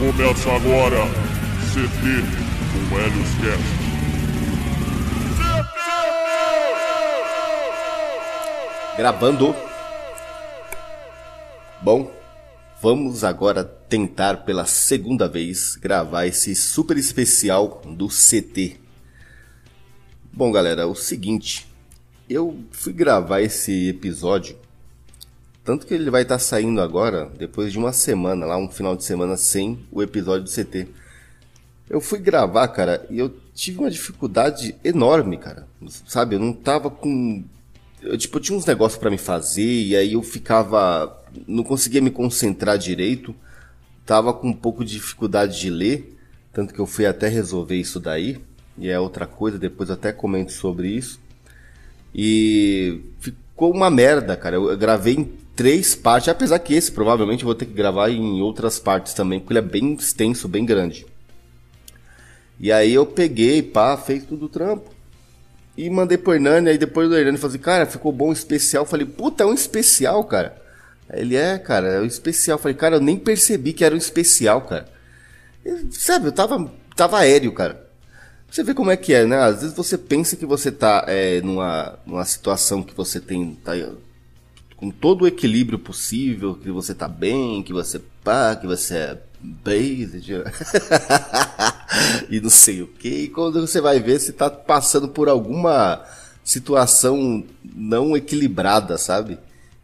Começa agora CT com Helios Cast. Gravando. Bom, vamos agora tentar pela segunda vez gravar esse super especial do CT. Bom, galera, é o seguinte, eu fui gravar esse episódio, tanto que ele vai estar saindo agora, depois de uma semana, lá um final de semana sem o episódio do CT. Eu fui gravar, cara, e eu tive uma dificuldade enorme, cara. Sabe, eu não tava com eu, tipo, eu tinha uns negócios para me fazer e aí eu ficava. Não conseguia me concentrar direito. Tava com um pouco de dificuldade de ler. Tanto que eu fui até resolver isso daí. E é outra coisa, depois até comento sobre isso. E ficou uma merda, cara. Eu gravei em três partes, apesar que esse provavelmente eu vou ter que gravar em outras partes também, porque ele é bem extenso, bem grande. E aí eu peguei, pá, fez tudo o trampo. E mandei pro Hernani, aí depois do Hernani falei assim, cara, ficou bom especial. Falei, puta, é um especial, cara. Ele é, cara, é um especial. Falei, cara, eu nem percebi que era um especial, cara. E, sabe, eu tava, tava aéreo, cara. Você vê como é que é, né? Às vezes você pensa que você tá é, numa, numa situação que você tem. Tá, com todo o equilíbrio possível, que você tá bem, que você pá, que você é based e não sei o que. E quando você vai ver, você tá passando por alguma situação não equilibrada, sabe?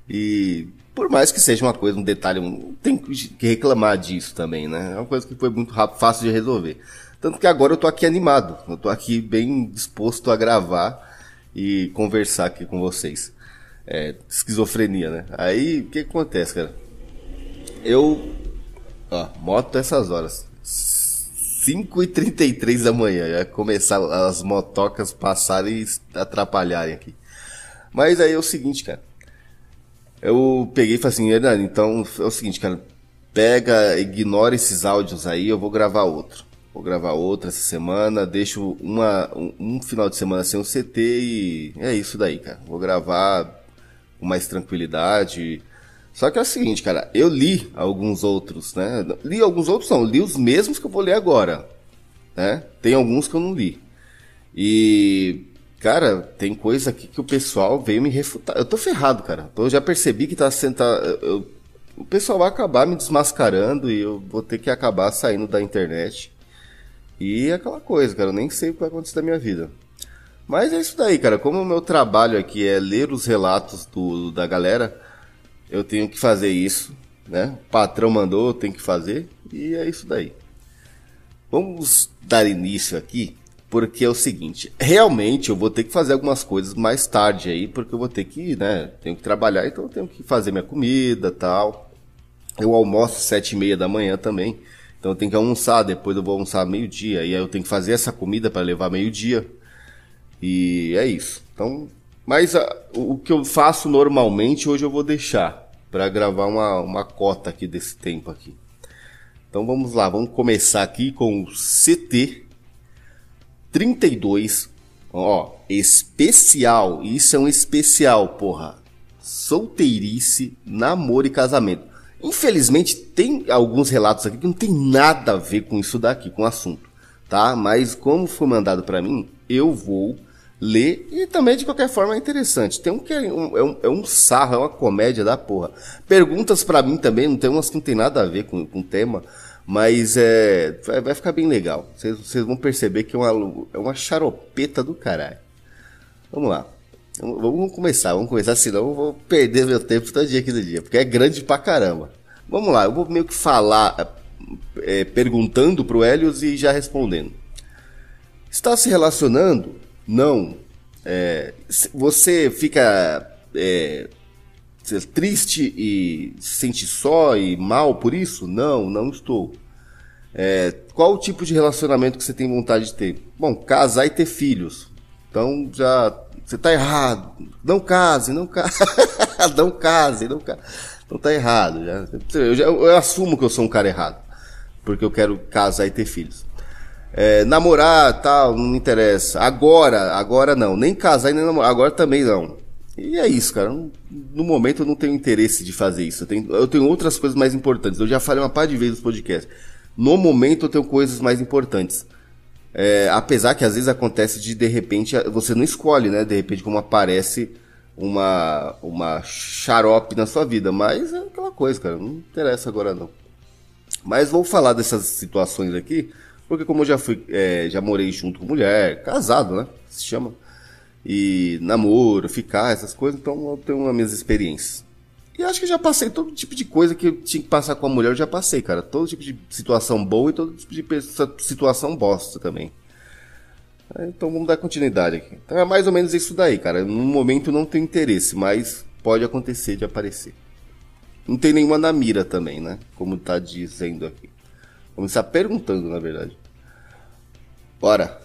E por mais que seja uma coisa, um detalhe, um, tem que reclamar disso também, né? É uma coisa que foi muito rápido, fácil de resolver. Tanto que agora eu tô aqui animado, eu tô aqui bem disposto a gravar e conversar aqui com vocês. É, esquizofrenia, né? Aí, o que acontece, cara? Eu Ó, moto essas horas. 5h33 da manhã. Já começar as motocas passarem e atrapalharem aqui. Mas aí é o seguinte, cara. Eu peguei e falei assim, então é o seguinte, cara. Pega, ignora esses áudios aí, eu vou gravar outro. Vou gravar outro essa semana, deixo uma, um, um final de semana sem o CT e é isso daí, cara. Vou gravar com mais tranquilidade. Só que é o seguinte, cara, eu li alguns outros, né? Li alguns outros não, li os mesmos que eu vou ler agora, né? Tem alguns que eu não li. E, cara, tem coisa aqui que o pessoal veio me refutar. Eu tô ferrado, cara. Eu já percebi que tá. Tá, eu, o pessoal vai acabar me desmascarando e eu vou ter que acabar saindo da internet. E é aquela coisa, cara, eu nem sei o que vai acontecer na minha vida. Mas é isso daí, cara. Como o meu trabalho aqui é ler os relatos do, da galera eu tenho que fazer isso, né? O patrão mandou, eu tenho que fazer e é isso daí. Vamos dar início aqui, porque é o seguinte, realmente eu vou ter que fazer algumas coisas mais tarde aí, porque eu vou ter que, né, tenho que trabalhar, então eu tenho que fazer minha comida, tal. Eu almoço sete e meia da manhã também, então eu tenho que almoçar, depois eu vou almoçar meio-dia, e aí eu tenho que fazer essa comida para levar meio-dia. E é isso. Então, mas a, ah, o que eu faço normalmente hoje eu vou deixar para gravar uma, uma cota aqui desse tempo aqui. Então vamos lá, vamos começar aqui com o CT 32, ó, especial, isso é um especial, porra. Solteirice, namoro e casamento. Infelizmente tem alguns relatos aqui que não tem nada a ver com isso daqui, com o assunto, tá? Mas como foi mandado para mim, eu vou ler e também de qualquer forma é interessante. Tem um que é um, é um, é um sarro, é uma comédia da porra. Perguntas para mim também, não tem umas que não tem nada a ver com, o tema, mas é, vai, ficar bem legal. Vocês vão perceber que é uma, é uma charopeta do caralho. Vamos lá. Vamos começar, vamos começar, senão eu vou perder meu tempo todo dia aqui no dia, porque é grande pra caramba. Vamos lá, eu vou meio que falar, é, perguntando pro Helios e já respondendo. Está se relacionando não. É, você fica é, triste e se sente só e mal por isso? Não, não estou. É, qual o tipo de relacionamento que você tem vontade de ter? Bom, casar e ter filhos. Então já Você tá errado. Não case, não case. não case, não case. Então tá errado. Já. Eu, já, eu assumo que eu sou um cara errado. Porque eu quero casar e ter filhos. É, namorar, tal, não interessa. Agora, agora não. Nem casar e nem namorar. Agora também não. E é isso, cara. No momento eu não tenho interesse de fazer isso. Eu tenho, eu tenho outras coisas mais importantes. Eu já falei uma par de vezes no podcast. No momento eu tenho coisas mais importantes. É, apesar que às vezes acontece de de repente você não escolhe, né? De repente como aparece uma uma xarope na sua vida, mas é aquela coisa, cara, não interessa agora não. Mas vou falar dessas situações aqui, porque como eu já fui, é, já morei junto com mulher, casado, né? Se chama. E namoro, ficar, essas coisas, então eu tenho as minhas experiências. E acho que já passei todo tipo de coisa que eu tinha que passar com a mulher, eu já passei, cara. Todo tipo de situação boa e todo tipo de situação bosta também. Então vamos dar continuidade aqui. Então é mais ou menos isso daí, cara. No momento não tem interesse, mas pode acontecer de aparecer. Não tem nenhuma na mira também, né? Como tá dizendo aqui. Estar perguntando, na verdade. Bora.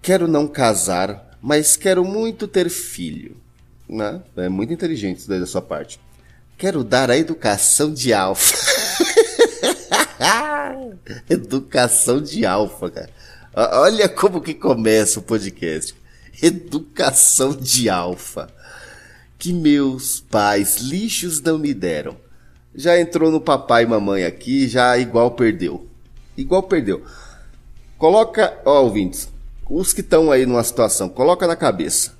Quero não casar, mas quero muito ter filho. Né? É muito inteligente isso daí da sua parte. Quero dar a educação de alfa. educação de alfa, cara. Olha como que começa o podcast. Educação de alfa. Que meus pais lixos não me deram. Já entrou no papai e mamãe aqui, já igual perdeu. Igual perdeu. Coloca, ó, ouvintes, os que estão aí numa situação, coloca na cabeça.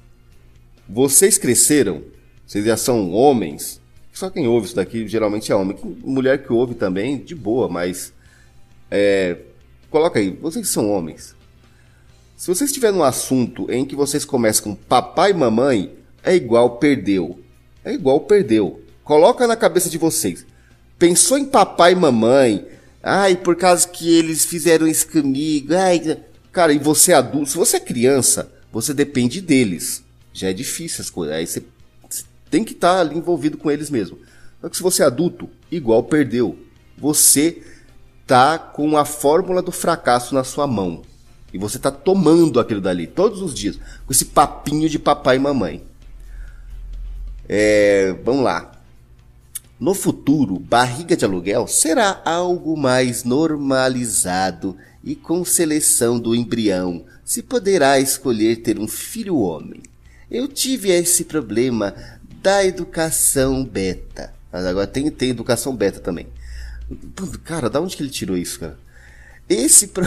Vocês cresceram, vocês já são homens. Só quem ouve isso daqui geralmente é homem. Mulher que ouve também, de boa, mas. É, coloca aí, vocês são homens. Se vocês estiverem num assunto em que vocês começam com papai e mamãe, é igual perdeu. É igual perdeu. Coloca na cabeça de vocês. Pensou em papai e mamãe. Ai, por causa que eles fizeram isso comigo. Ai, cara, e você é adulto, se você é criança, você depende deles já é difícil as coisas. Aí você, tem que estar tá ali envolvido com eles mesmo. Só que se você é adulto, igual perdeu. Você tá com a fórmula do fracasso na sua mão. E você tá tomando aquilo dali todos os dias. Com esse papinho de papai e mamãe. É, vamos lá. No futuro, barriga de aluguel será algo mais normalizado e com seleção do embrião se poderá escolher ter um filho homem. Eu tive esse problema da educação beta. Mas agora tem, tem educação beta também. Cara, da onde que ele tirou isso, cara? Esse pro...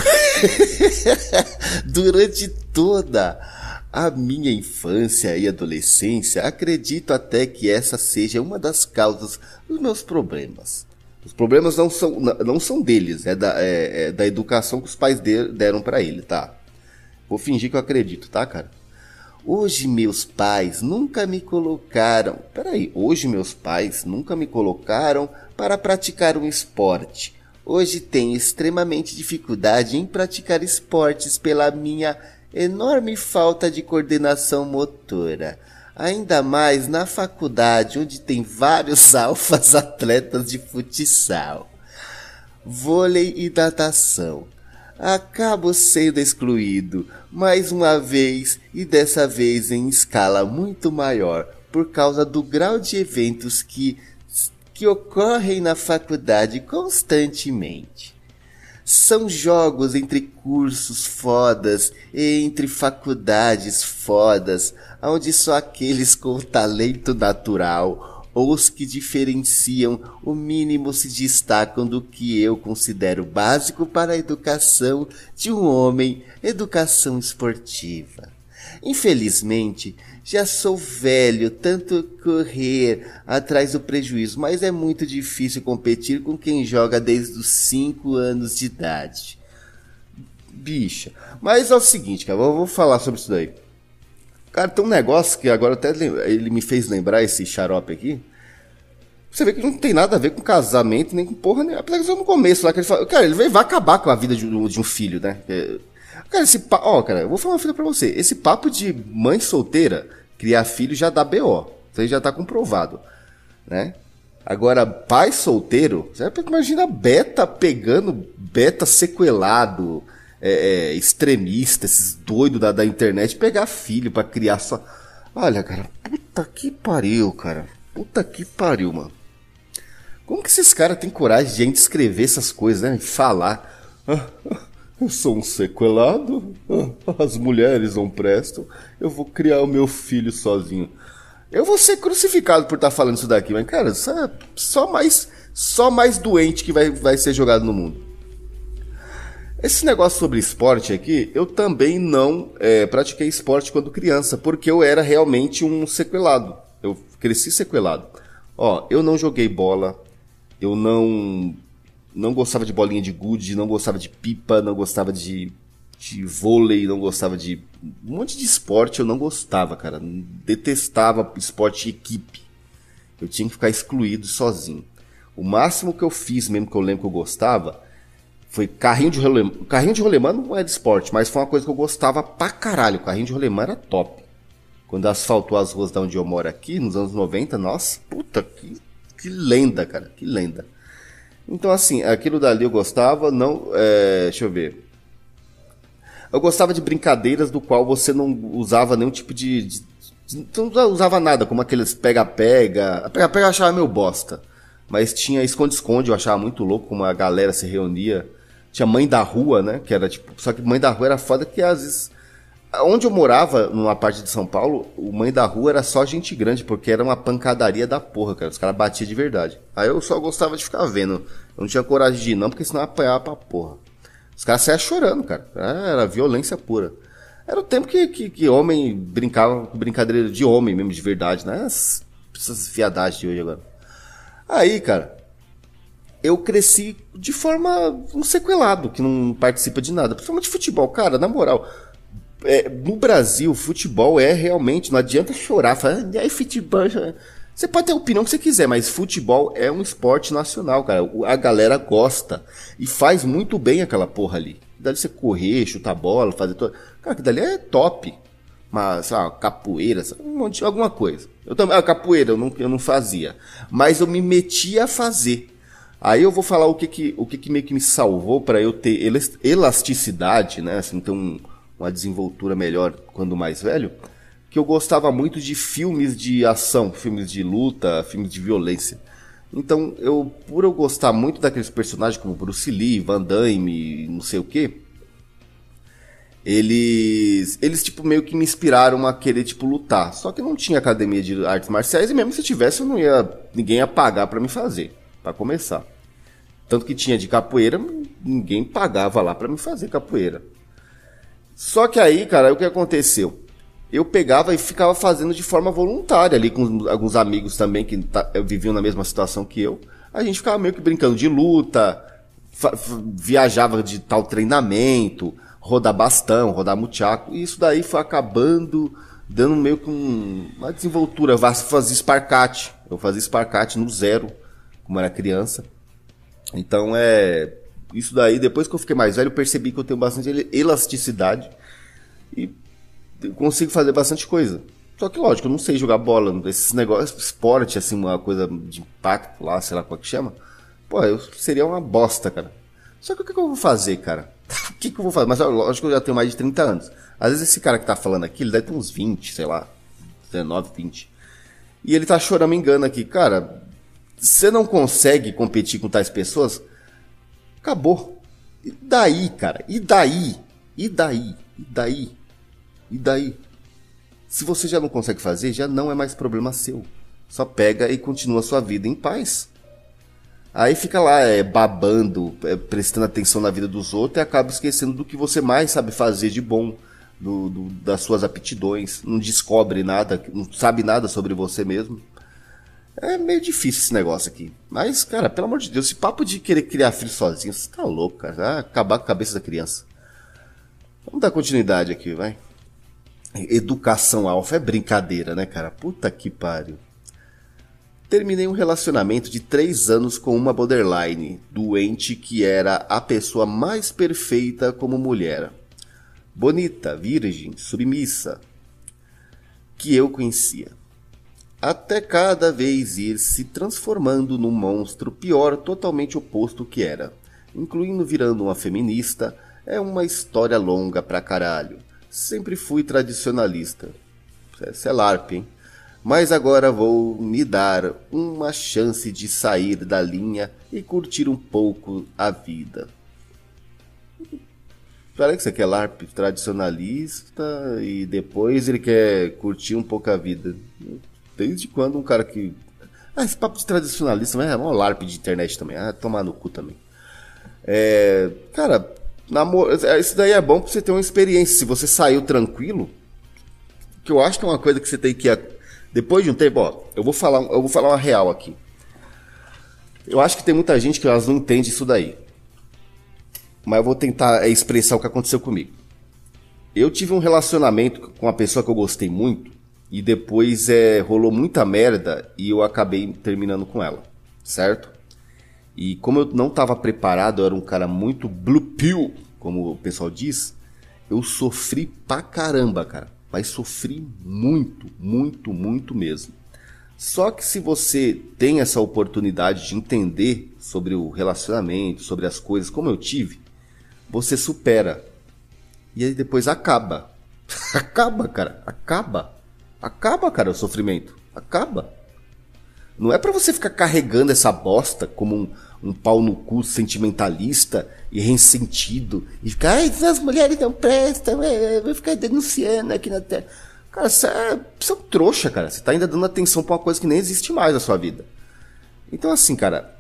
durante toda a minha infância e adolescência, acredito até que essa seja uma das causas dos meus problemas. Os problemas não são, não são deles, é da, é, é da educação que os pais deram para ele, tá? Vou fingir que eu acredito, tá, cara? Hoje meus pais nunca me colocaram. Peraí, hoje meus pais nunca me colocaram para praticar um esporte. Hoje tenho extremamente dificuldade em praticar esportes pela minha enorme falta de coordenação motora. Ainda mais na faculdade, onde tem vários alfas atletas de futsal, vôlei e natação acabo sendo excluído mais uma vez e dessa vez em escala muito maior por causa do grau de eventos que, que ocorrem na faculdade constantemente. São jogos entre cursos fodas e entre faculdades fodas, onde só aqueles com talento natural ou os que diferenciam o mínimo se destacam do que eu considero básico para a educação de um homem, educação esportiva. Infelizmente, já sou velho, tanto correr atrás do prejuízo, mas é muito difícil competir com quem joga desde os 5 anos de idade. Bicha. Mas é o seguinte, cara, eu vou falar sobre isso daí. Cara, tem um negócio que agora até ele me fez lembrar esse xarope aqui. Você vê que não tem nada a ver com casamento, nem com porra nenhuma. Apesar que no começo lá que ele. Cara, ele vai acabar com a vida de, de um filho, né? Cara, esse papo. Ó, cara, eu vou falar uma coisa pra você. Esse papo de mãe solteira, criar filho já dá BO. Isso aí já tá comprovado. Né? Agora, pai solteiro, você imagina beta pegando, beta sequelado, é, é, extremista, esses doidos da, da internet, pegar filho para criar só. Olha, cara, puta que pariu, cara. Puta que pariu, mano. Como que esses caras têm coragem de gente escrever essas coisas, né? E falar. Eu sou um sequelado, ah, as mulheres não prestam, eu vou criar o meu filho sozinho. Eu vou ser crucificado por estar tá falando isso daqui, mas, cara, só, só mais só mais doente que vai, vai ser jogado no mundo. Esse negócio sobre esporte aqui, eu também não é, pratiquei esporte quando criança, porque eu era realmente um sequelado. Eu cresci sequelado. Ó, eu não joguei bola, eu não não gostava de bolinha de gude, não gostava de pipa, não gostava de, de vôlei, não gostava de um monte de esporte, eu não gostava, cara. Detestava esporte equipe. Eu tinha que ficar excluído sozinho. O máximo que eu fiz, mesmo que eu lembro que eu gostava, foi carrinho de rolemã. Carrinho de rolemã não é de esporte, mas foi uma coisa que eu gostava pra caralho. Carrinho de rolemã era top. Quando asfaltou as ruas da onde eu moro aqui, nos anos 90, nossa, puta, que, que lenda, cara, que lenda. Então, assim, aquilo dali eu gostava, não. É, deixa eu ver. Eu gostava de brincadeiras do qual você não usava nenhum tipo de. de, de não usava nada, como aqueles pega-pega. Pega-pega eu achava meio bosta. Mas tinha esconde-esconde, eu achava muito louco como a galera se reunia tinha Mãe da Rua, né? Que era tipo. Só que Mãe da Rua era foda que às vezes. Onde eu morava, numa parte de São Paulo, o Mãe da Rua era só gente grande, porque era uma pancadaria da porra, cara. Os caras batiam de verdade. Aí eu só gostava de ficar vendo. Eu não tinha coragem de ir, não, porque senão eu apanhava pra porra. Os caras saiam chorando, cara. Era violência pura. Era o tempo que, que, que homem brincava com brincadeira de homem mesmo, de verdade, né? Essas, viadagens de hoje agora. Aí, cara, eu cresci de forma um sequelado, que não participa de nada. Principalmente futebol. Cara, na moral, é, no Brasil, futebol é realmente. Não adianta chorar, falar, ah, aí futebol. Você pode ter a opinião que você quiser, mas futebol é um esporte nacional, cara. A galera gosta. E faz muito bem aquela porra ali. Dali você correr, chutar bola, fazer tudo. Cara, que dali é top. Mas, sei lá, capoeira, um monte, alguma coisa. Eu também, ah, capoeira eu não, eu não fazia. Mas eu me metia a fazer. Aí eu vou falar o que que, o que, que meio que me salvou para eu ter elasticidade, né? Assim, ter um, uma desenvoltura melhor quando mais velho. Que eu gostava muito de filmes de ação, filmes de luta, filmes de violência. Então, eu, por eu gostar muito daqueles personagens como Bruce Lee, Van Damme, não sei o que, eles, eles tipo meio que me inspiraram a querer tipo lutar. Só que não tinha academia de artes marciais e mesmo se tivesse, eu não ia, ninguém ia pagar para me fazer, para começar. Tanto que tinha de capoeira, ninguém pagava lá para me fazer capoeira. Só que aí, cara, o que aconteceu? Eu pegava e ficava fazendo de forma voluntária ali com alguns amigos também que viviam na mesma situação que eu. A gente ficava meio que brincando de luta, viajava de tal treinamento, rodar bastão, rodar muchaco. E isso daí foi acabando dando meio que um, uma desenvoltura. Fazia esparcate. Eu fazia esparcate no zero, como era criança. Então é. Isso daí, depois que eu fiquei mais velho, eu percebi que eu tenho bastante elasticidade e consigo fazer bastante coisa. Só que lógico, eu não sei jogar bola, esses negócios, esporte, assim, uma coisa de impacto lá, sei lá qual que chama. Pô, eu seria uma bosta, cara. Só que o que, que eu vou fazer, cara? o que, que eu vou fazer? Mas lógico eu já tenho mais de 30 anos. Às vezes esse cara que tá falando aqui, ele deve ter uns 20, sei lá, 19, 20. E ele tá chorando engano aqui. Cara, você não consegue competir com tais pessoas, acabou. E daí, cara? E daí? E daí? E daí? E daí? Se você já não consegue fazer, já não é mais problema seu. Só pega e continua a sua vida em paz. Aí fica lá é, babando, é, prestando atenção na vida dos outros e acaba esquecendo do que você mais sabe fazer de bom, do, do, das suas aptidões. Não descobre nada, não sabe nada sobre você mesmo. É meio difícil esse negócio aqui. Mas, cara, pelo amor de Deus, esse papo de querer criar filho sozinho, você tá louco, cara. Vai acabar com a cabeça da criança. Vamos dar continuidade aqui, vai. Educação alfa é brincadeira, né, cara? Puta que pariu. Terminei um relacionamento de três anos com uma borderline, doente que era a pessoa mais perfeita como mulher. Bonita, virgem, submissa. Que eu conhecia até cada vez ir se transformando num monstro pior, totalmente oposto que era, incluindo virando uma feminista, É uma história longa pra caralho. Sempre fui tradicionalista. Isso é LARP, hein? Mas agora vou me dar uma chance de sair da linha e curtir um pouco a vida. Parece que você quer LARP tradicionalista e depois ele quer curtir um pouco a vida. Desde quando um cara que. Ah, esse papo de tradicionalista mas é um LARP de internet também. Ah, tomar no cu também. É, cara, namor... isso daí é bom pra você ter uma experiência. Se você saiu tranquilo, que eu acho que é uma coisa que você tem que. Depois de um tempo, ó, eu vou falar, eu vou falar uma real aqui. Eu acho que tem muita gente que elas não entende isso daí mas eu vou tentar é, expressar o que aconteceu comigo. Eu tive um relacionamento com uma pessoa que eu gostei muito e depois é, rolou muita merda e eu acabei terminando com ela, certo? E como eu não estava preparado, eu era um cara muito blue pill, como o pessoal diz, eu sofri pra caramba, cara. Mas sofri muito, muito, muito mesmo. Só que se você tem essa oportunidade de entender sobre o relacionamento, sobre as coisas, como eu tive, você supera. E aí depois acaba. acaba, cara. Acaba. Acaba, cara, o sofrimento. Acaba. Não é para você ficar carregando essa bosta como um, um pau no cu sentimentalista e ressentido. E ficar, ai, as mulheres não prestam, é, vou ficar denunciando aqui na terra. Cara, você é, você é um trouxa, cara. Você tá ainda dando atenção pra uma coisa que nem existe mais na sua vida. Então, assim, cara,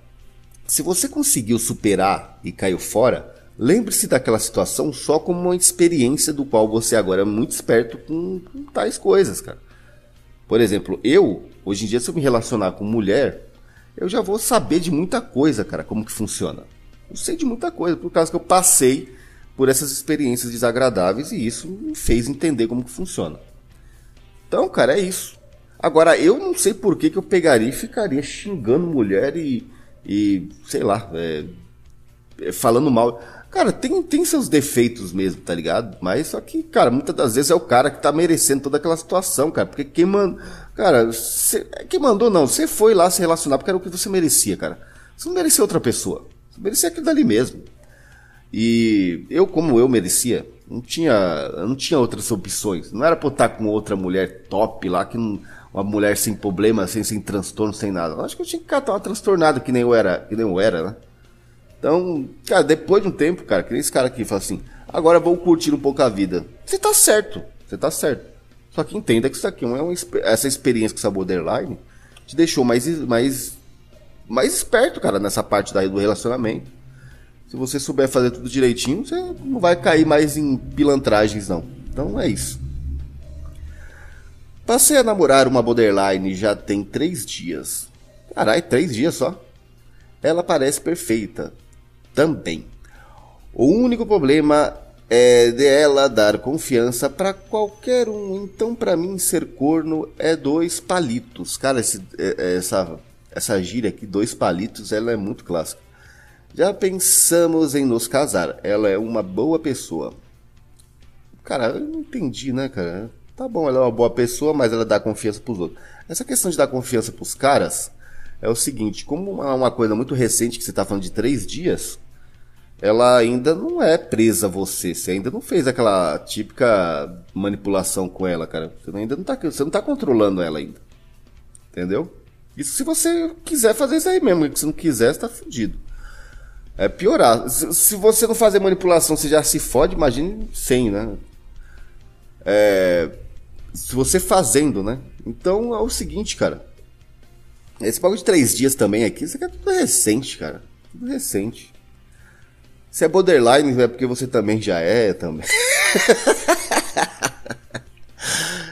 se você conseguiu superar e caiu fora, Lembre-se daquela situação só como uma experiência do qual você agora é muito esperto com, com, tais coisas, cara. Por exemplo, eu, hoje em dia, se eu me relacionar com mulher, eu já vou saber de muita coisa, cara, como que funciona. Eu sei de muita coisa, por causa que eu passei por essas experiências desagradáveis e isso me fez entender como que funciona. Então, cara, é isso. Agora, eu não sei por que, que eu pegaria e ficaria xingando mulher e, e sei lá, é, falando mal. Cara, tem, tem seus defeitos mesmo, tá ligado? Mas só que, cara, muitas das vezes é o cara que tá merecendo toda aquela situação, cara. Porque quem mandou. Cara, cê, quem mandou não. Você foi lá se relacionar porque era o que você merecia, cara. Você não merecia outra pessoa. Você merecia aquilo dali mesmo. E eu, como eu merecia, não tinha, não tinha outras opções. Não era pra eu estar com outra mulher top lá, que não, uma mulher sem problema, sem, sem transtorno, sem nada. Eu acho que eu tinha que catar uma transtornada que nem eu era, que nem eu era, né? Então, cara, depois de um tempo, cara, que nem esse cara aqui fala assim, agora vou curtir um pouco a vida. Você tá certo, você tá certo. Só que entenda que isso aqui é uma, essa experiência com essa borderline te deixou mais, mais, mais esperto, cara, nessa parte daí do relacionamento. Se você souber fazer tudo direitinho, você não vai cair mais em pilantragens, não. Então é isso. Passei a namorar uma borderline já tem três dias. Caralho, três dias só. Ela parece perfeita também. O único problema é dela dar confiança para qualquer um. Então, para mim, ser corno é dois palitos. Cara, esse, é, é, essa, essa gíria aqui, dois palitos, ela é muito clássica. Já pensamos em nos casar. Ela é uma boa pessoa. Cara, eu não entendi, né, cara? Tá bom, ela é uma boa pessoa, mas ela dá confiança pros outros. Essa questão de dar confiança pros caras é o seguinte: como é uma coisa muito recente que você tá falando de três dias, ela ainda não é presa a você. Você ainda não fez aquela típica manipulação com ela, cara. Você ainda não tá, você não tá controlando ela ainda. Entendeu? Isso se você quiser fazer isso aí mesmo. Se não quiser, você tá fudido. É piorar. Se, você não fazer manipulação, você já se fode, imagine sem, né? É, se você fazendo, né? Então é o seguinte, cara. Esse bagulho de três dias também aqui, isso aqui é tudo recente, cara. Tudo recente. Se é borderline, é porque você também já é também.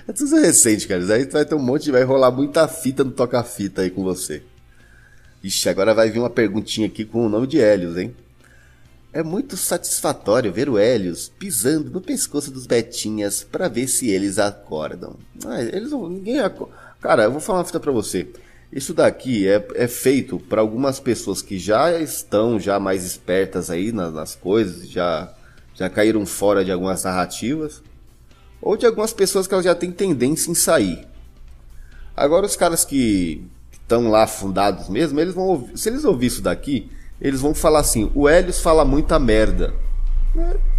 é tudo recente, cara. Aí vai ter um monte. Vai rolar muita fita no toca-fita aí com você. Ixi, agora vai vir uma perguntinha aqui com o nome de Helios, hein? É muito satisfatório ver o Helios pisando no pescoço dos Betinhas para ver se eles acordam. Ah, eles não. Ninguém acorda. Cara, eu vou falar uma fita pra você. Isso daqui é, é feito para algumas pessoas que já estão já mais espertas aí nas, nas coisas, já, já caíram fora de algumas narrativas, ou de algumas pessoas que elas já têm tendência em sair. Agora os caras que estão lá fundados mesmo, eles vão ouvir, se eles ouvirem isso daqui, eles vão falar assim: o Helios fala muita merda.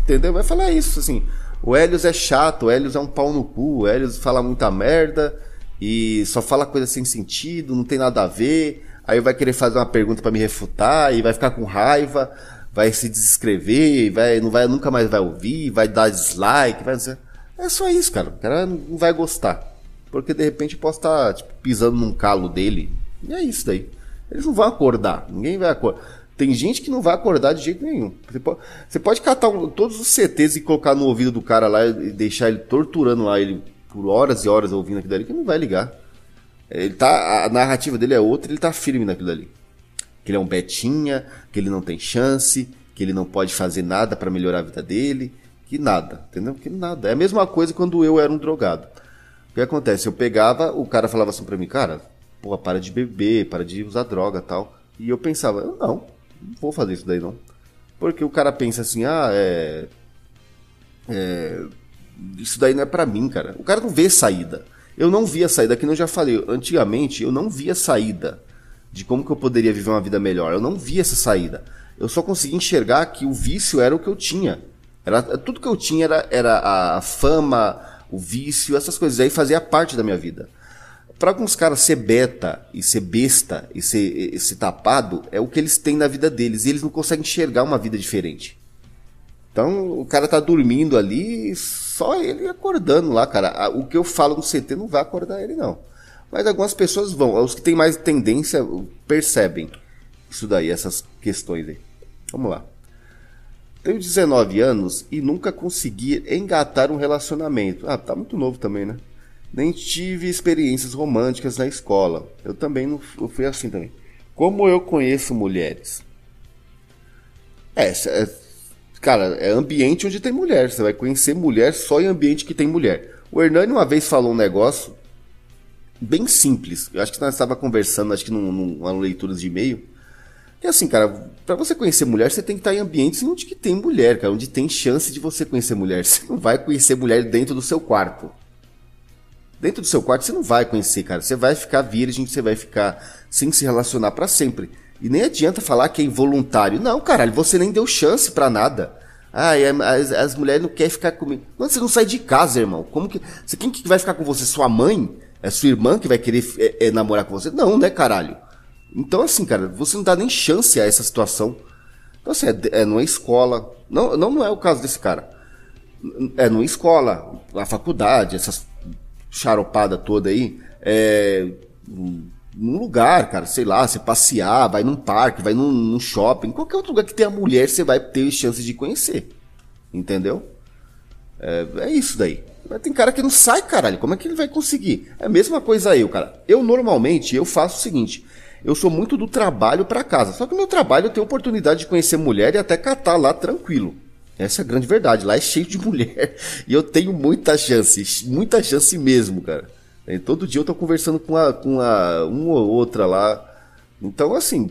Entendeu? Vai falar isso, assim. O Helios é chato, o Helios é um pau no cu, o Helios fala muita merda e só fala coisa sem sentido, não tem nada a ver. Aí vai querer fazer uma pergunta para me refutar e vai ficar com raiva, vai se desescrever, vai, não vai, nunca mais vai ouvir, vai dar dislike, vai dizer. É só isso, cara. O cara não vai gostar. Porque de repente posso estar tipo, pisando num calo dele. E é isso daí. Eles não vão acordar. Ninguém vai acordar. Tem gente que não vai acordar de jeito nenhum. Você pode, você pode catar um, todos os CTs e colocar no ouvido do cara lá e deixar ele torturando lá ele por horas e horas ouvindo aquilo ali, que não vai ligar. Ele tá, a narrativa dele é outra, ele tá firme naquilo ali. Que ele é um betinha, que ele não tem chance, que ele não pode fazer nada para melhorar a vida dele, que nada, entendeu? Que nada. É a mesma coisa quando eu era um drogado. O que acontece? Eu pegava, o cara falava assim pra mim, cara, pô, para de beber, para de usar droga tal. E eu pensava, não, não vou fazer isso daí não. Porque o cara pensa assim, ah, é. é isso daí não é para mim, cara. O cara não vê saída. Eu não via saída, que eu já falei. Antigamente eu não via saída de como que eu poderia viver uma vida melhor. Eu não via essa saída. Eu só conseguia enxergar que o vício era o que eu tinha. Era, tudo que eu tinha era, era a fama, o vício, essas coisas. Aí fazia parte da minha vida para alguns caras ser beta e ser besta e ser, e ser tapado é o que eles têm na vida deles e eles não conseguem enxergar uma vida diferente. Então o cara tá dormindo ali, só ele acordando lá, cara. O que eu falo no CT não vai acordar ele, não. Mas algumas pessoas vão. Os que têm mais tendência percebem isso daí, essas questões aí. Vamos lá. Tenho 19 anos e nunca consegui engatar um relacionamento. Ah, tá muito novo também, né? nem tive experiências românticas na escola. Eu também não eu fui assim também. Como eu conheço mulheres? É, é, cara, é ambiente onde tem mulher. Você vai conhecer mulher só em ambiente que tem mulher. O Hernani uma vez falou um negócio bem simples. Eu acho que nós estava conversando, acho que num, numa leitura de e-mail. E assim, cara, para você conhecer mulher, você tem que estar em ambientes onde que tem mulher, cara, onde tem chance de você conhecer mulher. Você não vai conhecer mulher dentro do seu quarto. Dentro do seu quarto você não vai conhecer, cara. Você vai ficar virgem, você vai ficar sem se relacionar para sempre. E nem adianta falar que é involuntário. Não, caralho, você nem deu chance para nada. Ah, as, as, mulheres não querem ficar comigo. Não, você não sai de casa, irmão. Como que. Você, quem que vai ficar com você? Sua mãe? É sua irmã que vai querer é, é, namorar com você? Não, né, caralho? Então, assim, cara, você não dá nem chance a essa situação. Então, assim, é, é numa escola. Não, não, não é o caso desse cara. É numa escola, na faculdade, essas charopada toda aí, é, num lugar, cara, sei lá, você passear, vai num parque, vai num, num shopping, qualquer outro lugar que tenha mulher, você vai ter chance de conhecer. Entendeu? É, é isso daí. Mas tem cara que não sai, caralho. Como é que ele vai conseguir? É a mesma coisa eu, cara. Eu normalmente eu faço o seguinte: eu sou muito do trabalho para casa. Só que no meu trabalho eu tenho oportunidade de conhecer mulher e até catar lá tranquilo. Essa é a grande verdade. Lá é cheio de mulher. E eu tenho muita chance. Muita chance mesmo, cara. E todo dia eu tô conversando com, a, com a, uma ou outra lá. Então, assim.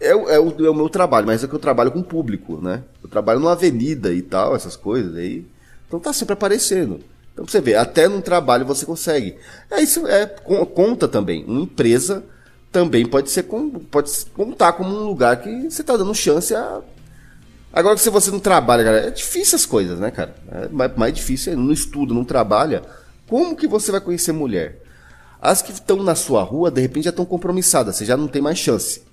É, é, o, é o meu trabalho, mas é que eu trabalho com público, né? Eu trabalho numa avenida e tal, essas coisas aí. Então tá sempre aparecendo. Então você vê, até num trabalho você consegue. É isso é conta também. Uma empresa também pode ser pode contar como um lugar que você está dando chance a Agora que se você não trabalha, cara, é difícil as coisas, né, cara? É mais, mais difícil, não estuda, não trabalha. Como que você vai conhecer mulher? As que estão na sua rua, de repente já estão compromissadas, você já não tem mais chance.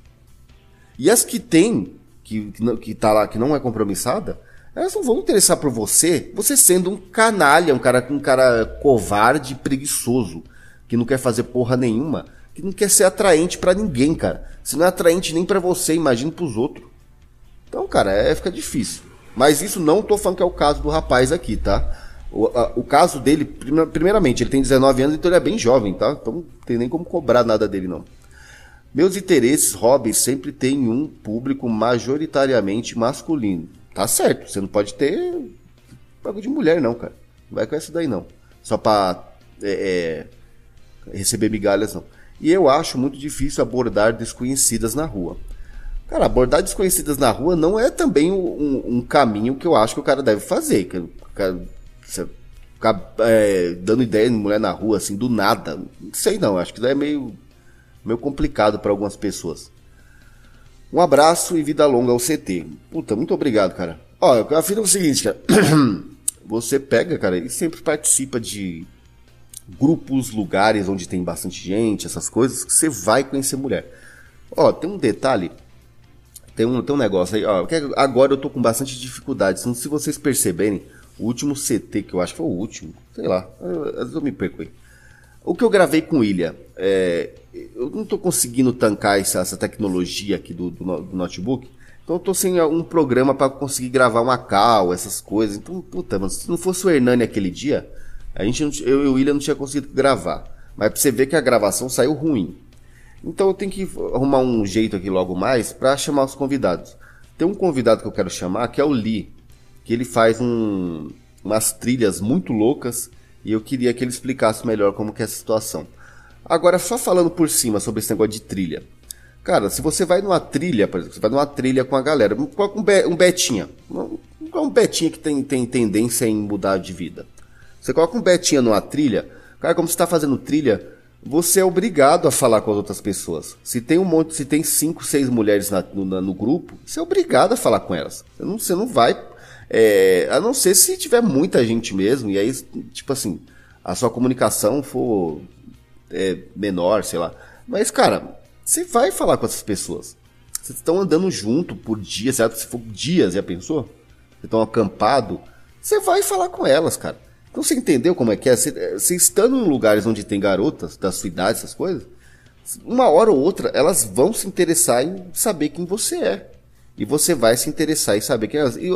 E as que tem, que, que, que tá lá, que não é compromissada, elas não vão interessar por você, você sendo um canalha, um cara, um cara covarde, preguiçoso, que não quer fazer porra nenhuma, que não quer ser atraente para ninguém, cara. Se não é atraente nem para você, imagina pros outros. Então, cara, é, fica difícil. Mas isso não tô falando que é o caso do rapaz aqui, tá? O, a, o caso dele, primeiramente, ele tem 19 anos, então ele é bem jovem, tá? Então não tem nem como cobrar nada dele, não. Meus interesses, hobbies, sempre tem um público majoritariamente masculino. Tá certo, você não pode ter bagulho de mulher, não, cara. Não vai com essa daí, não. Só pra é, é, receber migalhas, não. E eu acho muito difícil abordar desconhecidas na rua. Cara, abordar desconhecidas na rua não é também um, um caminho que eu acho que o cara deve fazer. Que o cara, você ficar é, dando ideia de mulher na rua, assim, do nada. Não sei não, acho que é meio, meio complicado para algumas pessoas. Um abraço e vida longa ao CT. Puta, muito obrigado, cara. Ó, a fita é o seguinte, cara. Você pega, cara, e sempre participa de grupos, lugares onde tem bastante gente, essas coisas, que você vai conhecer mulher. Ó, tem um detalhe. Tem um, tem um negócio aí, ó. Agora eu tô com bastante dificuldade. Se vocês perceberem, o último CT que eu acho que foi o último, sei lá, às vezes eu me perco aí. O que eu gravei com Ilha, é, eu não tô conseguindo tancar essa, essa tecnologia aqui do, do, do notebook. Então eu tô sem um programa para conseguir gravar uma cal, essas coisas. Então, puta, mano, se não fosse o Hernani aquele dia, a gente não, eu e o William não tinha conseguido gravar. Mas pra você ver que a gravação saiu ruim. Então eu tenho que arrumar um jeito aqui logo mais para chamar os convidados. Tem um convidado que eu quero chamar que é o Lee, que ele faz um, umas trilhas muito loucas e eu queria que ele explicasse melhor como que é essa situação. Agora, só falando por cima sobre esse negócio de trilha. Cara, se você vai numa trilha, por exemplo, você vai numa trilha com a galera, coloca um, betinha. Um, um betinha que tem, tem tendência em mudar de vida. Você coloca um betinha numa trilha, cara, como você está fazendo trilha, você é obrigado a falar com as outras pessoas. Se tem um monte, se tem cinco, seis mulheres na, no, no, grupo, você é obrigado a falar com elas. Você não, você não vai. É, a não ser se tiver muita gente mesmo, e aí, tipo assim, a sua comunicação for é, menor, sei lá. Mas, cara, você vai falar com essas pessoas. Vocês estão andando junto por dias, certo? Se for dias, já pensou? Vocês estão acampado. Você vai falar com elas, cara. Então você entendeu como é que é? Você, você estando em lugares onde tem garotas da sua idade, essas coisas, uma hora ou outra elas vão se interessar em saber quem você é. E você vai se interessar em saber quem elas. E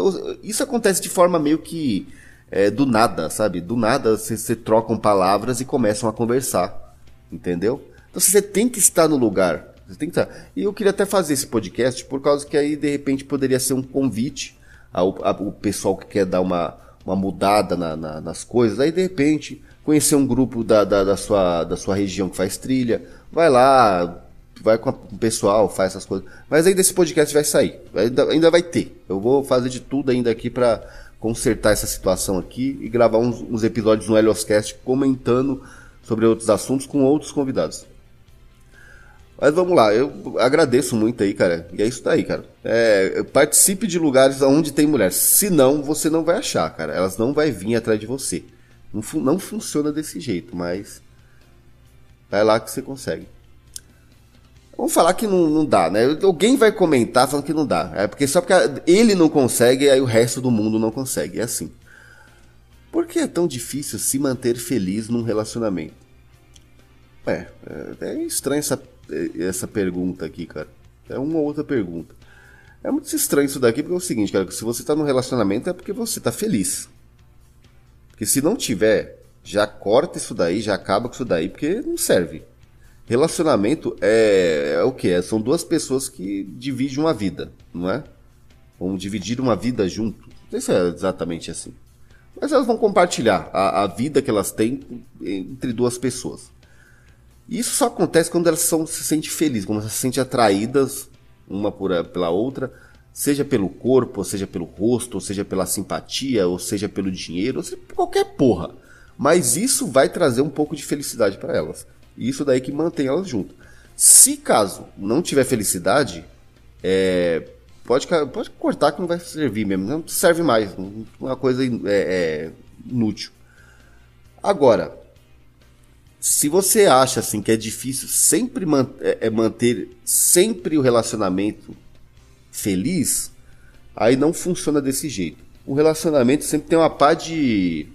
isso acontece de forma meio que é, do nada, sabe? Do nada você trocam palavras e começam a conversar. Entendeu? Então você tem que estar no lugar. Você tem que estar. E eu queria até fazer esse podcast por causa que aí de repente poderia ser um convite ao, ao pessoal que quer dar uma uma mudada na, na, nas coisas, aí de repente conhecer um grupo da, da, da, sua, da sua região que faz trilha, vai lá, vai com o pessoal, faz essas coisas. Mas ainda esse podcast vai sair, ainda, ainda vai ter. Eu vou fazer de tudo ainda aqui para consertar essa situação aqui e gravar uns, uns episódios no Helioscast comentando sobre outros assuntos com outros convidados. Mas vamos lá, eu agradeço muito aí, cara. E é isso daí, cara. É, participe de lugares onde tem mulher. Senão, você não vai achar, cara. Elas não vão vir atrás de você. Não, não funciona desse jeito, mas. Vai lá que você consegue. Vamos falar que não, não dá, né? Alguém vai comentar falando que não dá. É porque só porque ele não consegue, aí o resto do mundo não consegue. É assim. Por que é tão difícil se manter feliz num relacionamento? É, é, é estranho essa essa pergunta aqui, cara. É uma outra pergunta. É muito estranho isso daqui, porque é o seguinte, cara, se você tá no relacionamento é porque você tá feliz. Porque se não tiver, já corta isso daí, já acaba com isso daí, porque não serve. Relacionamento é, é o que? São duas pessoas que dividem uma vida, não é? Vão dividir uma vida junto. Não sei se é exatamente assim. Mas elas vão compartilhar a, a vida que elas têm entre duas pessoas. Isso só acontece quando elas são, se sentem felizes, quando elas se sentem atraídas uma por, pela outra, seja pelo corpo, ou seja pelo rosto, ou seja pela simpatia, ou seja pelo dinheiro, ou seja por qualquer porra. Mas isso vai trazer um pouco de felicidade para elas. Isso daí que mantém elas juntas. Se caso não tiver felicidade, é, pode, pode cortar que não vai servir mesmo. Não serve mais. Uma coisa é, é, inútil. Agora, se você acha assim que é difícil sempre man é, é manter sempre o relacionamento feliz, aí não funciona desse jeito. O relacionamento sempre tem uma pá de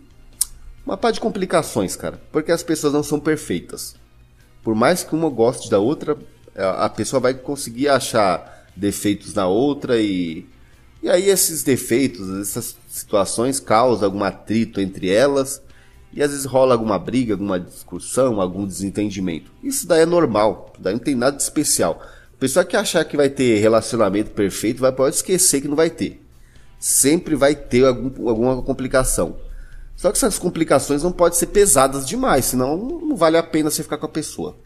uma pá de complicações, cara, porque as pessoas não são perfeitas. Por mais que uma goste da outra, a pessoa vai conseguir achar defeitos na outra e e aí esses defeitos, essas situações causam algum atrito entre elas e às vezes rola alguma briga, alguma discussão, algum desentendimento. Isso daí é normal, daí não tem nada de especial. A pessoa que achar que vai ter relacionamento perfeito vai pode esquecer que não vai ter. Sempre vai ter algum, alguma complicação. Só que essas complicações não podem ser pesadas demais, senão não vale a pena você ficar com a pessoa.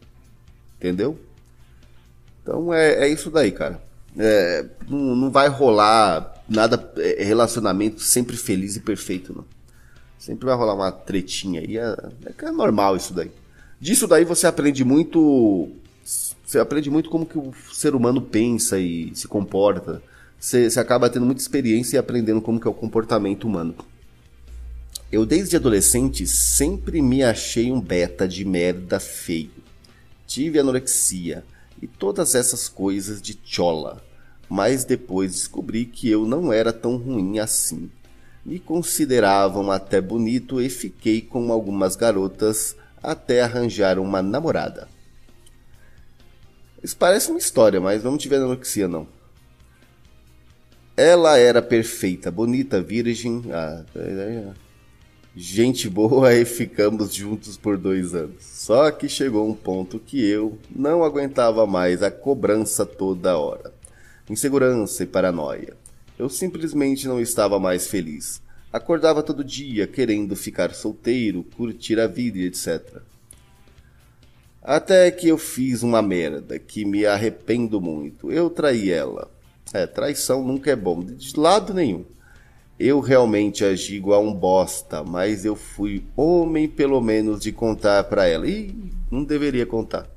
Entendeu? Então é, é isso daí, cara. É, não, não vai rolar nada, é, relacionamento sempre feliz e perfeito, não. Sempre vai rolar uma tretinha aí. É, é, é normal isso daí. Disso daí você aprende muito. Você aprende muito como que o ser humano pensa e se comporta. você acaba tendo muita experiência e aprendendo como que é o comportamento humano. Eu desde adolescente sempre me achei um beta de merda feio. Tive anorexia e todas essas coisas de chola, mas depois descobri que eu não era tão ruim assim. Me consideravam até bonito e fiquei com algumas garotas até arranjar uma namorada. Isso parece uma história, mas não tive anorexia não. Ela era perfeita, bonita, virgem. Ah, é, é, gente boa e ficamos juntos por dois anos. Só que chegou um ponto que eu não aguentava mais a cobrança toda hora. Insegurança e paranoia. Eu simplesmente não estava mais feliz. Acordava todo dia querendo ficar solteiro, curtir a vida e etc. Até que eu fiz uma merda que me arrependo muito. Eu traí ela. É, traição nunca é bom, de lado nenhum. Eu realmente agi igual um bosta, mas eu fui homem pelo menos de contar para ela. E não deveria contar.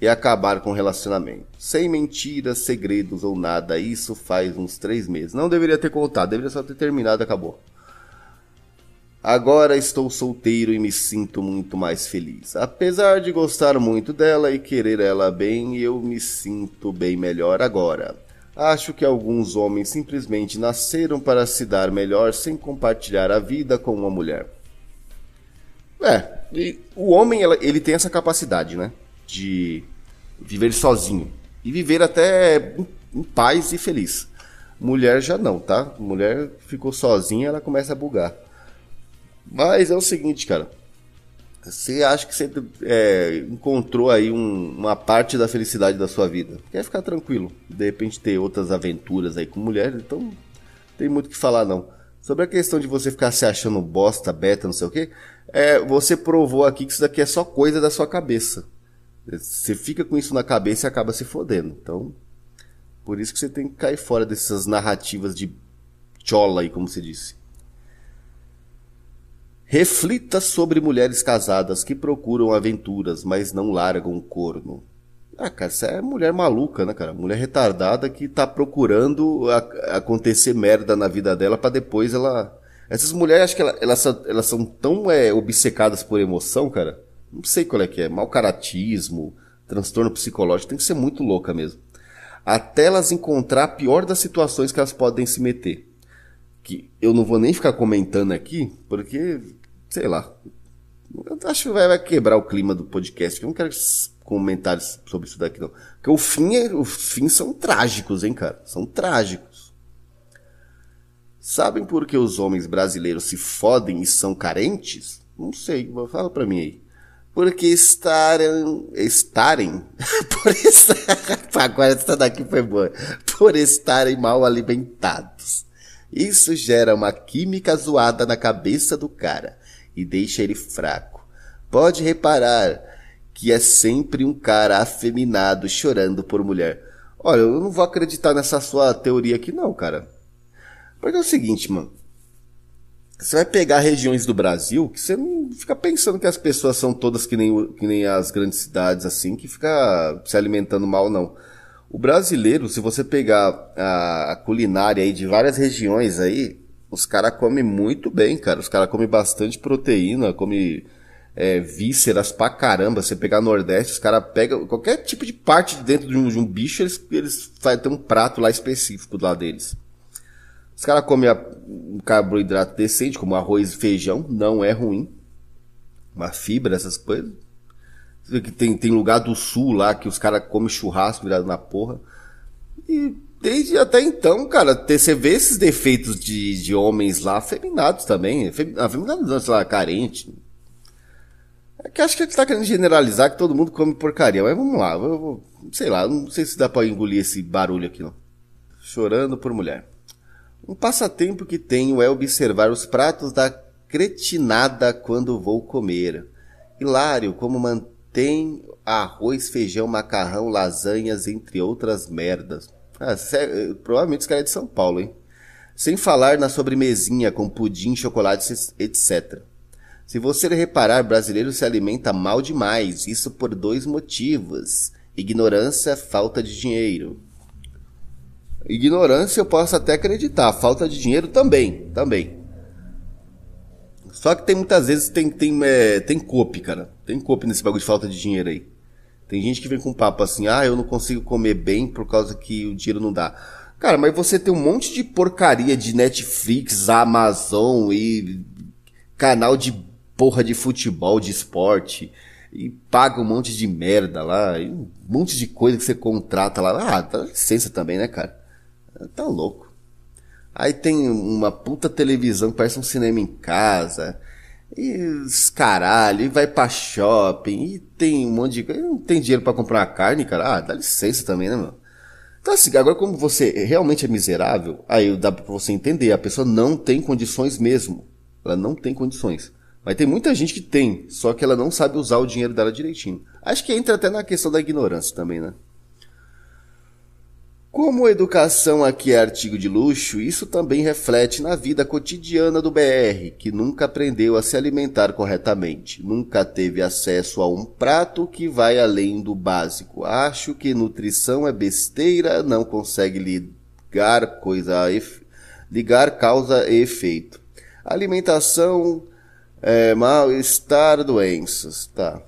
E acabar com o relacionamento. Sem mentiras, segredos ou nada. Isso faz uns três meses. Não deveria ter contado, deveria só ter terminado acabou. Agora estou solteiro e me sinto muito mais feliz. Apesar de gostar muito dela e querer ela bem, eu me sinto bem melhor agora. Acho que alguns homens simplesmente nasceram para se dar melhor sem compartilhar a vida com uma mulher. É, o homem ele tem essa capacidade, né? De viver sozinho e viver até em paz e feliz. Mulher já não, tá? Mulher ficou sozinha, ela começa a bugar. Mas é o seguinte, cara. Você acha que você é, encontrou aí um, uma parte da felicidade da sua vida? Quer ficar tranquilo. De repente ter outras aventuras aí com mulher, então não tem muito o que falar não. Sobre a questão de você ficar se achando bosta, beta, não sei o que, é, você provou aqui que isso daqui é só coisa da sua cabeça. Você fica com isso na cabeça e acaba se fodendo. Então, por isso que você tem que cair fora dessas narrativas de chola aí, como você disse. Reflita sobre mulheres casadas que procuram aventuras, mas não largam o corno. Ah, cara, isso é mulher maluca, né, cara? Mulher retardada que tá procurando a, acontecer merda na vida dela para depois ela. Essas mulheres, acho que elas, elas, elas são tão é, obcecadas por emoção, cara. Não sei qual é que é. Malcaratismo, transtorno psicológico, tem que ser muito louca mesmo. Até elas encontrar a pior das situações que elas podem se meter que eu não vou nem ficar comentando aqui, porque, sei lá, eu acho que vai, vai quebrar o clima do podcast, eu não quero comentários sobre isso daqui não. Porque o fim, é, os são trágicos, hein, cara? São trágicos. Sabem por que os homens brasileiros se fodem e são carentes? Não sei, fala pra mim aí. Porque estarem, estarem, por estar, agora essa daqui foi boa, por estarem mal alimentados isso gera uma química zoada na cabeça do cara e deixa ele fraco. Pode reparar que é sempre um cara afeminado chorando por mulher. Olha, eu não vou acreditar nessa sua teoria aqui não, cara. Porque é o seguinte, mano. Você vai pegar regiões do Brasil que você não fica pensando que as pessoas são todas que nem, que nem as grandes cidades, assim, que fica se alimentando mal, não. O brasileiro, se você pegar a, culinária aí de várias regiões aí, os caras comem muito bem, cara. Os caras comem bastante proteína, comem é, vísceras pra caramba. Você pegar Nordeste, os caras pegam qualquer tipo de parte dentro de um, de um bicho, eles, eles um prato lá específico lá deles. Os caras comem um carboidrato decente, como arroz e feijão, não é ruim. Uma fibra, essas coisas tem, tem lugar do sul lá que os caras comem churrasco virado na porra. E desde até então, cara, você vê esses defeitos de, de homens lá afeminados também. Afeminados não, sei lá, carente. É que acho que ele tá querendo generalizar que todo mundo come porcaria. Mas vamos lá, eu vou, sei lá, não sei se dá pra engolir esse barulho aqui não. Chorando por mulher. Um passatempo que tenho é observar os pratos da cretinada quando vou comer. Hilário, como manter tem arroz, feijão, macarrão, lasanhas, entre outras merdas. Ah, é, provavelmente esse cara é de São Paulo, hein? Sem falar na sobremesinha com pudim, chocolate, etc. Se você reparar, brasileiro se alimenta mal demais. Isso por dois motivos: ignorância, falta de dinheiro. Ignorância eu posso até acreditar, falta de dinheiro também, também. Só que tem muitas vezes tem tem é, tem cope, cara. Tem cope nesse bagulho de falta de dinheiro aí. Tem gente que vem com papo assim: "Ah, eu não consigo comer bem por causa que o dinheiro não dá". Cara, mas você tem um monte de porcaria de Netflix, Amazon e canal de porra de futebol, de esporte e paga um monte de merda lá, e um monte de coisa que você contrata lá. Ah, dá licença também, né, cara? Tá louco. Aí tem uma puta televisão que parece um cinema em casa. E caralho, e vai pra shopping, e tem um monte de coisa. Não tem dinheiro para comprar uma carne, cara. Ah, dá licença também, né, meu? Então assim, agora como você realmente é miserável, aí dá pra você entender, a pessoa não tem condições mesmo. Ela não tem condições. Mas tem muita gente que tem, só que ela não sabe usar o dinheiro dela direitinho. Acho que entra até na questão da ignorância também, né? Como educação aqui é artigo de luxo, isso também reflete na vida cotidiana do BR, que nunca aprendeu a se alimentar corretamente, nunca teve acesso a um prato que vai além do básico. Acho que nutrição é besteira, não consegue ligar coisa efe... ligar causa e efeito. Alimentação é, mal-estar, doenças, tá.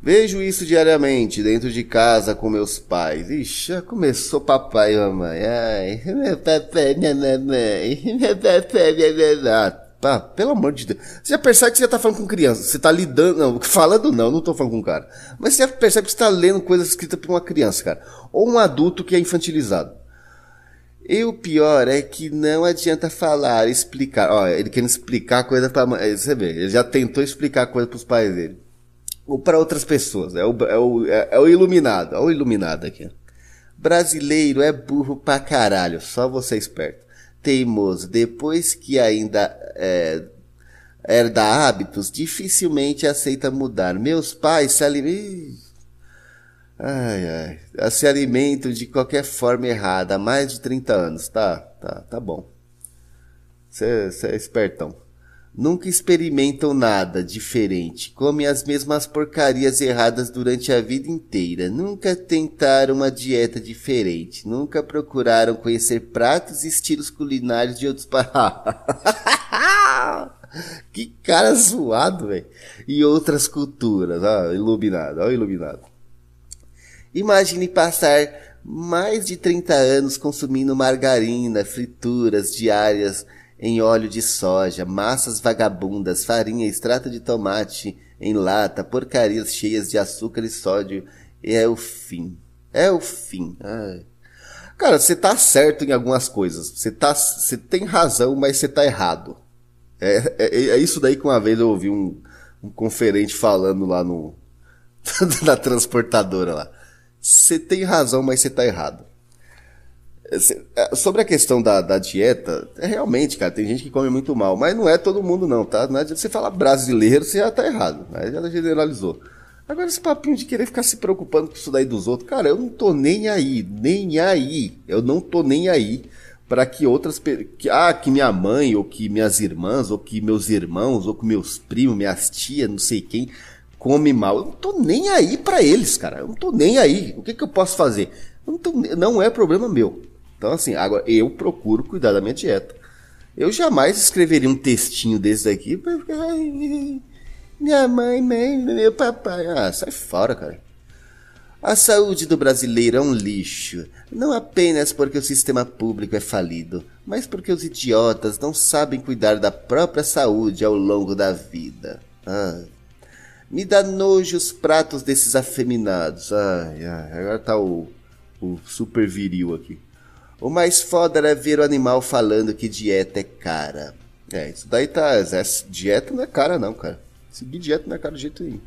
Vejo isso diariamente dentro de casa com meus pais. Ixi, já começou papai e mamãe. Ai, meu papai, minha mamãe, meu papai, minha mamãe. Ah, pá, pelo amor de Deus. Você já percebe que você já tá falando com criança. Você tá lidando, não, falando não, não tô falando com cara. Mas você já percebe que você tá lendo coisas escritas por uma criança, cara. Ou um adulto que é infantilizado. E o pior é que não adianta falar, explicar. Ó, ele querendo explicar coisa pra mãe. Você vê, ele já tentou explicar coisa pros pais dele. Ou para outras pessoas. É o, é, o, é, é o iluminado. Olha o iluminado aqui. Brasileiro é burro pra caralho. Só você é esperto. Teimoso. Depois que ainda é, herda hábitos, dificilmente aceita mudar. Meus pais se alimentam Ai, ai. Se alimentam de qualquer forma errada há mais de 30 anos. Tá, tá, tá bom. Você é espertão. Nunca experimentam nada diferente. Comem as mesmas porcarias erradas durante a vida inteira. Nunca tentaram uma dieta diferente. Nunca procuraram conhecer pratos e estilos culinários de outros países. que cara zoado, velho. E outras culturas. Ó, iluminado, ó, iluminado. Imagine passar mais de 30 anos consumindo margarina, frituras diárias em óleo de soja, massas vagabundas, farinha, extrato de tomate em lata, porcarias cheias de açúcar e sódio. E é o fim. É o fim. Ai. Cara, você tá certo em algumas coisas. Você tá, você tem razão, mas você tá errado. É, é, é, isso daí que uma vez eu ouvi um, um conferente falando lá no, na transportadora lá. Você tem razão, mas você tá errado. É, sobre a questão da, da dieta, é realmente, cara, tem gente que come muito mal, mas não é todo mundo não, tá? Não adianta você falar brasileiro, você já tá errado, né? já generalizou. Agora esse papinho de querer ficar se preocupando com isso daí dos outros, cara, eu não tô nem aí, nem aí, eu não tô nem aí para que outras, que, ah, que minha mãe, ou que minhas irmãs, ou que meus irmãos, ou que meus primos, minhas tias, não sei quem, come mal. Eu não tô nem aí para eles, cara. Eu não tô nem aí. O que, que eu posso fazer? Não, tô, não é problema meu. Então, assim, agora eu procuro cuidar da minha dieta. Eu jamais escreveria um textinho desse daqui ficar. Minha mãe, mãe, meu papai. Ah, sai fora, cara. A saúde do brasileiro é um lixo, não apenas porque o sistema público é falido, mas porque os idiotas não sabem cuidar da própria saúde ao longo da vida. Ah. Me dá nojo os pratos desses afeminados. Ai, ai, agora tá o, o super viril aqui. O mais foda era ver o animal falando que dieta é cara. É, isso daí tá. Essa dieta não é cara, não, cara. Seguir dieta não é cara de jeito nenhum.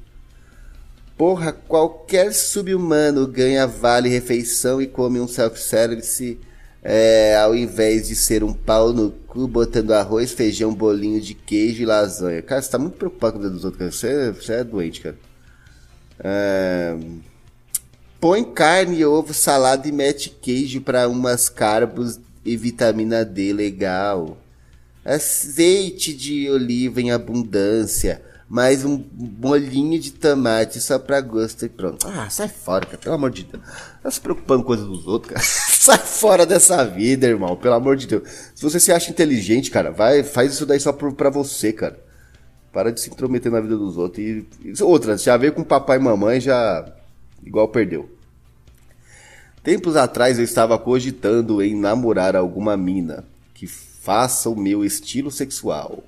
Porra, qualquer sub-humano ganha vale refeição e come um self-service é, ao invés de ser um pau no cu botando arroz, feijão, bolinho de queijo e lasanha. Cara, você tá muito preocupado com o dedo dos outros, cara. Você, você é doente, cara. É... Põe carne, ovo, salada e mete queijo para umas carbos e vitamina D legal. Azeite de oliva em abundância. Mais um bolinho de tomate só pra gosto e pronto. Ah, sai fora, cara. Pelo amor de Deus. Tá se preocupando com coisas dos outros, cara. Sai fora dessa vida, irmão, pelo amor de Deus. Se você se acha inteligente, cara, vai, faz isso daí só pra você, cara. Para de se intrometer na vida dos outros. E, e outra, já veio com papai e mamãe, já igual perdeu. Tempos atrás eu estava cogitando em namorar alguma mina que faça o meu estilo sexual.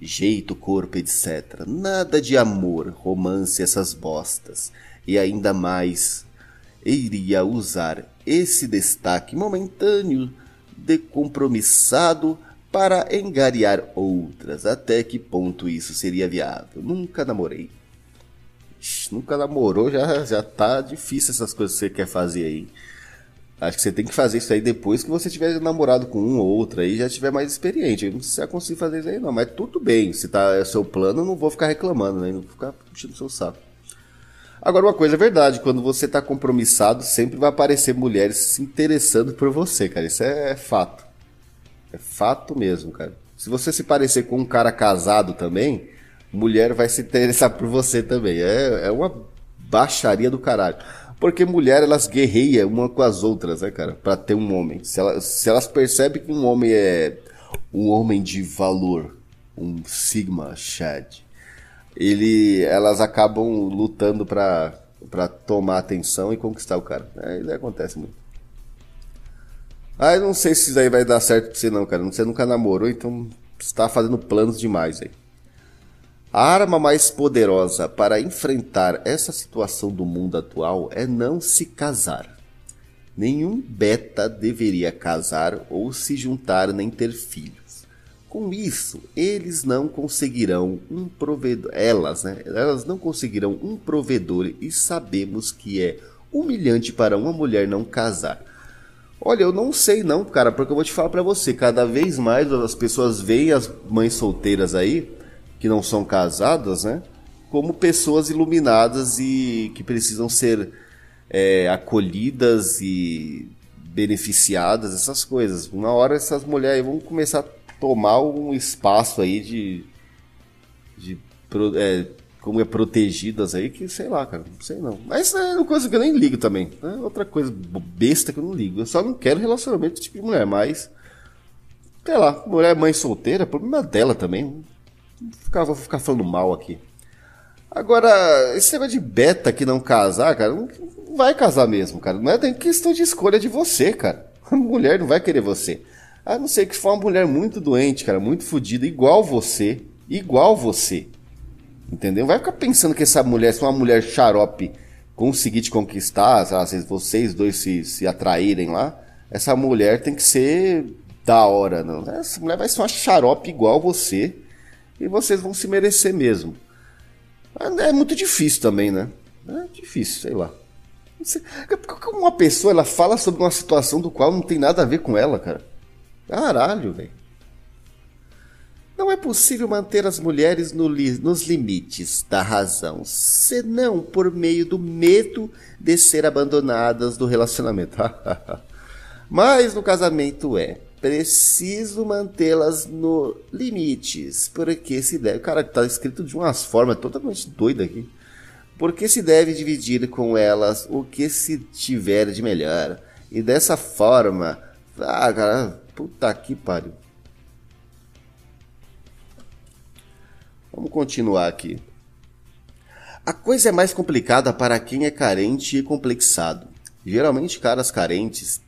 Jeito, corpo, etc. Nada de amor, romance, essas bostas. E ainda mais, iria usar esse destaque momentâneo de compromissado para engariar outras. Até que ponto isso seria viável? Nunca namorei. Nunca namorou, já, já tá difícil essas coisas que você quer fazer aí. Acho que você tem que fazer isso aí depois que você tiver namorado com um ou outro aí, já tiver mais experiente. Eu não sei se conseguir fazer isso aí não, mas tudo bem. Se tá é seu plano, não vou ficar reclamando, né? Não vou ficar puxando seu saco. Agora, uma coisa é verdade, quando você tá compromissado, sempre vai aparecer mulheres se interessando por você, cara. Isso é fato. É fato mesmo, cara. Se você se parecer com um cara casado também, mulher vai se interessar por você também. É, é uma baixaria do caralho. Porque mulher, elas guerreiam uma com as outras, né, cara? Pra ter um homem. Se elas, se elas percebem que um homem é um homem de valor, um Sigma Chad, ele, elas acabam lutando pra, pra tomar atenção e conquistar o cara. É, isso acontece muito. Ah, eu não sei se isso aí vai dar certo pra você não, cara. Você nunca namorou, então está fazendo planos demais aí. A arma mais poderosa para enfrentar essa situação do mundo atual é não se casar. Nenhum beta deveria casar ou se juntar nem ter filhos. Com isso, eles não conseguirão um provedor, elas, né? Elas não conseguirão um provedor e sabemos que é humilhante para uma mulher não casar. Olha, eu não sei não, cara, porque eu vou te falar para você, cada vez mais as pessoas veem as mães solteiras aí que não são casadas, né? Como pessoas iluminadas e que precisam ser é, acolhidas e beneficiadas, essas coisas. Uma hora essas mulheres vão começar a tomar um espaço aí de. de é, como é protegidas aí, que sei lá, cara, não sei não. Mas é uma coisa que eu nem ligo também. É outra coisa besta que eu não ligo. Eu só não quero relacionamento tipo de mulher, mas. Sei lá, mulher mãe solteira, problema dela também ficar, vou ficar falando mal aqui. Agora, esse negócio de beta que não casar, cara, não vai casar mesmo, cara. Não é nem questão de escolha de você, cara. A mulher não vai querer você. A não ser que for uma mulher muito doente, cara, muito fodida, igual você. Igual você. Entendeu? Vai ficar pensando que essa mulher, se uma mulher xarope conseguir te conquistar, lá, se vocês dois se, se atraírem lá, essa mulher tem que ser da hora, não. Essa mulher vai ser uma xarope igual você e vocês vão se merecer mesmo. É muito difícil também, né? É difícil, sei lá. Uma pessoa ela fala sobre uma situação do qual não tem nada a ver com ela, cara. Caralho, velho. Não é possível manter as mulheres no li nos limites da razão, senão por meio do medo de ser abandonadas do relacionamento. Mas no casamento é preciso mantê-las no limites, porque se deve. Cara, tá escrito de umas formas totalmente doidas aqui. Porque se deve dividir com elas o que se tiver de melhor. E dessa forma. Ah, cara, puta que pariu. Vamos continuar aqui. A coisa é mais complicada para quem é carente e complexado. Geralmente, caras carentes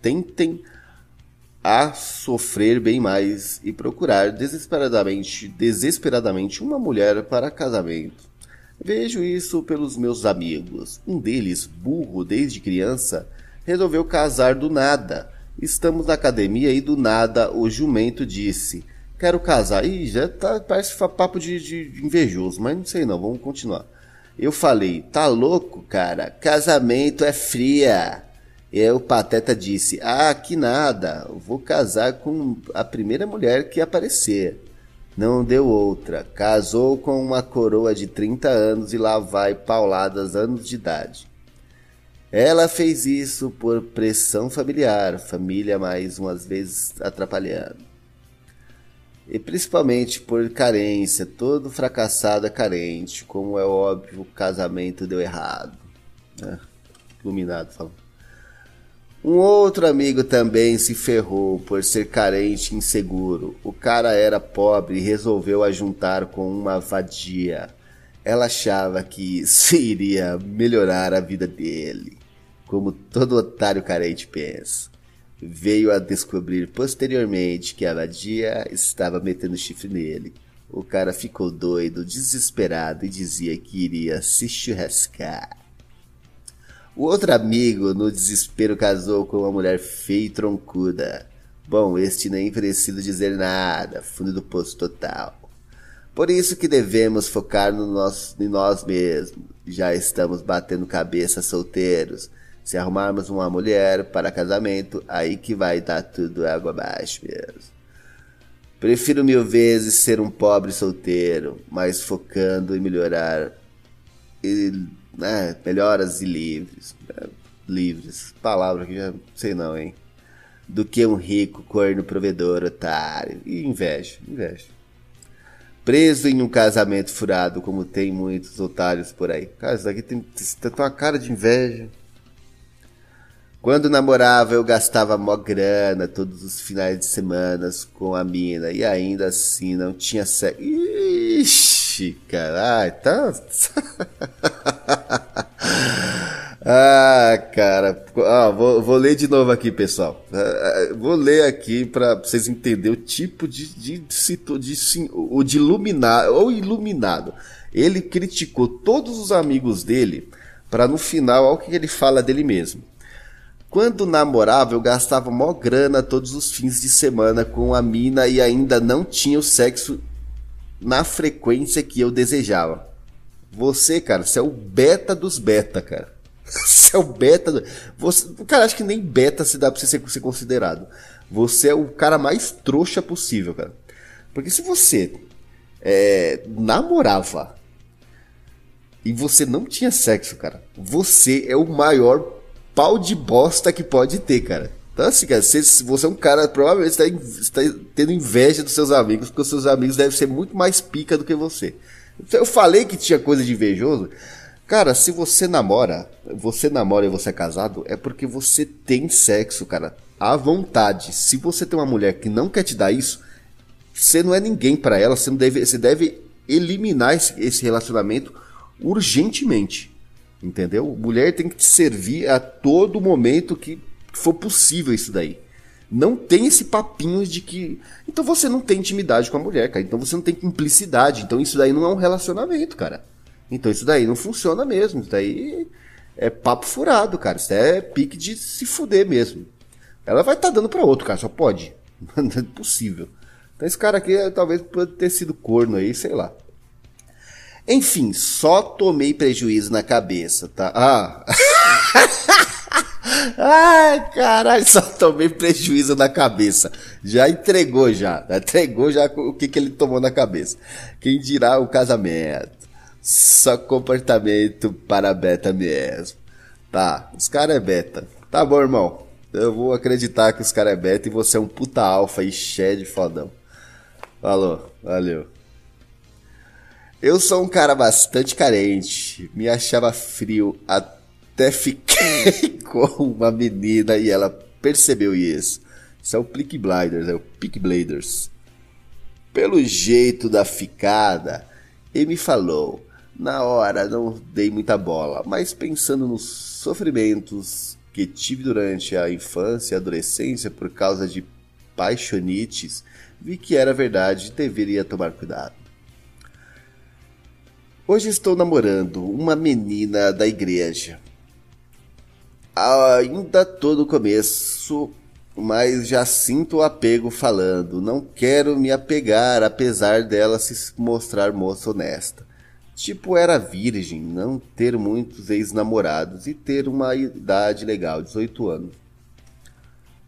tentem a sofrer bem mais e procurar desesperadamente, desesperadamente uma mulher para casamento. Vejo isso pelos meus amigos. Um deles, burro desde criança, resolveu casar do nada. Estamos na academia e do nada o jumento disse: Quero casar. Ih, já tá, parece papo de, de invejoso, mas não sei não, vamos continuar. Eu falei: Tá louco, cara? Casamento é fria. E o Pateta disse: Ah, que nada, vou casar com a primeira mulher que aparecer. Não deu outra. Casou com uma coroa de 30 anos e lá vai pauladas anos de idade. Ela fez isso por pressão familiar, família mais umas vezes atrapalhando. E principalmente por carência, todo fracassado é carente, como é óbvio, o casamento deu errado. Né? Iluminado falando. Um outro amigo também se ferrou por ser carente e inseguro. O cara era pobre e resolveu ajuntar com uma vadia. Ela achava que isso iria melhorar a vida dele, como todo otário carente pensa. Veio a descobrir posteriormente que a vadia estava metendo chifre nele. O cara ficou doido, desesperado e dizia que iria se churrascar. O outro amigo, no desespero, casou com uma mulher feia e troncuda. Bom, este nem precisa dizer nada, fundo do poço total. Por isso que devemos focar no nosso, em nós mesmos. Já estamos batendo cabeça solteiros. Se arrumarmos uma mulher para casamento, aí que vai dar tudo água abaixo mesmo. Prefiro mil vezes ser um pobre solteiro, mas focando em melhorar e né, melhoras e livres. Né, livres, palavra que já sei não, hein? Do que um rico corno provedor otário. E inveja, inveja. Preso em um casamento furado, como tem muitos otários por aí. Cara, isso daqui tem, tem uma cara de inveja. Quando namorava, eu gastava mó grana todos os finais de semana com a mina. E ainda assim não tinha sexo. Ixi, caralho, tá. ah, cara. Ah, vou, vou, ler de novo aqui, pessoal. Ah, vou ler aqui para vocês entenderem o tipo de, de, de, de, o de iluminado ou iluminado. Ele criticou todos os amigos dele para no final, olha o que ele fala dele mesmo. Quando namorava, eu gastava mó grana todos os fins de semana com a mina e ainda não tinha o sexo na frequência que eu desejava. Você, cara, você é o beta dos beta, cara. Você é o beta. Do... Você... Cara, acho que nem beta se dá pra você ser, considerado. Você é o cara mais trouxa possível, cara. Porque se você é, namorava e você não tinha sexo, cara, você é o maior pau de bosta que pode ter, cara. Então, assim, cara, você, você é um cara, provavelmente está, está tendo inveja dos seus amigos, porque os seus amigos devem ser muito mais pica do que você. Eu falei que tinha coisa de invejoso. Cara, se você namora, você namora e você é casado, é porque você tem sexo, cara, à vontade. Se você tem uma mulher que não quer te dar isso, você não é ninguém para ela, você, não deve, você deve eliminar esse, esse relacionamento urgentemente. Entendeu? Mulher tem que te servir a todo momento que for possível isso daí. Não tem esse papinho de que. Então você não tem intimidade com a mulher, cara. Então você não tem cumplicidade. Então isso daí não é um relacionamento, cara. Então isso daí não funciona mesmo. Isso daí é papo furado, cara. Isso é pique de se fuder mesmo. Ela vai estar tá dando para outro, cara. Só pode. Não é possível. Então esse cara aqui talvez pode ter sido corno aí, sei lá. Enfim, só tomei prejuízo na cabeça, tá? Ah. Ai, caralho, só tomei prejuízo na cabeça. Já entregou já. Entregou já o que, que ele tomou na cabeça. Quem dirá o casamento? Só comportamento para beta mesmo. Tá, os caras é beta. Tá bom, irmão. Eu vou acreditar que os caras é beta e você é um puta alfa e shed fodão. Falou, valeu. Eu sou um cara bastante carente. Me achava frio até até fiquei com uma menina e ela percebeu isso. Isso é o Peak Blinders, é o Peak Bladers. Pelo jeito da ficada, ele me falou. Na hora não dei muita bola, mas pensando nos sofrimentos que tive durante a infância e adolescência por causa de paixonites, vi que era verdade e deveria tomar cuidado. Hoje estou namorando uma menina da igreja ainda tô no começo, mas já sinto o apego falando. Não quero me apegar, apesar dela se mostrar moça honesta. Tipo, era virgem, não ter muitos ex-namorados e ter uma idade legal, 18 anos.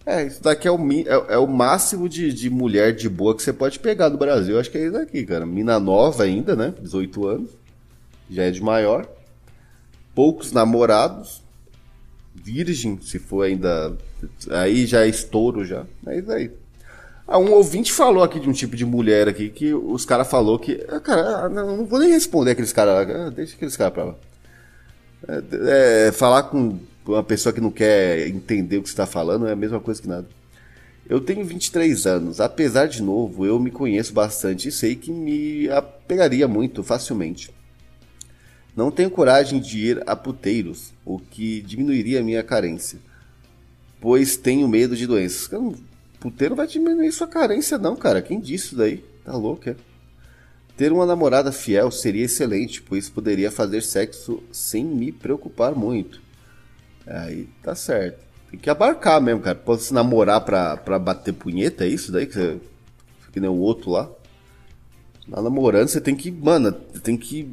É, isso daqui é o, é, é o máximo de, de mulher de boa que você pode pegar no Brasil. Acho que é isso daqui, cara. Mina nova ainda, né? 18 anos. Já é de maior. Poucos namorados virgem, se for ainda. Aí já é estouro já. Isso aí. Ah, um ouvinte falou aqui de um tipo de mulher aqui que os caras falou que. Ah, cara, ah, não, não, vou nem responder aqueles caras lá. Ah, deixa aqueles caras pra lá. É, é, falar com uma pessoa que não quer entender o que você está falando é a mesma coisa que nada. Eu tenho 23 anos, apesar de novo, eu me conheço bastante e sei que me apegaria muito facilmente. Não tenho coragem de ir a puteiros, o que diminuiria a minha carência, pois tenho medo de doenças. Puteiro vai diminuir sua carência, não, cara. Quem disse isso daí? Tá louco, é? Ter uma namorada fiel seria excelente, pois poderia fazer sexo sem me preocupar muito. Aí tá certo. Tem que abarcar mesmo, cara. Pode se namorar pra, pra bater punheta, é isso daí? Que, você, que nem o outro lá. Na namorando, você tem que, mano, tem que.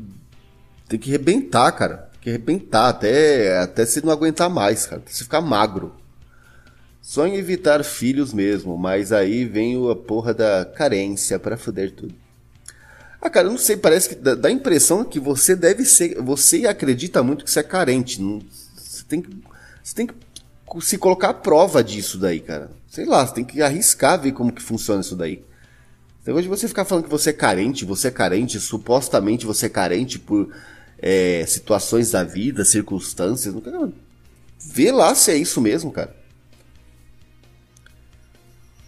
Tem que rebentar, cara. Tem que rebentar até, até você não aguentar mais, cara. Até você ficar magro. Sonho evitar filhos mesmo, mas aí vem a porra da carência para foder tudo. Ah, cara, eu não sei, parece que dá, a impressão que você deve ser. Você acredita muito que você é carente. Não, você, tem que, você tem que se colocar à prova disso daí, cara. Sei lá, você tem que arriscar ver como que funciona isso daí. Depois de você ficar falando que você é carente, você é carente, supostamente você é carente por é, situações da vida, circunstâncias. Não, vê lá se é isso mesmo, cara.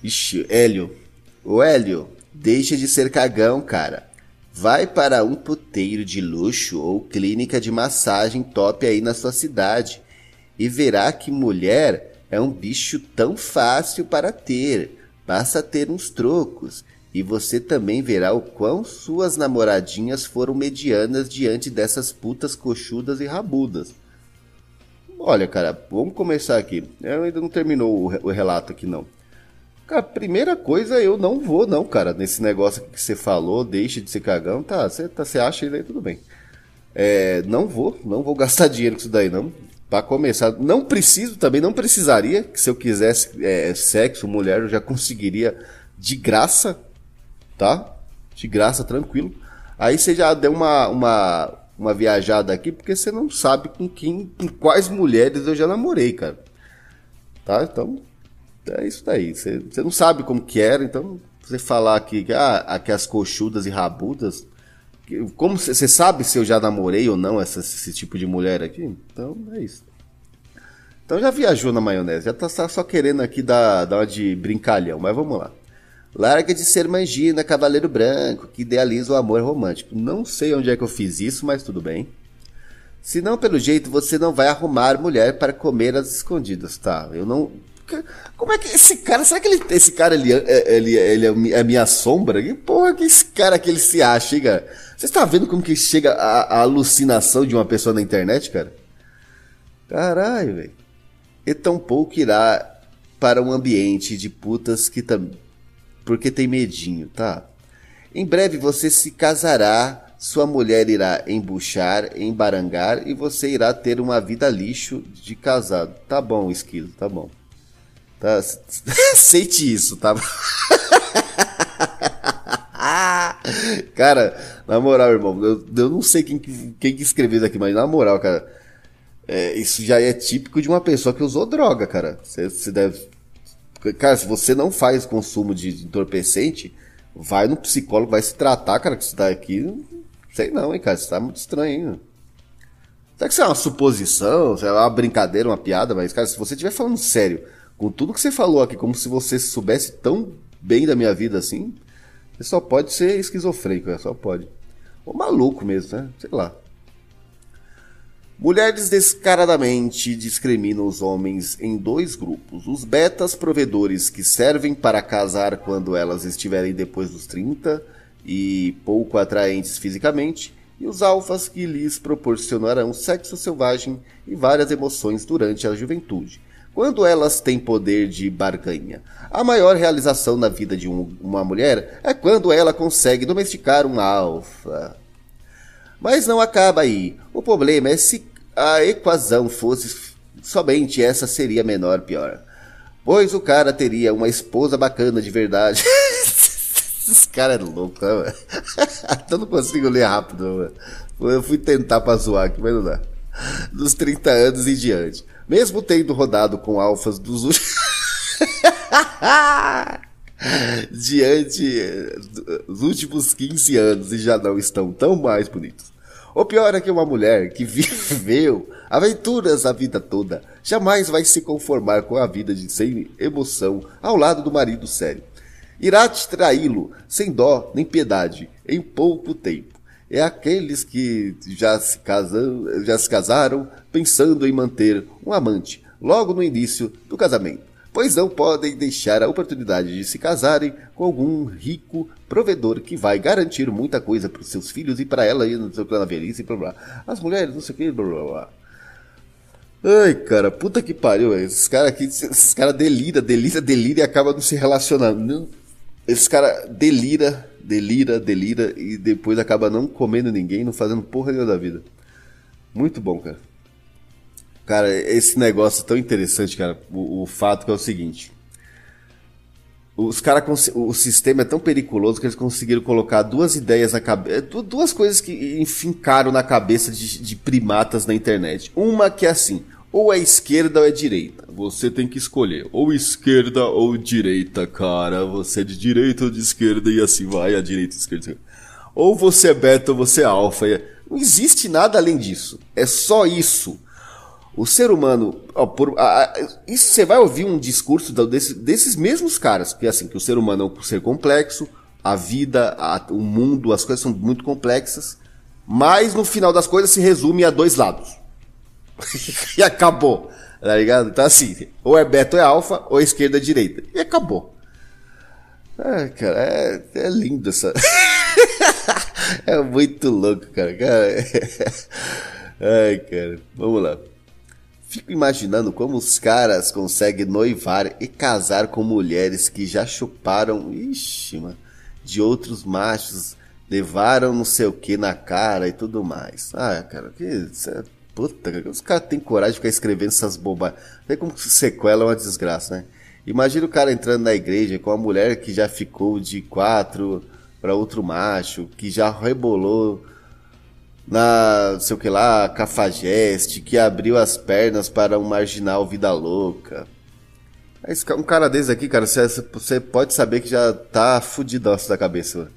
Ixi, Hélio. Ô Hélio, deixa de ser cagão, cara. Vai para um puteiro de luxo ou clínica de massagem top aí na sua cidade e verá que mulher é um bicho tão fácil para ter. Basta ter uns trocos e você também verá o quão suas namoradinhas foram medianas diante dessas putas coxudas e rabudas. Olha, cara, vamos começar aqui. Eu ainda não terminou o relato aqui não. Cara, primeira coisa, eu não vou, não, cara, nesse negócio que você falou, deixe de ser cagão, tá, você tá, acha ele aí, tudo bem. É, não vou, não vou gastar dinheiro com isso daí, não. Pra começar, não preciso também, não precisaria, que se eu quisesse é, sexo, mulher, eu já conseguiria de graça, tá? De graça, tranquilo. Aí você já deu uma, uma, uma viajada aqui, porque você não sabe com quem, com quais mulheres eu já namorei, cara. Tá? Então, é isso daí. Você, você não sabe como que era, então você falar aqui, ah, aqui as coxudas e rabudas. Como você sabe se eu já namorei ou não essa, esse tipo de mulher aqui? Então é isso. Então já viajou na maionese, já tá só querendo aqui dar, dar uma de brincalhão, mas vamos lá. Larga de ser mangina, cavaleiro branco, que idealiza o amor romântico. Não sei onde é que eu fiz isso, mas tudo bem. Se não, pelo jeito, você não vai arrumar mulher para comer às escondidas, tá? Eu não. Como é que esse cara, será que ele, esse cara ele, é, ele, ele é minha sombra? Que porra que esse cara que ele se acha, hein, cara? Você está vendo como que chega a, a, alucinação de uma pessoa na internet, cara? Caralho, velho. E tampouco irá para um ambiente de putas que também. Porque tem medinho, tá? Em breve você se casará, sua mulher irá embuchar, embarangar e você irá ter uma vida lixo de casado. Tá bom, esquilo, tá bom. Tá? Aceite isso, tá? cara, na moral, irmão, eu, eu não sei quem, quem que escreveu isso aqui, mas na moral, cara, é, isso já é típico de uma pessoa que usou droga, cara. Você deve. Cara, se você não faz consumo de entorpecente, vai no psicólogo, vai se tratar, cara, que isso daqui. Sei não, hein, cara, isso tá muito estranho, hein? Será que isso é uma suposição, é uma brincadeira, uma piada, mas, cara, se você estiver falando sério com tudo que você falou aqui, como se você soubesse tão bem da minha vida assim, você só pode ser esquizofrênico, né? só pode. Ou maluco mesmo, né? Sei lá. Mulheres descaradamente discriminam os homens em dois grupos: os betas provedores que servem para casar quando elas estiverem depois dos 30 e pouco atraentes fisicamente, e os alfas que lhes proporcionarão sexo selvagem e várias emoções durante a juventude, quando elas têm poder de barganha. A maior realização na vida de um, uma mulher é quando ela consegue domesticar um alfa. Mas não acaba aí. O problema é se a equação fosse somente essa seria menor pior. Pois o cara teria uma esposa bacana de verdade. Esse cara é louco, né, Eu não consigo ler rápido, mano. Eu fui tentar pra zoar aqui, mas não dá. Dos 30 anos em diante. Mesmo tendo rodado com alfas dos últimos. Diante dos últimos 15 anos e já não estão tão mais bonitos. O pior é que uma mulher que viveu aventuras a vida toda jamais vai se conformar com a vida de sem emoção ao lado do marido sério. Irá te traí-lo sem dó nem piedade em pouco tempo. É aqueles que já se, casam, já se casaram pensando em manter um amante logo no início do casamento pois não podem deixar a oportunidade de se casarem com algum rico provedor que vai garantir muita coisa para os seus filhos e para ela no seu plano velhice e blá blá. As mulheres, não sei o que, blá blá blá. Ai, cara, puta que pariu, esses caras aqui, esses caras delira, delira, delira e acaba não se relacionando. Esses caras delira, delira, delira e depois acaba não comendo ninguém, não fazendo porra nenhuma da vida. Muito bom, cara. Cara, esse negócio é tão interessante, cara. O, o fato que é o seguinte. Os cara, o sistema é tão periculoso que eles conseguiram colocar duas ideias na cabeça. É, duas coisas que enfincaram na cabeça de, de primatas na internet. Uma que é assim: ou é esquerda ou é direita. Você tem que escolher. Ou esquerda ou direita, cara. Você é de direita ou de esquerda e assim vai, a direita, a esquerda. Ou você é beta ou você é alfa. Não existe nada além disso. É só isso. O ser humano, ó, por, a, a, isso você vai ouvir um discurso desse, desses mesmos caras, que assim, que o ser humano é um ser complexo, a vida, a, o mundo, as coisas são muito complexas, mas no final das coisas se resume a dois lados. e acabou, tá ligado? Então assim, ou é beta ou é alfa, ou é esquerda é direita. E acabou. É, cara, é, é lindo essa. é muito louco, cara. Ai, cara, vamos lá. Fico imaginando como os caras conseguem noivar e casar com mulheres que já chuparam, ixi, mano, de outros machos, levaram não sei o que na cara e tudo mais. Ah, cara, que. É, puta, os caras têm coragem de ficar escrevendo essas bobagens. Vê como sequela é uma desgraça, né? Imagina o cara entrando na igreja com a mulher que já ficou de quatro para outro macho, que já rebolou na, sei o que lá, Cafajeste, que abriu as pernas para um marginal vida louca. Um cara desse aqui, cara, você pode saber que já tá fudidaço da cabeça.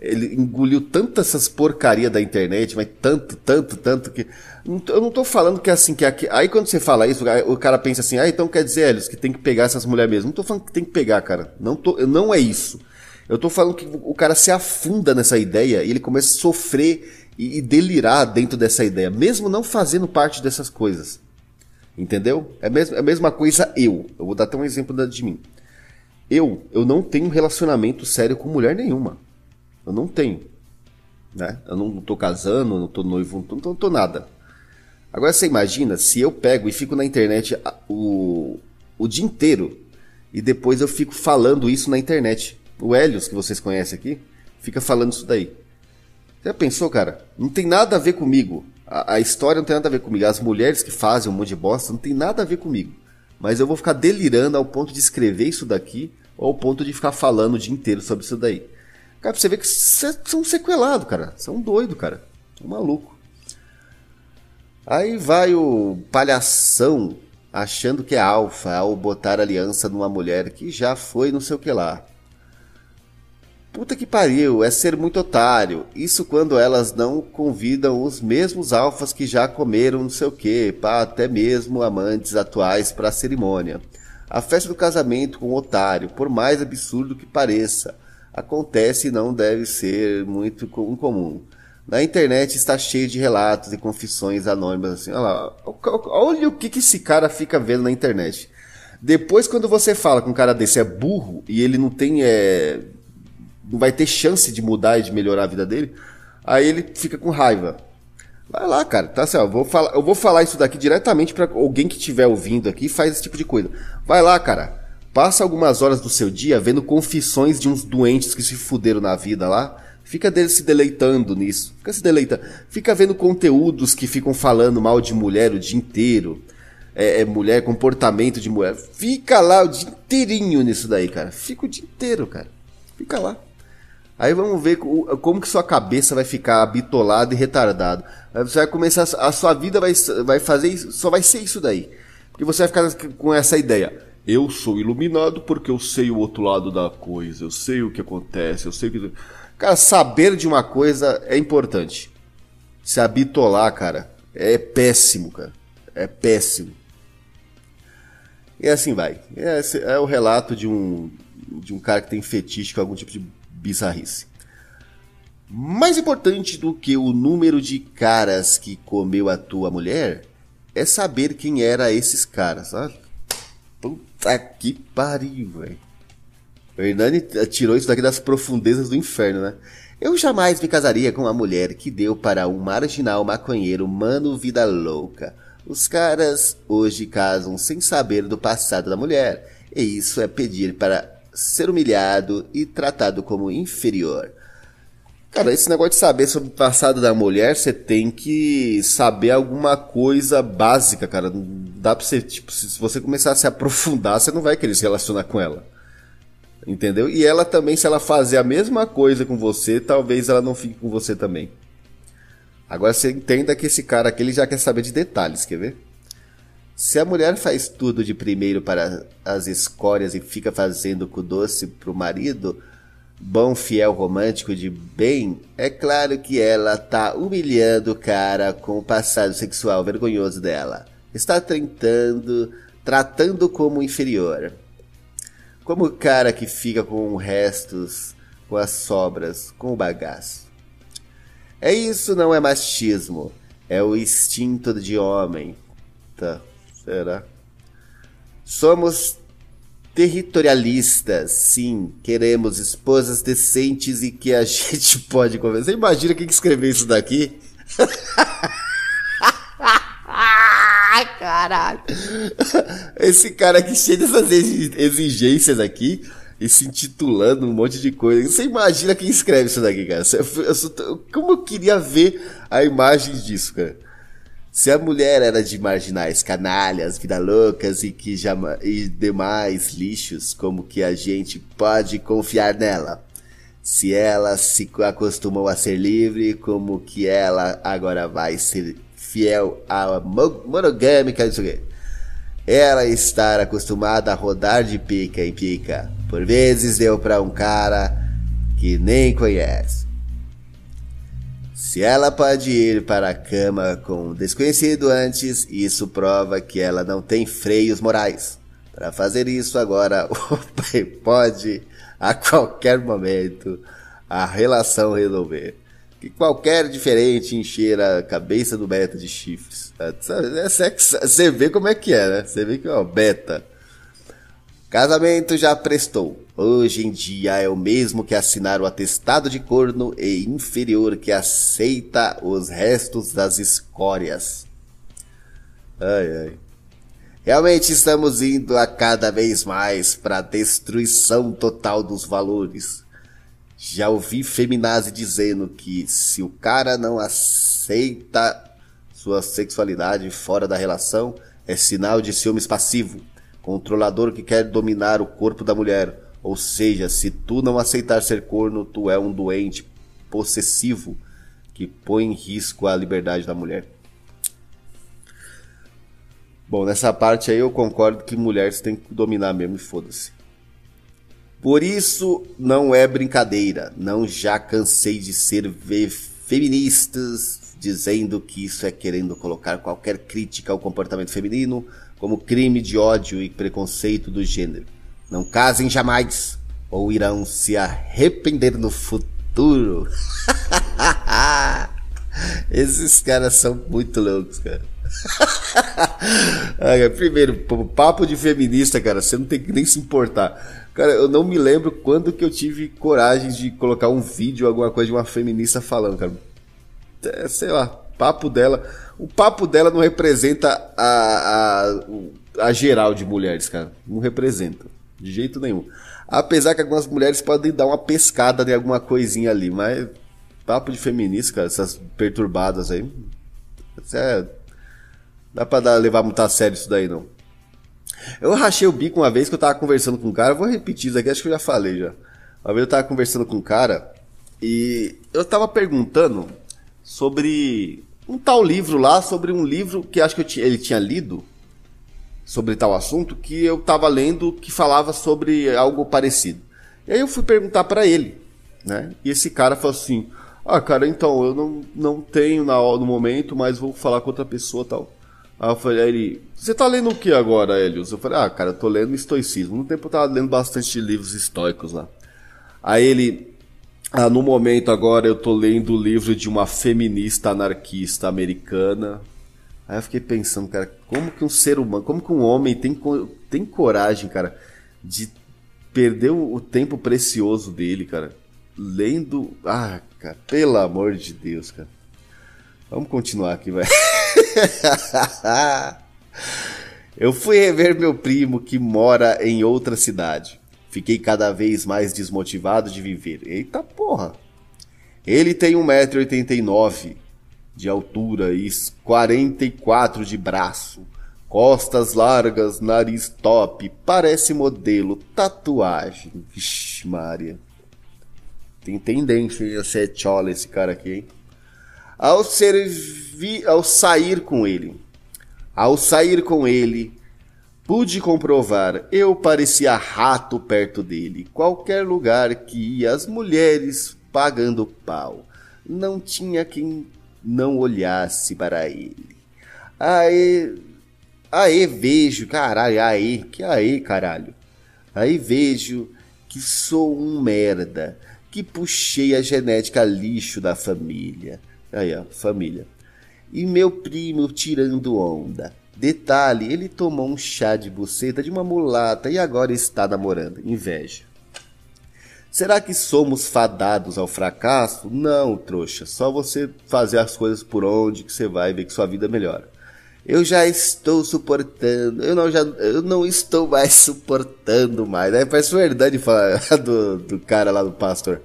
Ele engoliu tanto essas porcaria da internet, mas tanto, tanto, tanto que. Eu não tô falando que é assim, que aqui. Aí quando você fala isso, o cara pensa assim, ah, então quer dizer, Elis, que tem que pegar essas mulheres mesmo. Não tô falando que tem que pegar, cara. Não, tô, não é isso. Eu tô falando que o cara se afunda nessa ideia e ele começa a sofrer e, e delirar dentro dessa ideia, mesmo não fazendo parte dessas coisas. Entendeu? É, mesmo, é a mesma coisa eu. Eu vou dar até um exemplo de mim. Eu, eu não tenho relacionamento sério com mulher nenhuma. Eu não tenho. Né? Eu não tô casando, não tô noivo, não tô, não tô nada. Agora você imagina se eu pego e fico na internet o, o dia inteiro e depois eu fico falando isso na internet. O Helios, que vocês conhecem aqui, fica falando isso daí. Já pensou, cara? Não tem nada a ver comigo. A, a, história não tem nada a ver comigo. As mulheres que fazem um monte de bosta não tem nada a ver comigo. Mas eu vou ficar delirando ao ponto de escrever isso daqui ou ao ponto de ficar falando o dia inteiro sobre isso daí. Cara, pra você ver que vocês são sequelados, cara. São doido, cara. São maluco. Aí vai o palhação achando que é alfa ao botar aliança numa mulher que já foi não sei o que lá. Puta que pariu, é ser muito otário. Isso quando elas não convidam os mesmos alfas que já comeram não sei o que, até mesmo amantes atuais para a cerimônia. A festa do casamento com o otário, por mais absurdo que pareça, acontece e não deve ser muito incomum. Na internet está cheio de relatos e confissões anônimas assim. Olha, lá, olha o que, que esse cara fica vendo na internet. Depois, quando você fala que um cara desse é burro e ele não tem é, não vai ter chance de mudar e de melhorar a vida dele, aí ele fica com raiva. Vai lá, cara, tá assim, ó, vou falar, eu vou falar isso daqui diretamente para alguém que estiver ouvindo aqui e faz esse tipo de coisa. Vai lá, cara, passa algumas horas do seu dia vendo confissões de uns doentes que se fuderam na vida lá. Fica dele se deleitando nisso. Fica se deleitando. Fica vendo conteúdos que ficam falando mal de mulher o dia inteiro. É, é, mulher, comportamento de mulher. Fica lá o dia inteirinho nisso daí, cara. Fica o dia inteiro, cara. Fica lá. Aí vamos ver como que sua cabeça vai ficar bitolada e retardado. Aí você vai começar, a sua vida vai, vai fazer só vai ser isso daí. Porque você vai ficar com essa ideia. Eu sou iluminado porque eu sei o outro lado da coisa, eu sei o que acontece, eu sei o que. Cara, saber de uma coisa é importante. se habitolar, cara, é péssimo, cara. É péssimo. E assim vai. Esse é o relato de um, de um cara que tem fetiche com algum tipo de bizarrice. Mais importante do que o número de caras que comeu a tua mulher é saber quem era esses caras, sabe? Puta que pariu, velho. O Hernani tirou isso daqui das profundezas do inferno, né? Eu jamais me casaria com uma mulher que deu para um marginal maconheiro mano vida louca. Os caras hoje casam sem saber do passado da mulher, e isso é pedir para ser humilhado e tratado como inferior. Cara, esse negócio de saber sobre o passado da mulher, você tem que saber alguma coisa básica, cara. Não dá pra você, tipo, se você começar a se aprofundar, você não vai querer se relacionar com ela. Entendeu? E ela também, se ela fazer a mesma coisa com você, talvez ela não fique com você também. Agora você entenda que esse cara aqui ele já quer saber de detalhes, quer ver? Se a mulher faz tudo de primeiro para as escórias e fica fazendo com doce pro marido, bom, fiel, romântico de bem, é claro que ela tá humilhando o cara com o passado sexual vergonhoso dela. Está tentando, tratando como inferior. Como o cara que fica com restos, com as sobras, com o bagaço. É isso, não é machismo. É o instinto de homem. Tá, será? Somos territorialistas, sim. Queremos esposas decentes e que a gente pode conversar. Você imagina quem que escreveu isso daqui? Ai, caralho. Esse cara aqui cheio dessas exigências aqui e se intitulando um monte de coisa. Você imagina quem escreve isso daqui, cara? Como eu queria ver a imagem disso, cara? Se a mulher era de marginais, canalhas, vida loucas e que jama, e demais lixos, como que a gente pode confiar nela? Se ela se acostumou a ser livre, como que ela agora vai ser fiel à monogâmica, isso aqui. Ela estar acostumada a rodar de pica em pica. Por vezes deu para um cara que nem conhece. Se ela pode ir para a cama com um desconhecido antes, isso prova que ela não tem freios morais. Para fazer isso agora, o pai pode, a qualquer momento, a relação resolver. Que qualquer diferente encher a cabeça do beta de chifres. É sexo, você vê como é que é, né? Você vê que é uma beta. Casamento já prestou. Hoje em dia é o mesmo que assinar o atestado de corno e inferior que aceita os restos das escórias. Ai, ai. Realmente estamos indo a cada vez mais para a destruição total dos valores. Já ouvi feminazi dizendo que se o cara não aceita sua sexualidade fora da relação, é sinal de ciúmes passivo controlador que quer dominar o corpo da mulher. Ou seja, se tu não aceitar ser corno, tu é um doente possessivo que põe em risco a liberdade da mulher. Bom, nessa parte aí eu concordo que mulheres têm que dominar mesmo e foda-se. Por isso não é brincadeira. Não já cansei de ser feministas dizendo que isso é querendo colocar qualquer crítica ao comportamento feminino como crime de ódio e preconceito do gênero. Não casem jamais, ou irão se arrepender no futuro. Esses caras são muito loucos, cara. primeiro, papo de feminista, cara, você não tem que nem se importar. Cara, eu não me lembro quando que eu tive coragem de colocar um vídeo, alguma coisa de uma feminista falando, cara. É, sei lá, papo dela. O papo dela não representa a, a, a geral de mulheres, cara. Não representa. De jeito nenhum. Apesar que algumas mulheres podem dar uma pescada em alguma coisinha ali, mas papo de feminista, cara, essas perturbadas aí. É, dá pra dar, levar muito a sério isso daí, não. Eu rachei o bico uma vez que eu tava conversando com um cara, vou repetir isso aqui, acho que eu já falei já. Uma vez eu tava conversando com um cara e eu tava perguntando sobre um tal livro lá, sobre um livro que acho que ele tinha lido sobre tal assunto, que eu estava lendo que falava sobre algo parecido. E aí eu fui perguntar para ele, né? E esse cara falou assim: Ah, cara, então, eu não, não tenho na, no momento, mas vou falar com outra pessoa tal. Aí eu falei, aí ele, você tá lendo o que agora, Helios? Eu falei, ah, cara, eu tô lendo estoicismo. No tempo eu tava lendo bastante livros estoicos lá. Aí ele, ah, no momento agora eu tô lendo o livro de uma feminista anarquista americana. Aí eu fiquei pensando, cara, como que um ser humano, como que um homem tem, tem coragem, cara, de perder o tempo precioso dele, cara, lendo. Ah, cara, pelo amor de Deus, cara. Vamos continuar aqui, vai. Eu fui rever meu primo que mora em outra cidade. Fiquei cada vez mais desmotivado de viver. Eita porra! Ele tem 1,89m de altura e 44 de braço. Costas largas, nariz top, parece modelo, tatuagem. Vixe, Maria. Tem tendência a ser chola esse cara aqui, hein? Ao, ao sair com ele, ao sair com ele, pude comprovar, eu parecia rato perto dele. Qualquer lugar que ia, as mulheres pagando pau. Não tinha quem não olhasse para ele. Aí, aí vejo, caralho, aí, que aí, caralho. Aí vejo que sou um merda, que puxei a genética lixo da família. Aí, ó, família. E meu primo tirando onda. Detalhe, ele tomou um chá de buceta de uma mulata e agora está namorando. Inveja. Será que somos fadados ao fracasso? Não, trouxa. Só você fazer as coisas por onde que você vai ver que sua vida melhora. Eu já estou suportando. Eu não, já, eu não estou mais suportando mais. Aí parece verdade falar do, do cara lá do pastor.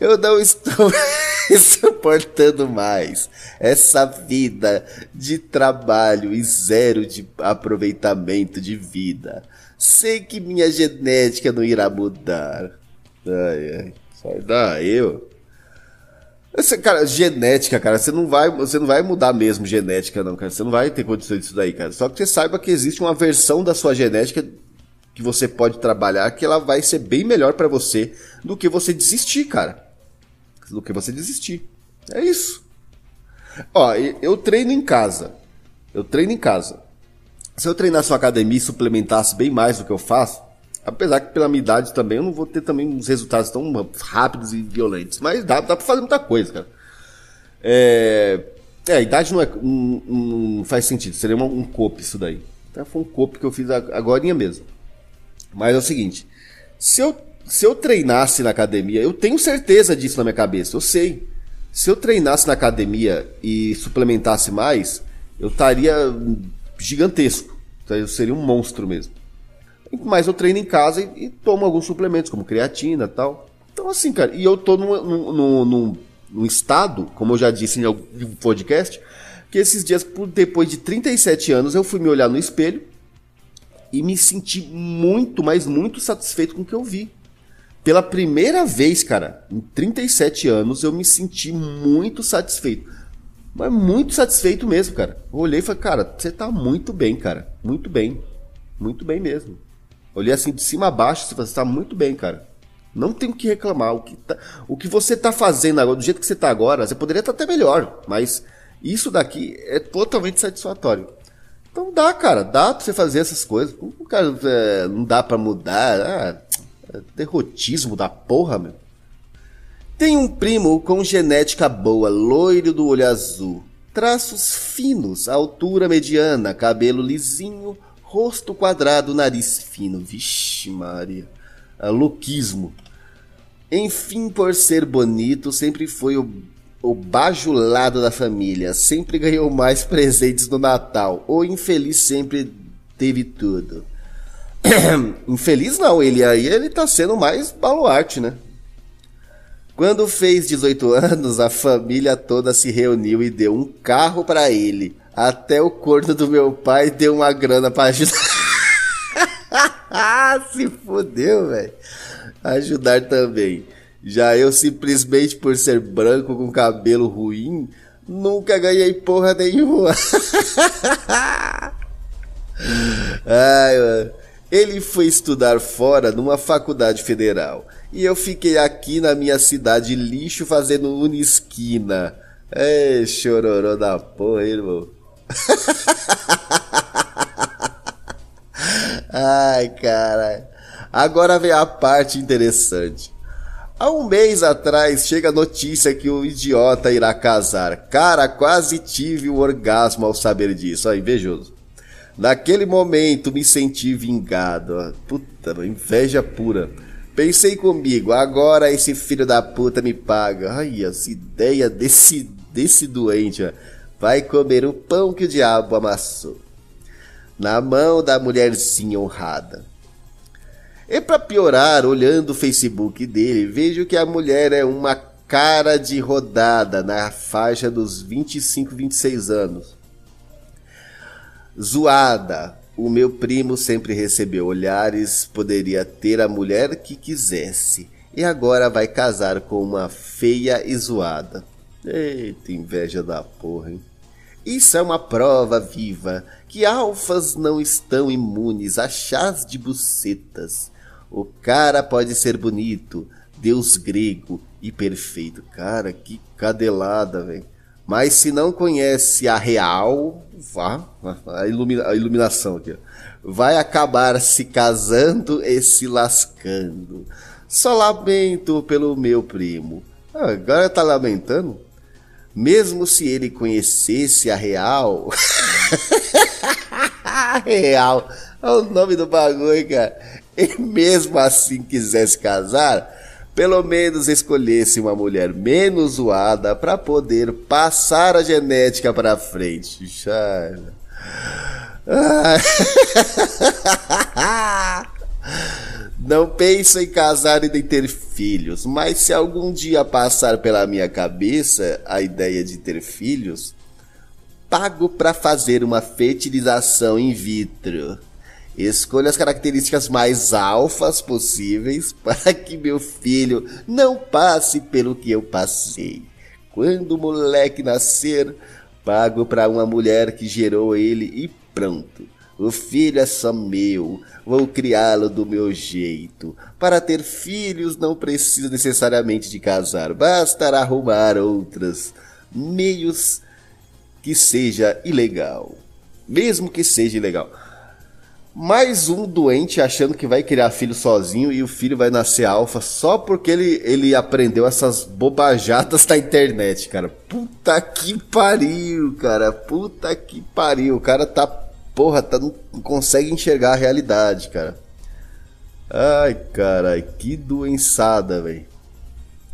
Eu não estou suportando mais essa vida de trabalho e zero de aproveitamento de vida. Sei que minha genética não irá mudar. Ai, ai. Sai daí, eu. Esse, cara, genética, cara, você não vai, você não vai mudar mesmo genética, não, cara. Você não vai ter condições disso daí, cara. Só que você saiba que existe uma versão da sua genética que você pode trabalhar que ela vai ser bem melhor para você do que você desistir, cara. Do que você desistir. É isso. Ó, eu treino em casa. Eu treino em casa. Se eu treinasse na academia e suplementasse bem mais do que eu faço, Apesar que pela minha idade também eu não vou ter também uns resultados tão rápidos e violentos. Mas dá, dá pra fazer muita coisa, cara. É, é a idade não, é, não, não faz sentido. Seria uma, um copo isso daí. Então foi um copo que eu fiz agora mesmo. Mas é o seguinte. Se eu, se eu treinasse na academia, eu tenho certeza disso na minha cabeça. Eu sei. Se eu treinasse na academia e suplementasse mais, eu estaria gigantesco. Então, eu seria um monstro mesmo. Mas eu treino em casa e, e tomo alguns suplementos, como creatina e tal. Então, assim, cara, e eu tô num, num, num, num estado, como eu já disse em algum podcast, que esses dias, depois de 37 anos, eu fui me olhar no espelho e me senti muito, mas muito satisfeito com o que eu vi. Pela primeira vez, cara, em 37 anos, eu me senti muito satisfeito. Mas muito satisfeito mesmo, cara. Olhei e falei, cara, você tá muito bem, cara. Muito bem. Muito bem mesmo. Olhei assim de cima a baixo e você está muito bem, cara. Não tem o que reclamar. O que, tá, o que você está fazendo agora, do jeito que você está agora, você poderia estar tá até melhor, mas isso daqui é totalmente satisfatório. Então dá, cara, dá pra você fazer essas coisas. O cara é, não dá para mudar. Ah, é derrotismo da porra, meu. Tem um primo com genética boa, loiro do olho azul, traços finos, altura mediana, cabelo lisinho, rosto quadrado, nariz fino. Vixe, Maria. É louquismo. Enfim, por ser bonito, sempre foi o, o bajulado da família. Sempre ganhou mais presentes no Natal. O infeliz sempre teve tudo. infeliz não, ele aí ele tá sendo mais baluarte, né? Quando fez 18 anos, a família toda se reuniu e deu um carro para ele. Até o corno do meu pai deu uma grana pra ajudar. Se fodeu, velho. Ajudar também. Já eu, simplesmente por ser branco com cabelo ruim, nunca ganhei porra nenhuma. Ai, mano. Ele foi estudar fora numa faculdade federal. E eu fiquei aqui na minha cidade lixo fazendo unisquina. É, chororô da porra, irmão. Ai, cara. Agora vem a parte interessante. Há um mês atrás chega a notícia que o idiota irá casar. Cara, quase tive um orgasmo ao saber disso. Ó, invejoso. Naquele momento me senti vingado. Puta, inveja pura. Pensei comigo, agora esse filho da puta me paga. Ai, as ideias desse, desse doente. Ó. Vai comer o pão que o diabo amassou. Na mão da mulherzinha honrada. E para piorar, olhando o Facebook dele, vejo que a mulher é uma cara de rodada na faixa dos 25, 26 anos. Zoada. O meu primo sempre recebeu olhares, poderia ter a mulher que quisesse. E agora vai casar com uma feia e zoada. Eita, inveja da porra, hein? Isso é uma prova viva que alfas não estão imunes a chás de bucetas. O cara pode ser bonito, deus grego e perfeito. Cara, que cadelada, velho. Mas se não conhece a real, vá, a, ilumina, a iluminação aqui, vai acabar se casando e se lascando. Só lamento pelo meu primo. Ah, agora tá lamentando? Mesmo se ele conhecesse a real. real. É o nome do bagulho, cara e mesmo assim quisesse casar, pelo menos escolhesse uma mulher menos zoada para poder passar a genética para frente. Não penso em casar e nem ter filhos, mas se algum dia passar pela minha cabeça a ideia de ter filhos, pago para fazer uma fertilização in vitro. Escolha as características mais alfas possíveis para que meu filho não passe pelo que eu passei. Quando o moleque nascer, pago para uma mulher que gerou ele e pronto. O filho é só meu, vou criá-lo do meu jeito. Para ter filhos não precisa necessariamente de casar, bastará arrumar outros meios que seja ilegal. Mesmo que seja ilegal. Mais um doente achando que vai criar filho sozinho e o filho vai nascer alfa só porque ele, ele aprendeu essas bobajadas da internet, cara. Puta que pariu, cara. Puta que pariu. O cara tá. Porra, tá, não consegue enxergar a realidade, cara. Ai, cara, que doençada, velho.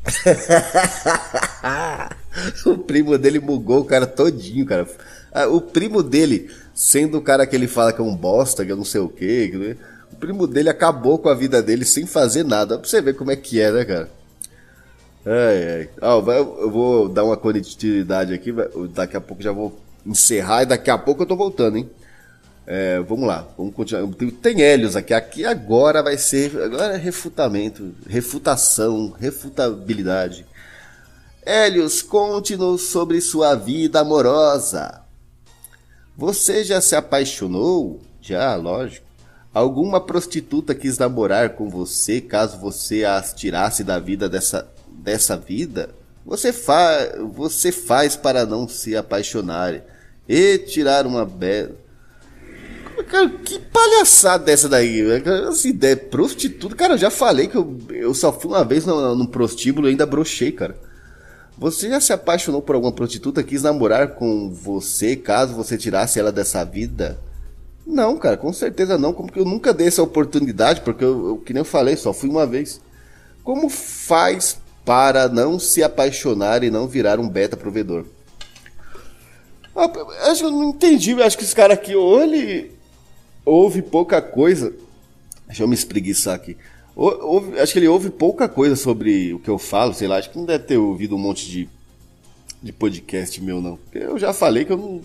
o primo dele mugou o cara todinho, cara. Ah, o primo dele sendo o cara que ele fala que é um bosta, que eu não sei o quê. O primo dele acabou com a vida dele sem fazer nada. Pra você ver como é que é, né, cara? Ai, ai. Ah, eu vou dar uma continuidade aqui. Daqui a pouco já vou encerrar e daqui a pouco eu tô voltando, hein? É, vamos lá, vamos continuar. Tem Hélios aqui. Aqui agora vai ser. Agora é refutamento, refutação, refutabilidade. Hélios, conte-nos sobre sua vida amorosa. Você já se apaixonou? Já, lógico. Alguma prostituta quis namorar com você caso você as tirasse da vida dessa, dessa vida? Você, fa você faz para não se apaixonar e tirar uma bela. Cara, que palhaçada dessa daí? Essa ideia prostituta. Cara, eu já falei que eu, eu só fui uma vez no prostíbulo e ainda brochei, cara. Você já se apaixonou por alguma prostituta? Quis namorar com você caso você tirasse ela dessa vida? Não, cara, com certeza não. Como que eu nunca dei essa oportunidade, porque eu, eu, que nem eu falei, só fui uma vez. Como faz para não se apaixonar e não virar um beta provedor? Ah, acho que eu não entendi. Acho que esse cara aqui, ou ele ouve pouca coisa. Deixa eu me espreguiçar aqui. Ouve, acho que ele ouve pouca coisa sobre o que eu falo, sei lá, acho que não deve ter ouvido um monte de, de podcast meu, não. Eu já falei que eu não,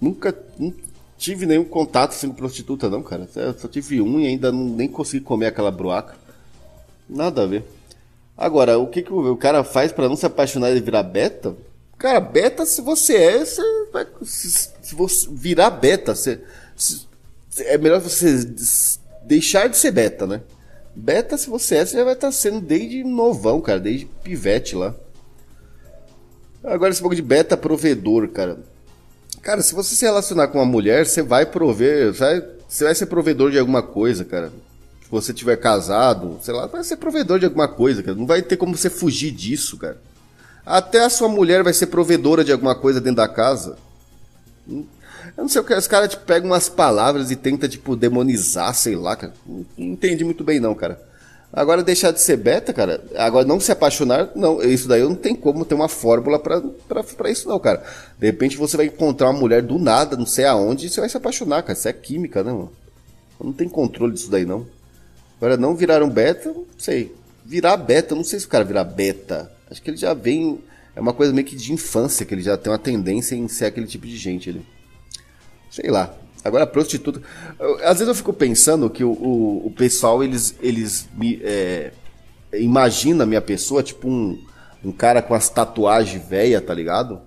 nunca não tive nenhum contato com prostituta, não, cara. Eu só tive um e ainda não, nem consegui comer aquela broaca. Nada a ver. Agora, o que, que o, o cara faz para não se apaixonar e virar beta? Cara, beta, se você é, você vai. Se, se você virar beta, você, se, é melhor você deixar de ser beta, né? Beta, se você é, você já vai estar tá sendo desde novão, cara, desde pivete lá. Agora esse pouco de beta provedor, cara. Cara, se você se relacionar com uma mulher, você vai prover, vai, você vai ser provedor de alguma coisa, cara. Se você tiver casado, sei lá, vai ser provedor de alguma coisa, cara. Não vai ter como você fugir disso, cara. Até a sua mulher vai ser provedora de alguma coisa dentro da casa. Eu não sei o que, os caras tipo, pegam umas palavras e tentam, tipo, demonizar, sei lá, cara. Não, entendi muito bem, não, cara. Agora, deixar de ser beta, cara. Agora, não se apaixonar, não. Isso daí eu não tem como ter uma fórmula pra isso, não, cara. De repente você vai encontrar uma mulher do nada, não sei aonde, e você vai se apaixonar, cara. Isso é química, né, mano? Não tem controle disso daí, não. Agora, não virar um beta, não sei. Virar beta, não sei se o cara virar beta. Acho que ele já vem. É uma coisa meio que de infância, que ele já tem uma tendência em ser aquele tipo de gente ali. Sei lá. Agora, prostituta. Às vezes eu fico pensando que o, o, o pessoal, eles, eles me. É, imagina a minha pessoa, tipo um, um cara com as tatuagens velhas, tá ligado?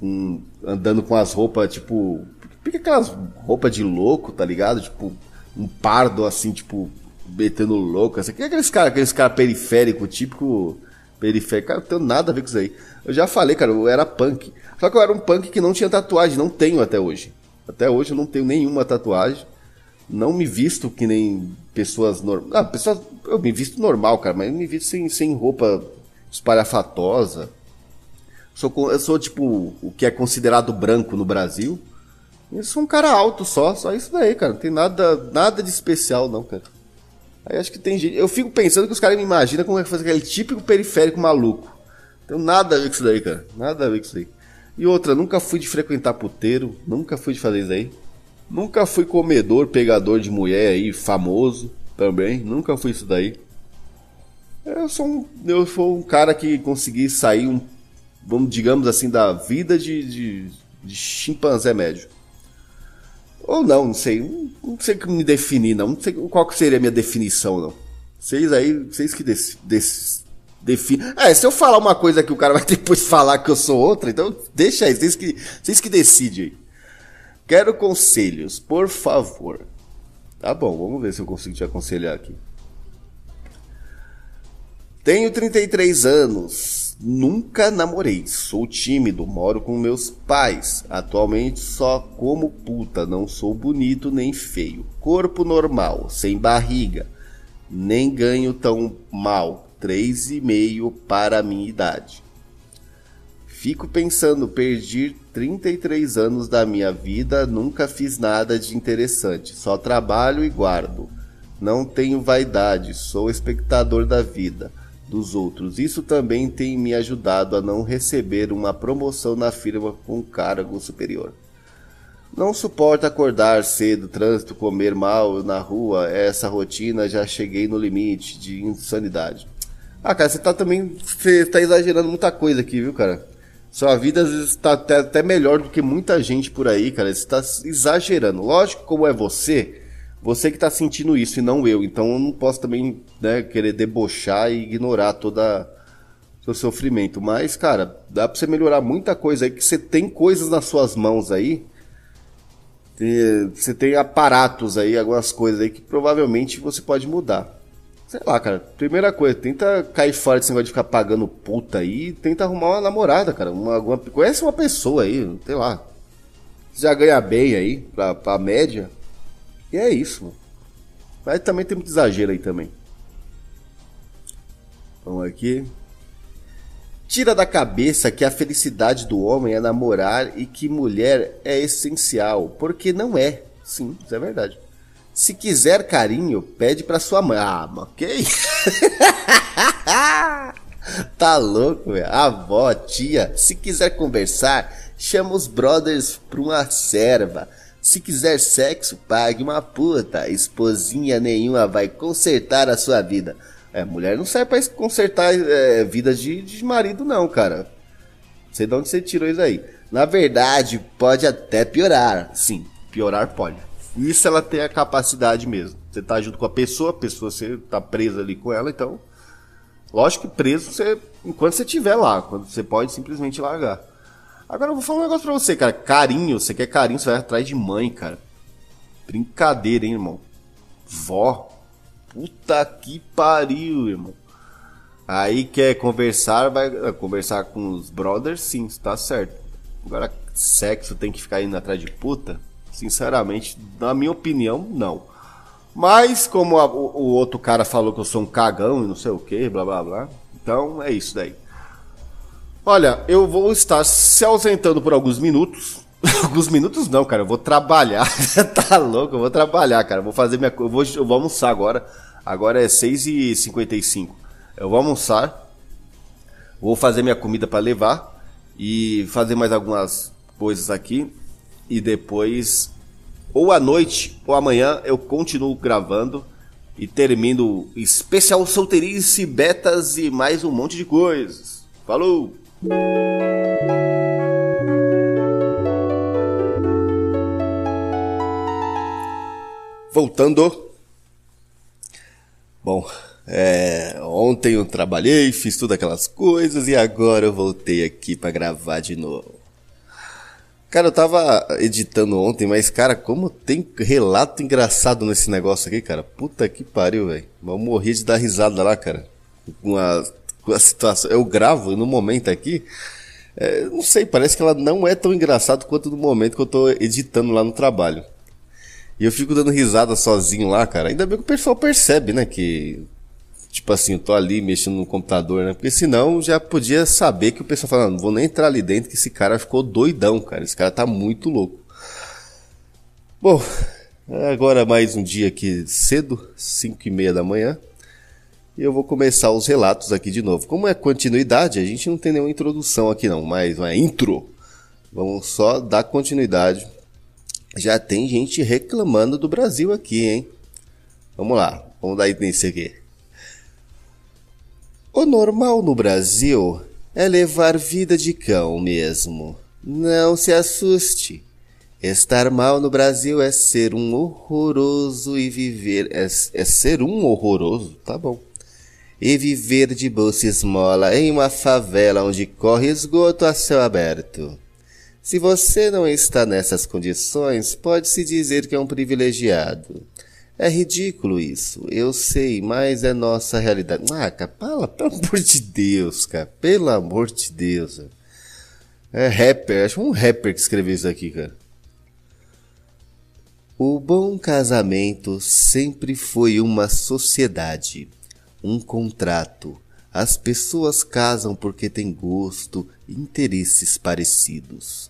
Um, andando com as roupas, tipo. Fica aquelas roupas de louco, tá ligado? Tipo, um pardo assim, tipo, metendo louco. Assim. Que é aqueles caras aqueles cara periférico, típico periférico. Cara, não tenho nada a ver com isso aí. Eu já falei, cara, eu era punk. Só que eu era um punk que não tinha tatuagem, não tenho até hoje. Até hoje eu não tenho nenhuma tatuagem. Não me visto que nem pessoas normais. Ah, pessoas. Eu me visto normal, cara, mas eu me visto sem, sem roupa espalhafatosa. Sou, eu sou tipo o que é considerado branco no Brasil. Eu sou um cara alto só, só isso daí, cara. Não tem nada, nada de especial, não, cara. Aí acho que tem gente. Eu fico pensando que os caras me imaginam como é que faz aquele típico periférico maluco. Não tem nada a ver com isso daí, cara. Nada a ver com isso aí. E outra, nunca fui de frequentar puteiro, nunca fui de fazer isso aí. Nunca fui comedor, pegador de mulher aí, famoso também. Nunca fui isso daí. Eu sou um, eu sou um cara que consegui sair, um, vamos digamos assim, da vida de, de, de chimpanzé médio. Ou não, não sei. Não sei como me definir, não. Não sei qual que seria a minha definição, não. Vocês aí, vocês que definem. É, se eu falar uma coisa que o cara vai depois falar que eu sou outra, então deixa aí, vocês que, vocês que decidem. Quero conselhos, por favor. Tá bom, vamos ver se eu consigo te aconselhar aqui. Tenho 33 anos. Nunca namorei, sou tímido, moro com meus pais. Atualmente só como puta, não sou bonito nem feio. Corpo normal, sem barriga. Nem ganho tão mal, 3,5 para a minha idade. Fico pensando, perdi 33 anos da minha vida, nunca fiz nada de interessante, só trabalho e guardo. Não tenho vaidade, sou espectador da vida dos outros. Isso também tem me ajudado a não receber uma promoção na firma com cargo superior. Não suporto acordar cedo, trânsito, comer mal na rua, essa rotina já cheguei no limite de insanidade. Ah, cara, você tá também. Você tá exagerando muita coisa aqui, viu, cara? Sua vida às vezes tá até, até melhor do que muita gente por aí, cara. Você tá exagerando. Lógico, como é você, você que está sentindo isso e não eu. Então eu não posso também né, querer debochar e ignorar toda seu sofrimento. Mas, cara, dá para você melhorar muita coisa aí, que você tem coisas nas suas mãos aí. Você tem aparatos aí, algumas coisas aí que provavelmente você pode mudar. Sei lá, cara. Primeira coisa, tenta cair fora desse negócio de ficar pagando puta aí. Tenta arrumar uma namorada, cara. Uma, conhece uma pessoa aí, sei lá. Já ganha bem aí, pra, pra média e é isso, mano. Mas também tem muito exagero aí também. Vamos aqui. Tira da cabeça que a felicidade do homem é namorar e que mulher é essencial, porque não é. Sim, isso é verdade. Se quiser carinho, pede pra sua mãe. Ah, que Tá louco, velho. Avó, tia, se quiser conversar, chama os brothers pra uma serva. Se quiser sexo, pague uma puta. Esposinha nenhuma vai consertar a sua vida. É, mulher não serve pra consertar é, vida de, de marido, não, cara. Não sei de onde você tirou isso aí. Na verdade, pode até piorar. Sim, piorar pode. Isso ela tem a capacidade mesmo. Você tá junto com a pessoa, a pessoa você tá presa ali com ela, então. Lógico que preso você. Enquanto você estiver lá, quando você pode simplesmente largar. Agora eu vou falar um negócio pra você, cara. Carinho, você quer carinho, você vai atrás de mãe, cara. Brincadeira, hein, irmão. Vó. Puta que pariu, irmão. Aí quer conversar, vai conversar com os brothers, sim, tá certo. Agora, sexo tem que ficar indo atrás de puta? Sinceramente, na minha opinião, não. Mas, como a, o, o, outro cara falou que eu sou um cagão e não sei o que, blá blá blá. Então, é isso daí. Olha, eu vou estar se ausentando por alguns minutos. alguns minutos não, cara. Eu vou trabalhar. tá louco? Eu vou trabalhar, cara. Eu vou fazer minha. Eu vou, eu vou almoçar agora. Agora é 6h55. Eu vou almoçar. Vou fazer minha comida para levar. E fazer mais algumas coisas aqui. E depois ou à noite ou amanhã eu continuo gravando e termino especial solteirice, betas e mais um monte de coisas. Falou! Voltando. Bom, é, ontem eu trabalhei, fiz todas aquelas coisas e agora eu voltei aqui para gravar de novo. Cara, eu tava editando ontem, mas, cara, como tem relato engraçado nesse negócio aqui, cara. Puta que pariu, velho. Eu morri de dar risada lá, cara. Com a, com a situação. Eu gravo no momento aqui. É, não sei, parece que ela não é tão engraçada quanto no momento que eu tô editando lá no trabalho. E eu fico dando risada sozinho lá, cara. Ainda bem que o pessoal percebe, né? Que tipo assim, eu tô ali mexendo no computador, né? Porque senão já podia saber que o pessoal falando, não vou nem entrar ali dentro que esse cara ficou doidão, cara. Esse cara tá muito louco. Bom, agora mais um dia aqui cedo, 5 e meia da manhã. E eu vou começar os relatos aqui de novo. Como é continuidade, a gente não tem nenhuma introdução aqui não, mas uma intro. Vamos só dar continuidade. Já tem gente reclamando do Brasil aqui, hein? Vamos lá, vamos dar início aqui. O normal no Brasil é levar vida de cão mesmo. Não se assuste. Estar mal no Brasil é ser um horroroso e viver. É, é ser um horroroso? Tá bom. E viver de bolsa esmola em uma favela onde corre esgoto a céu aberto. Se você não está nessas condições, pode-se dizer que é um privilegiado. É ridículo isso, eu sei, mas é nossa realidade. Ah, cara, pelo amor de Deus, cara, pelo amor de Deus. É rapper, acho um rapper que escreveu isso aqui, cara. O bom casamento sempre foi uma sociedade, um contrato. As pessoas casam porque têm gosto e interesses parecidos.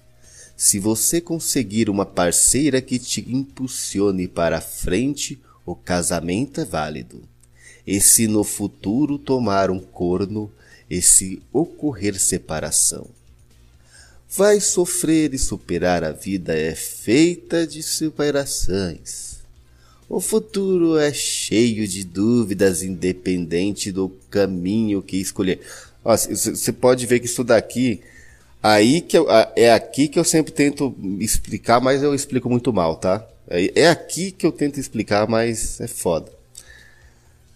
Se você conseguir uma parceira que te impulsione para frente, o casamento é válido. E se no futuro tomar um corno, e se ocorrer separação? Vai sofrer e superar a vida é feita de superações. O futuro é cheio de dúvidas, independente do caminho que escolher. Você pode ver que isso daqui Aí que eu, é aqui que eu sempre tento explicar, mas eu explico muito mal, tá? É, aqui que eu tento explicar, mas é foda.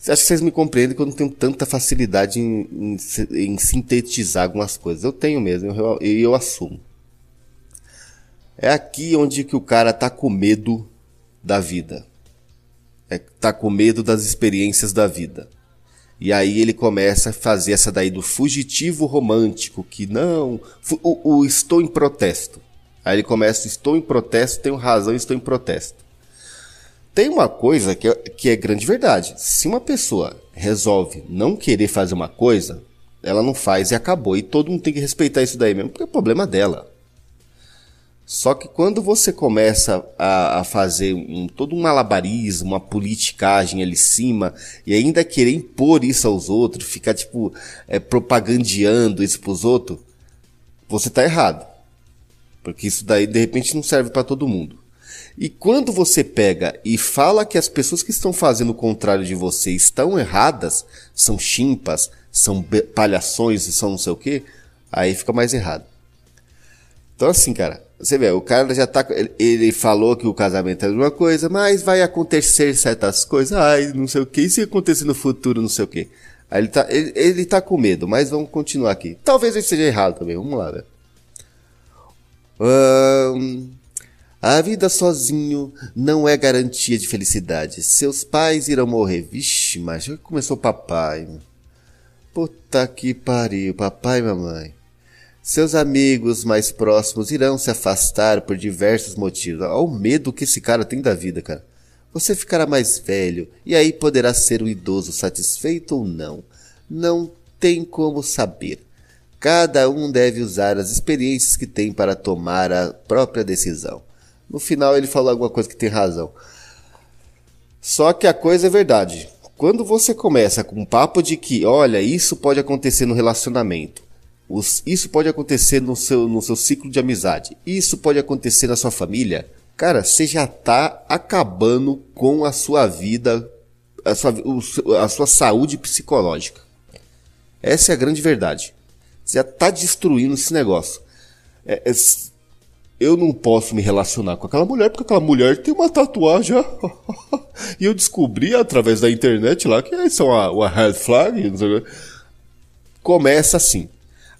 Acho que vocês me compreendem que eu não tenho tanta facilidade em, em, em sintetizar algumas coisas. Eu tenho mesmo, e eu, eu, assumo. É aqui onde que o cara tá com medo da vida. É, tá com medo das experiências da vida. E aí ele começa a fazer essa daí do fugitivo romântico, que não, o, o estou em protesto. Aí ele começa, estou em protesto, tenho razão, estou em protesto. Tem uma coisa que é, que é grande verdade. Se uma pessoa resolve não querer fazer uma coisa, ela não faz e acabou. E todo mundo tem que respeitar isso daí mesmo, porque é problema dela. Só que quando você começa a, a fazer um, todo um malabarismo, uma politicagem ali em cima, e ainda querer impor isso aos outros, ficar tipo é, propagandeando isso pros outros, você tá errado. Porque isso daí de repente não serve para todo mundo. E quando você pega e fala que as pessoas que estão fazendo o contrário de você estão erradas, são chimpas, são palhações e são não sei o que, aí fica mais errado. Então assim, cara, você vê, o cara já tá. Ele falou que o casamento é uma coisa, mas vai acontecer certas coisas. Ai, não sei o que. E se acontecer no futuro, não sei o que. Aí ele tá, ele, ele tá com medo, mas vamos continuar aqui. Talvez ele esteja errado também. Vamos lá, velho. A vida sozinho não é garantia de felicidade. Seus pais irão morrer. Vixe, mas já começou papai. Puta que pariu, papai e mamãe. Seus amigos mais próximos irão se afastar por diversos motivos. Olha o medo que esse cara tem da vida, cara. Você ficará mais velho e aí poderá ser um idoso satisfeito ou não. Não tem como saber. Cada um deve usar as experiências que tem para tomar a própria decisão. No final ele falou alguma coisa que tem razão. Só que a coisa é verdade. Quando você começa com um papo de que, olha, isso pode acontecer no relacionamento, isso pode acontecer no seu, no seu ciclo de amizade, isso pode acontecer na sua família, cara, você já está acabando com a sua vida, a sua, a sua saúde psicológica. Essa é a grande verdade. Você já está destruindo esse negócio. É, é, eu não posso me relacionar com aquela mulher porque aquela mulher tem uma tatuagem. e eu descobri através da internet lá que isso é uma, uma red flag. Começa assim.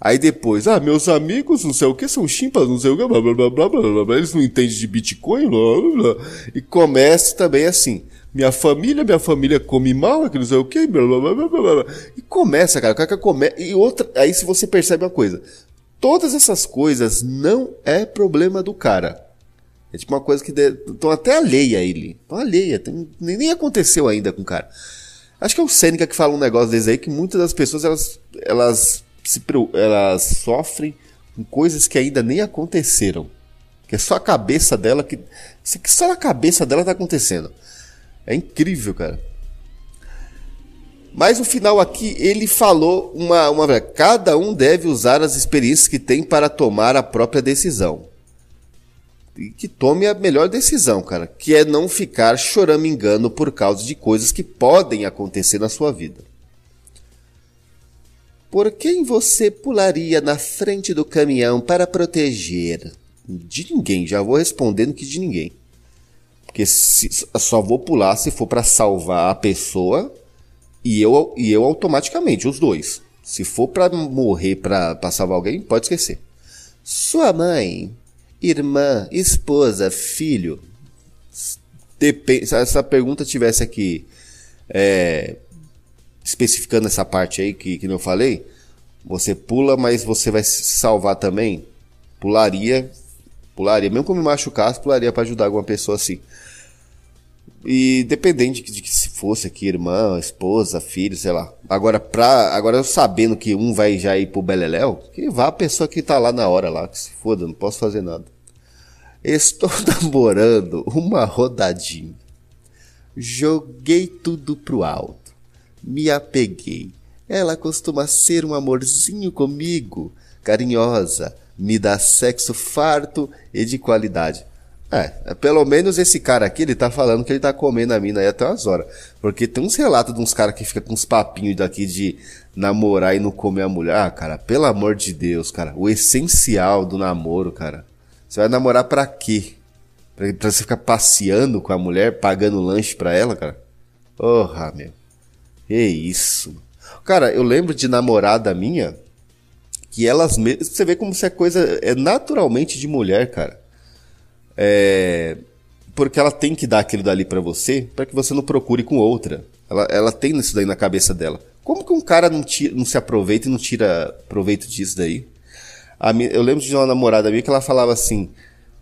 Aí depois, ah, meus amigos, não sei o que, são chimpas, não sei o que, blá blá blá blá blá blá, eles não entendem de Bitcoin, blá blá blá. E começa também assim. Minha família, minha família come mal, que não sei o que, blá blá blá blá blá. E começa, cara, o cara come... E outra, aí se você percebe uma coisa, Todas essas coisas não é problema do cara. É tipo uma coisa que estão até alheia a ele. Estão alheia. Tem, nem, aconteceu ainda com o cara. Acho que é o Sêneca que fala um negócio desse aí que muitas das pessoas elas, elas, se, elas sofrem com coisas que ainda nem aconteceram. Que é só a cabeça dela que. que só na cabeça dela tá acontecendo. É incrível, cara. Mas no final aqui ele falou uma, uma cada um deve usar as experiências que tem para tomar a própria decisão. E que tome a melhor decisão, cara, que é não ficar choramingando por causa de coisas que podem acontecer na sua vida. Por quem você pularia na frente do caminhão para proteger? De ninguém, já vou respondendo que de ninguém. Porque se, só vou pular se for para salvar a pessoa e eu, e eu automaticamente, os dois. Se for para morrer para salvar alguém, pode esquecer. Sua mãe, irmã, esposa, filho. Depende, se essa pergunta tivesse aqui é, especificando essa parte aí que, que eu falei, você pula, mas você vai se salvar também. Pularia, pularia. Mesmo que eu me machucasse, pularia para ajudar alguma pessoa assim. E dependente de que se fosse aqui, irmã, esposa, filho, sei lá. Agora, pra, agora eu sabendo que um vai já ir pro Beleléu, que vá a pessoa que tá lá na hora lá, que se foda, não posso fazer nada. Estou namorando uma rodadinha. Joguei tudo pro alto. Me apeguei. Ela costuma ser um amorzinho comigo, carinhosa, me dá sexo farto e de qualidade. É, é, pelo menos esse cara aqui, ele tá falando que ele tá comendo a mina aí até umas horas. Porque tem uns relatos de uns caras que fica com uns papinhos daqui de namorar e não comer a mulher. Ah, cara, pelo amor de Deus, cara. O essencial do namoro, cara. Você vai namorar pra quê? Pra, pra você ficar passeando com a mulher, pagando lanche pra ela, cara? Porra, meu. Que isso. Cara, eu lembro de namorada minha que elas mesmas. Você vê como se é coisa. É naturalmente de mulher, cara. É, porque ela tem que dar aquilo dali para você para que você não procure com outra. Ela, ela tem isso daí na cabeça dela. Como que um cara não, tira, não se aproveita e não tira proveito disso daí? Minha, eu lembro de uma namorada minha que ela falava assim: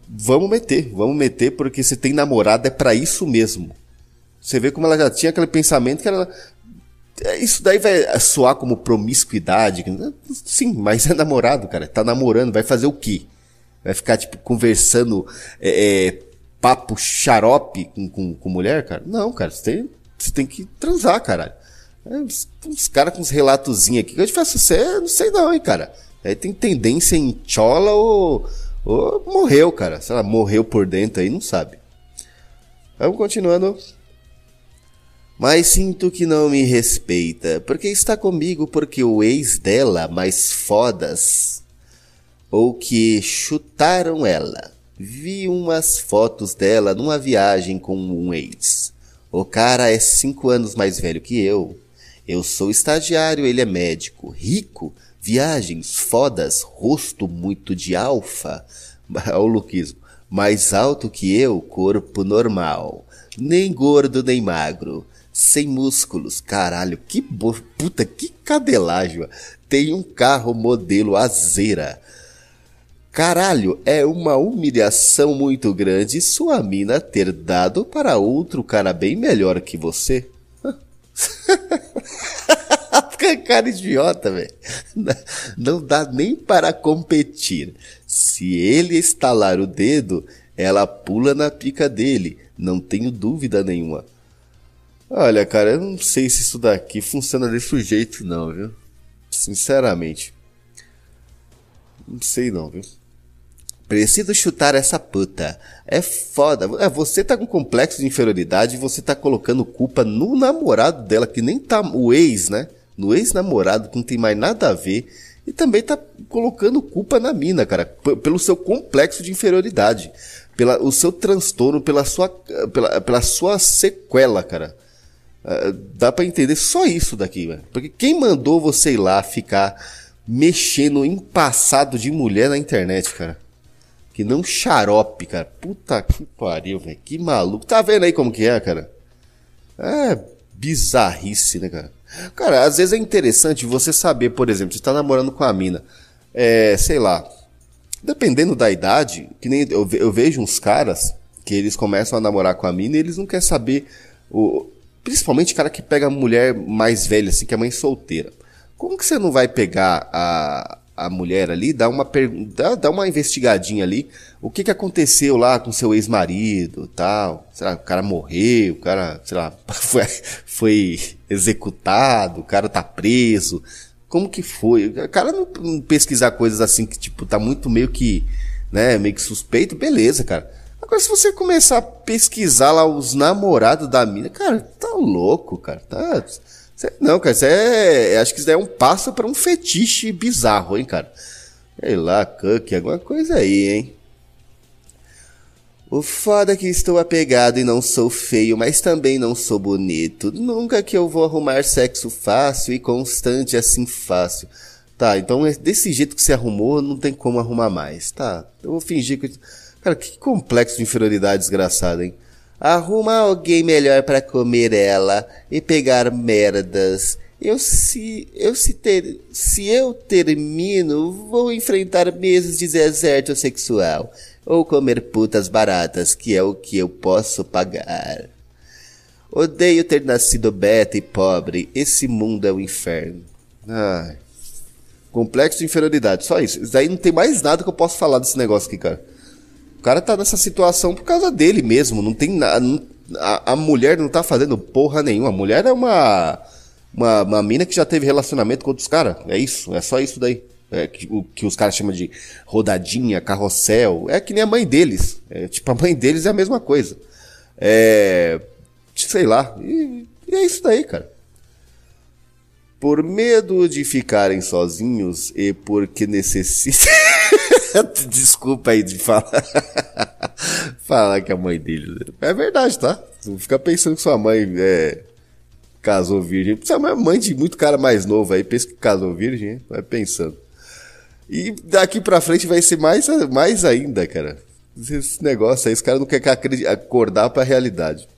vamos meter, vamos meter, porque se tem namorada é para isso mesmo. Você vê como ela já tinha aquele pensamento que ela. É, isso daí vai soar como promiscuidade. Sim, mas é namorado, cara. Tá namorando, vai fazer o quê? Vai ficar, tipo, conversando é, é, papo xarope com, com, com, mulher, cara? Não, cara, você tem, você tem que transar, caralho. É, uns caras com uns relatozinhos aqui que eu te faço, você não sei não, hein, cara. Aí tem tendência em chola ou, ou morreu, cara. Sei lá, morreu por dentro aí, não sabe. Vamos continuando. Mas sinto que não me respeita, porque está comigo porque o ex dela, mais fodas, ou que chutaram ela. Vi umas fotos dela numa viagem com um ex. O cara é cinco anos mais velho que eu. Eu sou estagiário, ele é médico. Rico, viagens fodas, rosto muito de alfa. o luquismo. Mais alto que eu, corpo normal. Nem gordo nem magro. Sem músculos. Caralho, que bo... puta, que cadelagem. Tem um carro modelo azeira. Caralho, é uma humilhação muito grande sua mina ter dado para outro cara bem melhor que você. cara idiota, velho. Não dá nem para competir. Se ele estalar o dedo, ela pula na pica dele. Não tenho dúvida nenhuma. Olha, cara, eu não sei se isso daqui funciona desse jeito, não, viu? Sinceramente. Não sei, não, viu? Preciso chutar essa puta. É foda. É, você tá com complexo de inferioridade e você tá colocando culpa no namorado dela, que nem tá o ex, né? No ex-namorado, que não tem mais nada a ver. E também tá colocando culpa na mina, cara, pelo seu complexo de inferioridade, pela o seu transtorno, pela sua, pela, pela sua sequela, cara. Uh, dá para entender só isso daqui, velho. Porque quem mandou você ir lá ficar mexendo em passado de mulher na internet, cara? Que não xarope, cara. Puta que pariu, velho. Que maluco. Tá vendo aí como que é, cara? É bizarrice, né, cara? Cara, às vezes é interessante você saber, por exemplo, você tá namorando com a mina. É, sei lá. Dependendo da idade, que nem eu, eu vejo uns caras que eles começam a namorar com a mina e eles não querem saber. O, principalmente cara que pega mulher mais velha, assim, que é mãe solteira. Como que você não vai pegar a, a mulher ali, dá uma, dá, dá uma investigadinha ali. O que, que aconteceu lá com seu ex-marido tal? Será que o cara morreu? O cara, sei lá, foi, foi executado? O cara tá preso? Como que foi? O cara não, não pesquisar coisas assim que, tipo, tá muito meio que, né, meio que suspeito, beleza, cara. Agora, se você começar a pesquisar lá os namorados da mina, cara, tá louco, cara. Tá, não, cara, isso é. Acho que isso daí é um passo para um fetiche bizarro, hein, cara. Sei lá, Cook, alguma coisa aí, hein. O foda é que estou apegado e não sou feio, mas também não sou bonito. Nunca que eu vou arrumar sexo fácil e constante assim fácil. Tá, então é desse jeito que você arrumou, não tem como arrumar mais. Tá, eu vou fingir que. Cara, que complexo de inferioridade desgraçado, hein? Arruma alguém melhor para comer ela e pegar merdas. Eu se eu se ter se eu termino, vou enfrentar meses de deserto sexual ou comer putas baratas, que é o que eu posso pagar. Odeio ter nascido beta e pobre. Esse mundo é o um inferno. Ai. Complexo de inferioridade, só isso. Daí não tem mais nada que eu possa falar desse negócio aqui, cara. O cara tá nessa situação por causa dele mesmo. Não tem nada. A, a, mulher não tá fazendo porra nenhuma. A mulher é uma, uma, uma mina que já teve relacionamento com outros caras. É isso. É só isso daí. É, que, o que os caras chamam de rodadinha, carrossel. É que nem a mãe deles. É, tipo, a mãe deles é a mesma coisa. É. Sei lá. E, e é isso daí, cara. Por medo de ficarem sozinhos e porque necessitam. Desculpa aí de falar. falar que a mãe dele. É verdade, tá? Não fica pensando que sua mãe é, casou virgem. Você é mãe de muito cara mais novo aí, pensa que casou virgem, hein? vai pensando. E daqui pra frente vai ser mais, mais ainda, cara. Esse negócio aí, os caras não querem acordar pra realidade.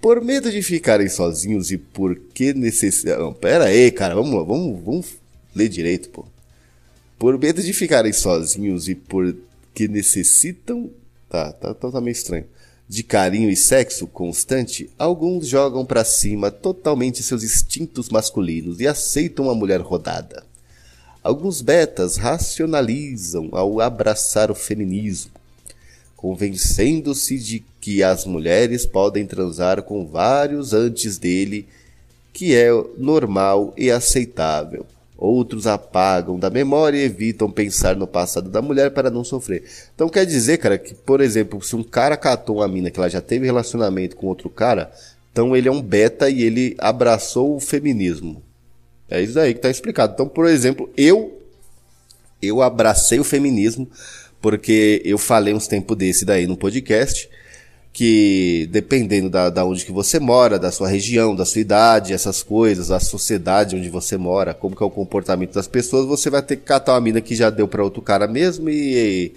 Por medo de ficarem sozinhos e por que necessitam. Pera aí, cara, vamos, vamos, vamos ler direito, pô. Por medo de ficarem sozinhos e porque necessitam. Tá, tá, tá, tá meio estranho. De carinho e sexo constante, alguns jogam para cima totalmente seus instintos masculinos e aceitam a mulher rodada. Alguns betas racionalizam ao abraçar o feminismo, convencendo-se de que as mulheres podem transar com vários antes dele, que é normal e aceitável. Outros apagam da memória e evitam pensar no passado da mulher para não sofrer. Então quer dizer, cara, que, por exemplo, se um cara catou uma mina que ela já teve relacionamento com outro cara, então ele é um beta e ele abraçou o feminismo. É isso aí que está explicado. Então, por exemplo, eu eu abracei o feminismo porque eu falei uns tempos desse daí no podcast que dependendo da, da onde que você mora, da sua região, da sua idade, essas coisas, da sociedade onde você mora, como que é o comportamento das pessoas, você vai ter que catar uma mina que já deu para outro cara mesmo e,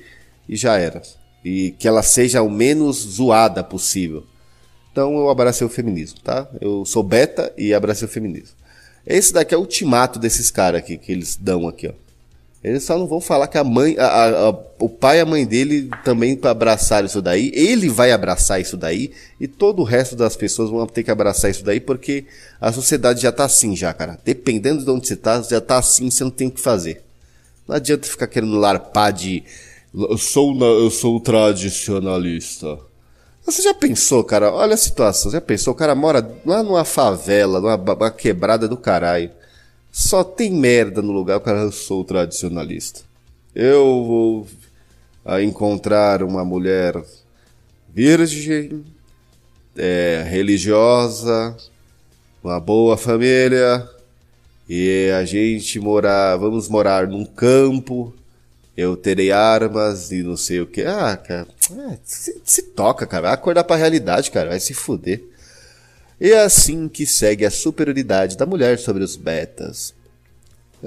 e já era. e que ela seja o menos zoada possível. Então eu abracei o feminismo, tá? Eu sou beta e abracei o feminismo. Esse daqui é o ultimato desses caras aqui que eles dão aqui, ó. Eles só não vão falar que a mãe, a, a, a, o pai e a mãe dele também abraçaram isso daí. Ele vai abraçar isso daí e todo o resto das pessoas vão ter que abraçar isso daí porque a sociedade já tá assim já, cara. Dependendo de onde você tá, já tá assim, você não tem o que fazer. Não adianta ficar querendo larpar de eu sou, eu sou tradicionalista. Você já pensou, cara? Olha a situação. Já pensou? O cara mora lá numa favela, numa, numa quebrada do caralho. Só tem merda no lugar. Cara, eu sou tradicionalista. Eu vou encontrar uma mulher virgem, é, religiosa, uma boa família, e a gente morar, vamos morar num campo, eu terei armas e não sei o que. Ah, cara, é, se, se, toca, cara. Vai acordar pra realidade, cara. Vai se fuder. E é assim que segue a superioridade da mulher sobre os betas.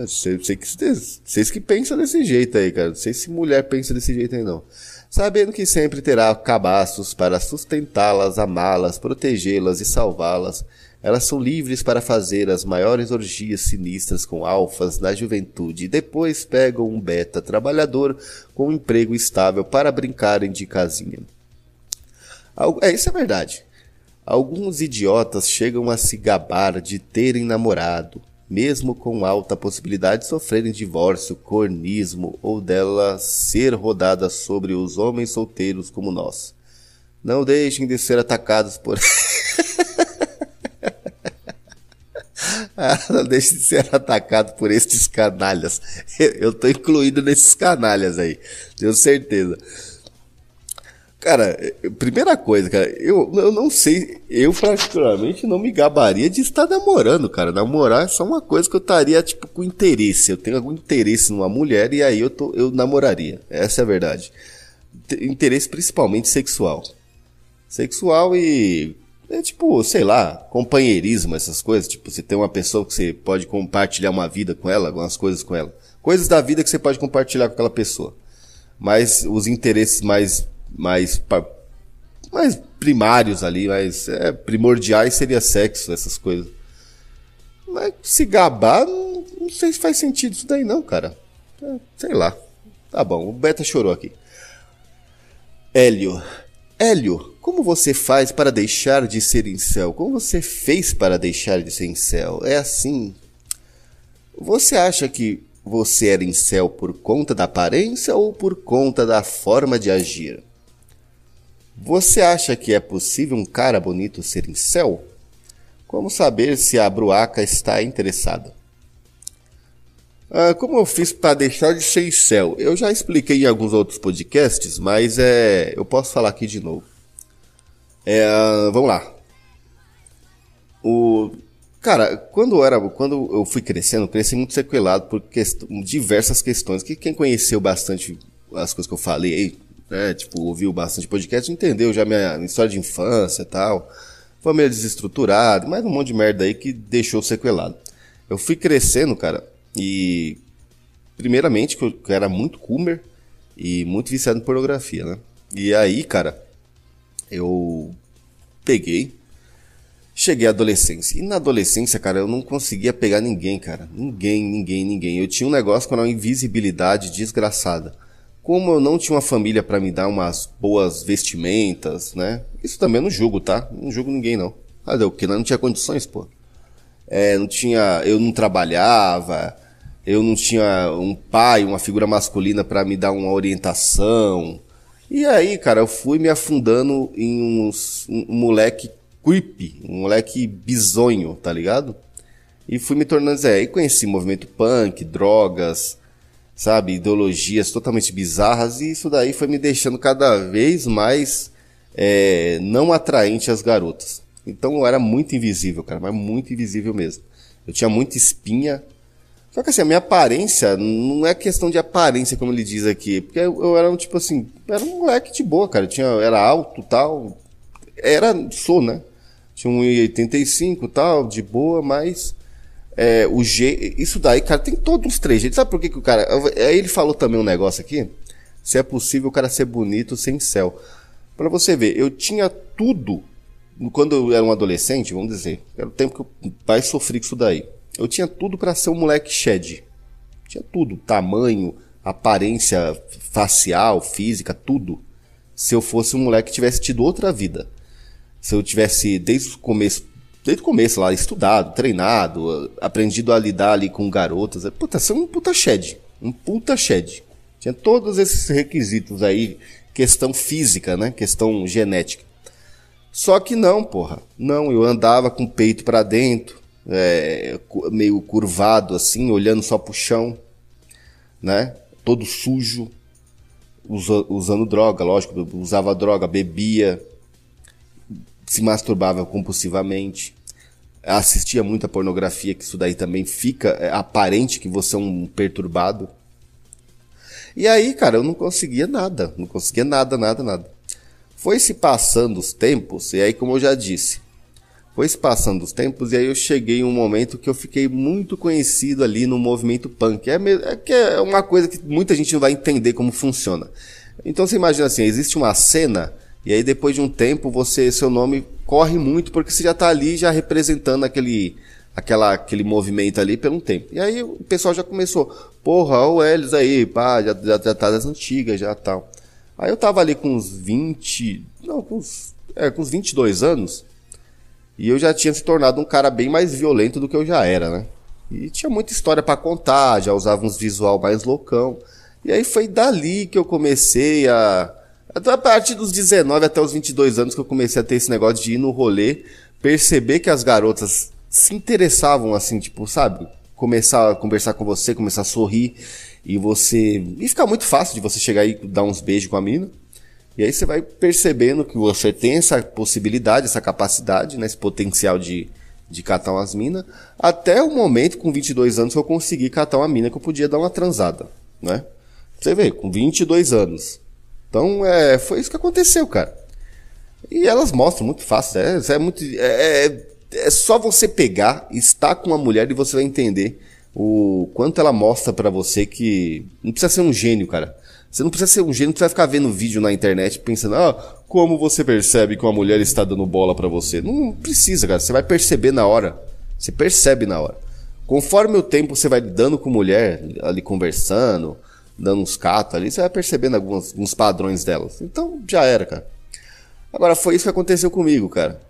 Sei que vocês que pensam desse jeito aí, cara. Não sei se mulher pensa desse jeito aí, não. Sabendo que sempre terá cabaços para sustentá-las, amá-las, protegê-las e salvá-las elas são livres para fazer as maiores orgias sinistras com alfas na juventude e depois pegam um beta trabalhador com um emprego estável para brincarem de casinha. É, isso é verdade. Alguns idiotas chegam a se gabar de terem namorado, mesmo com alta possibilidade de sofrerem divórcio, cornismo ou dela ser rodada sobre os homens solteiros como nós. Não deixem de ser atacados por. não deixe de ser atacado por estes canalhas. Eu tô incluído nesses canalhas aí, tenho certeza. Cara, primeira coisa, cara, eu, eu não sei, eu particularmente não me gabaria de estar namorando, cara. Namorar é só uma coisa que eu estaria, tipo, com interesse. Eu tenho algum interesse numa mulher e aí eu, tô, eu namoraria. Essa é a verdade. Interesse principalmente sexual. Sexual e é tipo, sei lá, companheirismo, essas coisas. Tipo, você tem uma pessoa que você pode compartilhar uma vida com ela, algumas coisas com ela. Coisas da vida que você pode compartilhar com aquela pessoa. Mas os interesses mais, mais, mais primários ali, mais é, primordiais seria sexo, essas coisas. Mas se gabar, não, não sei se faz sentido isso daí não, cara. É, sei lá. Tá bom, o Beta chorou aqui. Hélio. Hélio, como você faz para deixar de ser incel? Como você fez para deixar de ser incel? É assim. Você acha que você era incel por conta da aparência ou por conta da forma de agir? Você acha que é possível um cara bonito ser incel? Como saber se a Bruaca está interessada? Ah, como eu fiz para deixar de ser incel? Eu já expliquei em alguns outros podcasts, mas é, eu posso falar aqui de novo. É, vamos lá. O cara, quando eu era, quando eu fui crescendo, eu cresci muito sequelado por quest diversas questões. Que quem conheceu bastante as coisas que eu falei, né, tipo, ouviu bastante podcast, entendeu já minha história de infância e tal. Família desestruturada, mais um monte de merda aí que deixou sequelado. Eu fui crescendo, cara, e primeiramente que eu, que eu era muito coomer e muito viciado em pornografia, né? E aí, cara, eu peguei, cheguei à adolescência. E na adolescência, cara, eu não conseguia pegar ninguém, cara. Ninguém, ninguém, ninguém. Eu tinha um negócio com uma invisibilidade desgraçada. Como eu não tinha uma família para me dar umas boas vestimentas, né? Isso também eu não julgo, tá? Não julgo ninguém, não. Cadê o que? Não tinha condições, pô. É, não tinha, eu não trabalhava, eu não tinha um pai, uma figura masculina para me dar uma orientação. E aí, cara, eu fui me afundando em uns, um moleque creepy, um moleque bizonho, tá ligado? E fui me tornando, é, e conheci movimento punk, drogas, sabe, ideologias totalmente bizarras, e isso daí foi me deixando cada vez mais é, não atraente às garotas. Então eu era muito invisível, cara, mas muito invisível mesmo. Eu tinha muita espinha, só que assim, a minha aparência não é questão de aparência, como ele diz aqui. Porque eu, eu era, tipo assim, era um moleque de boa, cara. Eu tinha, era alto tal. Era, sou, né? Tinha 1,85 tal, de boa, mas. É, o G, isso daí, cara, tem todos os três jeitos. Sabe por que, que o cara. Aí ele falou também um negócio aqui. se é possível o cara ser bonito sem céu. Para você ver, eu tinha tudo quando eu era um adolescente, vamos dizer, era o tempo que eu mais sofri com isso daí. Eu tinha tudo para ser um moleque shed. Tinha tudo, tamanho, aparência facial, física, tudo. Se eu fosse um moleque que tivesse tido outra vida. Se eu tivesse desde o começo, desde o começo lá, estudado, treinado, aprendido a lidar ali com garotas, puta, ser um puta shed. Um puta shed. Tinha todos esses requisitos aí, questão física, né? Questão genética. Só que não, porra. Não, eu andava com o peito para dentro, é, meio curvado assim, olhando só pro chão, né? Todo sujo, usa, usando droga, lógico, usava droga, bebia, se masturbava compulsivamente, assistia muita pornografia, que isso daí também fica é, aparente que você é um perturbado. E aí, cara, eu não conseguia nada, não conseguia nada, nada, nada. Foi se passando os tempos, e aí, como eu já disse, foi se passando os tempos, e aí eu cheguei em um momento que eu fiquei muito conhecido ali no movimento punk. É, é que é uma coisa que muita gente não vai entender como funciona. Então você imagina assim, existe uma cena, e aí depois de um tempo você, seu nome corre muito porque você já está ali já representando aquele, aquela, aquele movimento ali por um tempo. E aí o pessoal já começou, porra, o Elis aí, pá, já, já, já tá das antigas, já tal. Aí eu tava ali com uns 20, não, com uns, é, com uns 22 anos, e eu já tinha se tornado um cara bem mais violento do que eu já era, né? E tinha muita história para contar, já usava uns visual mais loucão. E aí foi dali que eu comecei a a partir dos 19 até os 22 anos que eu comecei a ter esse negócio de ir no rolê, perceber que as garotas se interessavam assim, tipo, sabe? Começar a conversar com você, começar a sorrir. E você. E fica muito fácil de você chegar e dar uns beijos com a mina. E aí você vai percebendo que você tem essa possibilidade, essa capacidade, né, esse potencial de, de catar umas minas. Até o momento, com 22 anos, que eu consegui catar uma mina que eu podia dar uma transada, né? Você vê, com 22 anos. Então, é, foi isso que aconteceu, cara. E elas mostram muito fácil. É, é muito. É, é, é só você pegar, estar com uma mulher e você vai entender o quanto ela mostra para você que não precisa ser um gênio, cara. Você não precisa ser um gênio, não precisa ficar vendo vídeo na internet pensando, ah, como você percebe que uma mulher está dando bola para você? Não precisa, cara. Você vai perceber na hora. Você percebe na hora. Conforme o tempo você vai lidando com mulher, ali conversando, dando uns catos ali, você vai percebendo alguns, alguns padrões delas. Então já era, cara. Agora foi isso que aconteceu comigo, cara.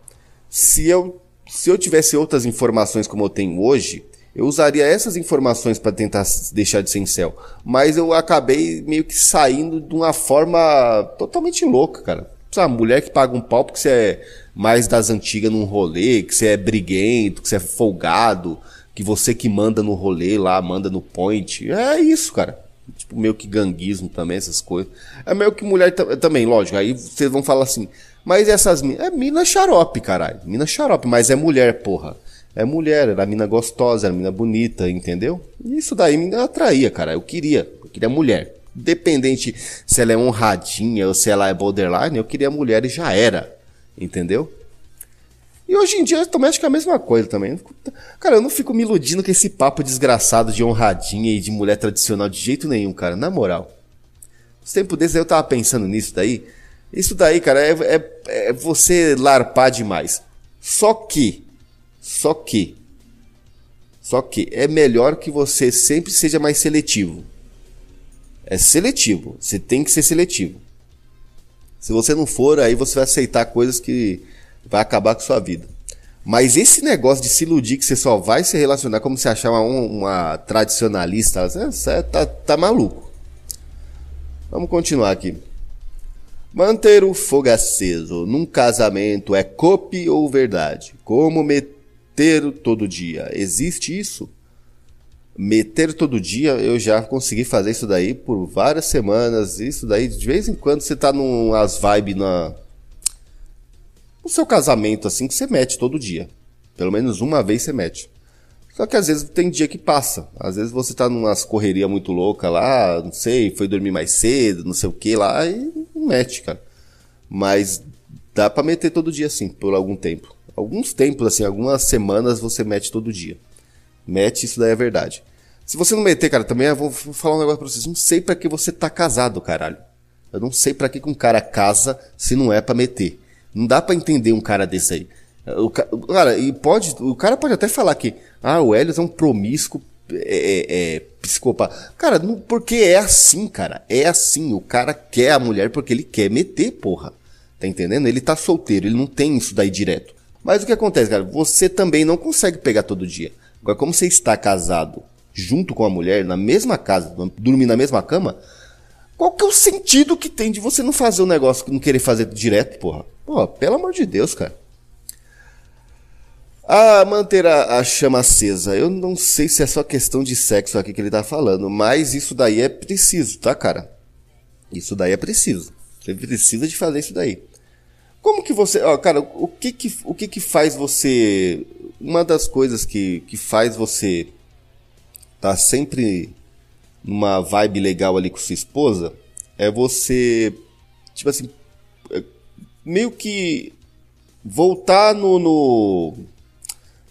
Se eu, se eu tivesse outras informações como eu tenho hoje, eu usaria essas informações para tentar deixar de ser incel. Mas eu acabei meio que saindo de uma forma totalmente louca, cara. Sabe, mulher que paga um pau porque você é mais das antigas num rolê, que você é briguento, que você é folgado, que você que manda no rolê lá, manda no point. É isso, cara. Tipo, meio que ganguismo também, essas coisas. É meio que mulher também, lógico. Aí vocês vão falar assim, mas essas minas. É mina xarope, caralho. Mina xarope, mas é mulher, porra é mulher, era mina gostosa, era mina bonita, entendeu? Isso daí me atraía, cara. Eu queria, eu queria mulher. Independente se ela é honradinha ou se ela é borderline, eu queria mulher e já era, entendeu? E hoje em dia também acho que é a mesma coisa também. Cara, eu não fico me iludindo com esse papo desgraçado de honradinha e de mulher tradicional de jeito nenhum, cara. Na moral. Os tempos desses eu tava pensando nisso daí. Isso daí, cara, é, é, é você larpar demais. Só que só que, só que é melhor que você sempre seja mais seletivo. É seletivo. Você tem que ser seletivo. Se você não for, aí você vai aceitar coisas que vai acabar com sua vida. Mas esse negócio de se iludir que você só vai se relacionar como se achar uma, uma tradicionalista, você tá, tá maluco. Vamos continuar aqui. Manter o fogo aceso num casamento é copy ou verdade? Como meter meter todo dia. Existe isso? Meter todo dia, eu já consegui fazer isso daí por várias semanas. Isso daí, de vez em quando, você tá numas vibes na. No seu casamento, assim, que você mete todo dia. Pelo menos uma vez você mete. Só que às vezes tem dia que passa. Às vezes você tá numas correria muito louca lá, não sei, foi dormir mais cedo, não sei o que lá, e não mete, cara. Mas dá para meter todo dia assim, por algum tempo alguns tempos, assim, algumas semanas você mete todo dia. Mete, isso daí é verdade. Se você não meter, cara, também eu vou falar um negócio pra vocês. Não sei para que você tá casado, caralho. Eu não sei para que um cara casa se não é para meter. Não dá para entender um cara desse aí. O, cara, e pode, o cara pode até falar que, ah, o Helios é um promíscuo é, é, é, psicopata. Cara, não, porque é assim, cara. É assim. O cara quer a mulher porque ele quer meter, porra. Tá entendendo? Ele tá solteiro, ele não tem isso daí direto. Mas o que acontece, cara? Você também não consegue pegar todo dia. Agora, como você está casado junto com a mulher, na mesma casa, dormir na mesma cama, qual que é o sentido que tem de você não fazer o um negócio, não querer fazer direto, porra? Pô, pelo amor de Deus, cara. Ah, manter a, a, chama acesa. Eu não sei se é só questão de sexo aqui que ele tá falando, mas isso daí é preciso, tá, cara? Isso daí é preciso. Você precisa de fazer isso daí. Como que você, ó, cara, o que que, o que que faz você, uma das coisas que, que faz você tá sempre numa vibe legal ali com sua esposa é você, tipo assim, é, meio que voltar no, no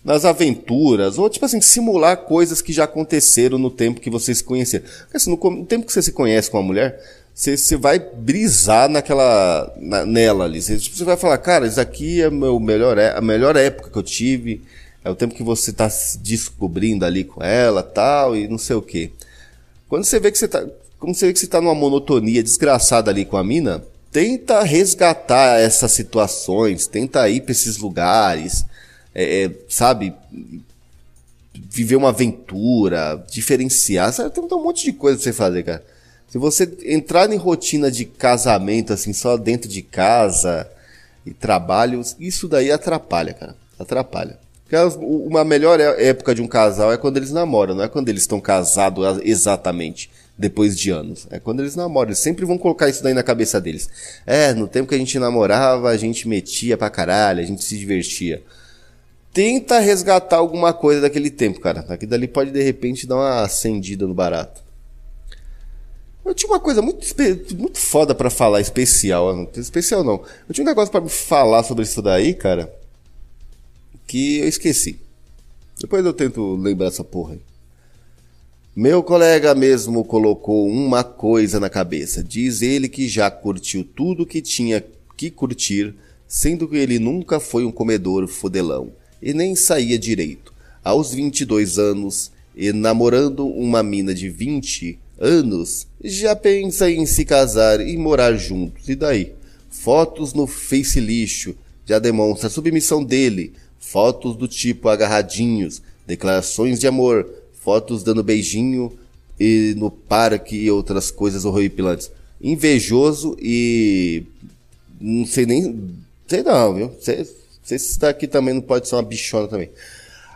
nas aventuras, ou tipo assim, simular coisas que já aconteceram no tempo que vocês se conheceram. Assim, no, no tempo que você se conhece com a mulher, você, você vai brisar naquela, na, nela ali. Você, tipo, você vai falar, cara, isso aqui é meu melhor, é, a melhor época que eu tive, é o tempo que você está se descobrindo ali com ela, tal, e não sei o quê. Quando você vê que você tá, como você vê que você tá numa monotonia desgraçada ali com a mina, tenta resgatar essas situações, tenta ir para esses lugares, é, é, sabe, viver uma aventura, diferenciar, sabe? Tem um monte de coisa pra você fazer, cara. Se você entrar em rotina de casamento, assim, só dentro de casa e trabalho, isso daí atrapalha, cara. Atrapalha. Uma melhor é, época de um casal é quando eles namoram, não é quando eles estão casados exatamente depois de anos. É quando eles namoram. Eles sempre vão colocar isso daí na cabeça deles. É, no tempo que a gente namorava, a gente metia pra caralho, a gente se divertia tenta resgatar alguma coisa daquele tempo, cara. Aqui dali pode de repente dar uma acendida no barato. Eu tinha uma coisa muito, muito foda para falar, especial. Especial não. Eu tinha um negócio para falar sobre isso daí, cara, que eu esqueci. Depois eu tento lembrar essa porra aí. Meu colega mesmo colocou uma coisa na cabeça. Diz ele que já curtiu tudo que tinha que curtir, sendo que ele nunca foi um comedor fodelão e nem saía direito. Aos 22 anos, e namorando uma mina de 20 anos, já pensa em se casar e morar juntos. E daí? Fotos no Face Lixo já demonstra a submissão dele. Fotos do tipo agarradinhos, declarações de amor, fotos dando beijinho e no parque e outras coisas horripilantes. Invejoso e não sei nem, sei não, viu? Sei, se esse daqui também não pode ser uma bichona também.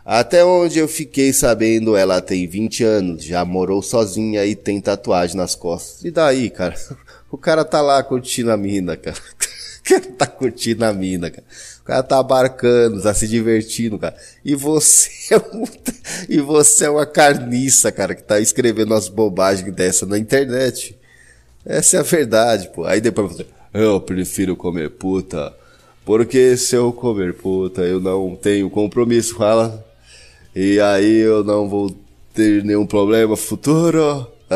Até onde eu fiquei sabendo, ela tem 20 anos, já morou sozinha e tem tatuagem nas costas. E daí, cara? O cara tá lá curtindo a mina, cara. O cara tá curtindo a mina, cara. Cara tá abarcando, tá se divertindo, cara. E você é um, e você é uma carniça, cara, que tá escrevendo umas bobagens dessa na internet. Essa é a verdade, pô. Aí depois você, eu prefiro comer puta porque se eu comer puta, eu não tenho compromisso, fala. E aí eu não vou ter nenhum problema futuro.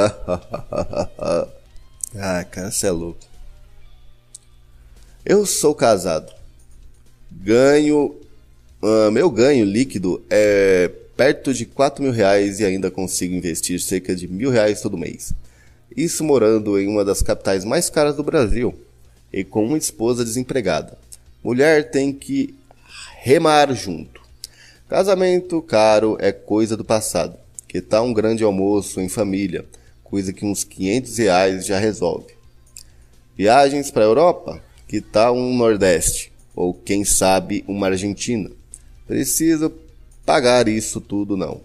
ah, cara, você é louco. Eu sou casado. Ganho. Uh, meu ganho líquido é perto de 4 mil reais e ainda consigo investir cerca de mil reais todo mês. Isso morando em uma das capitais mais caras do Brasil e com uma esposa desempregada. Mulher tem que remar junto. Casamento caro é coisa do passado. Que tal um grande almoço em família? Coisa que uns 500 reais já resolve. Viagens para a Europa? Que tal um Nordeste? Ou quem sabe uma Argentina? Preciso pagar isso tudo não.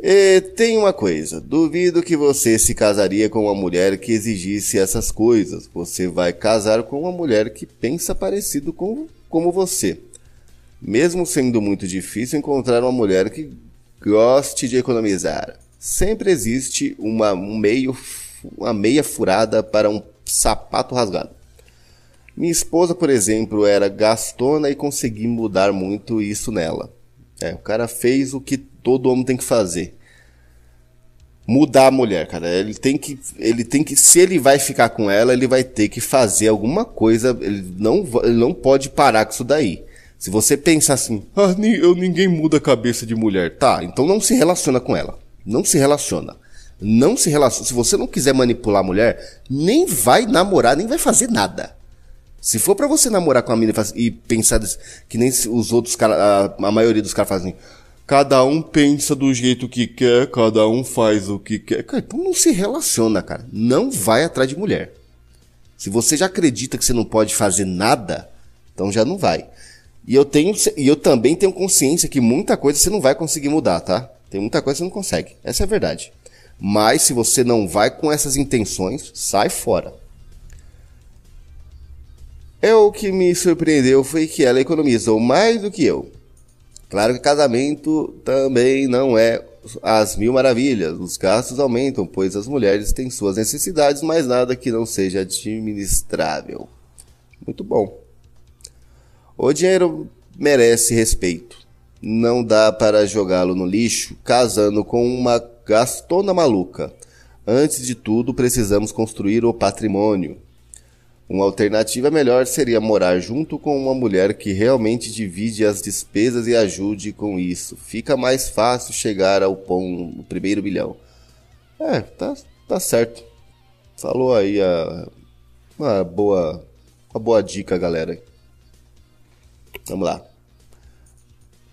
E tem uma coisa, duvido que você se casaria com uma mulher que exigisse essas coisas. Você vai casar com uma mulher que pensa parecido com como você. Mesmo sendo muito difícil encontrar uma mulher que goste de economizar, sempre existe uma, um meio, uma meia furada para um sapato rasgado. Minha esposa, por exemplo, era gastona e consegui mudar muito isso nela. É, o cara fez o que todo homem tem que fazer. mudar a mulher, cara. Ele tem que, ele tem que, se ele vai ficar com ela, ele vai ter que fazer alguma coisa. Ele não, ele não pode parar com isso daí. Se você pensar assim, ah, eu ninguém muda a cabeça de mulher, tá? Então não se relaciona com ela. Não se relaciona. Não se relaciona. Se você não quiser manipular a mulher, nem vai namorar, nem vai fazer nada. Se for para você namorar com a menina e pensar que nem os outros caras, a, a maioria dos caras fazem, cada um pensa do jeito que quer, cada um faz o que quer. Cara, então não se relaciona, cara. Não vai atrás de mulher. Se você já acredita que você não pode fazer nada, então já não vai. E eu tenho, e eu também tenho consciência que muita coisa você não vai conseguir mudar, tá? Tem muita coisa que você não consegue. Essa é a verdade. Mas se você não vai com essas intenções, sai fora. É o que me surpreendeu foi que ela economizou mais do que eu. Claro que casamento também não é as mil maravilhas. Os gastos aumentam, pois as mulheres têm suas necessidades, mas nada que não seja administrável. Muito bom. O dinheiro merece respeito. Não dá para jogá-lo no lixo casando com uma gastona maluca. Antes de tudo, precisamos construir o patrimônio. Uma alternativa melhor seria morar junto com uma mulher que realmente divide as despesas e ajude com isso. Fica mais fácil chegar ao pão, o primeiro bilhão. É, tá, tá certo. Falou aí a, uma boa, uma boa dica, galera. Vamos lá.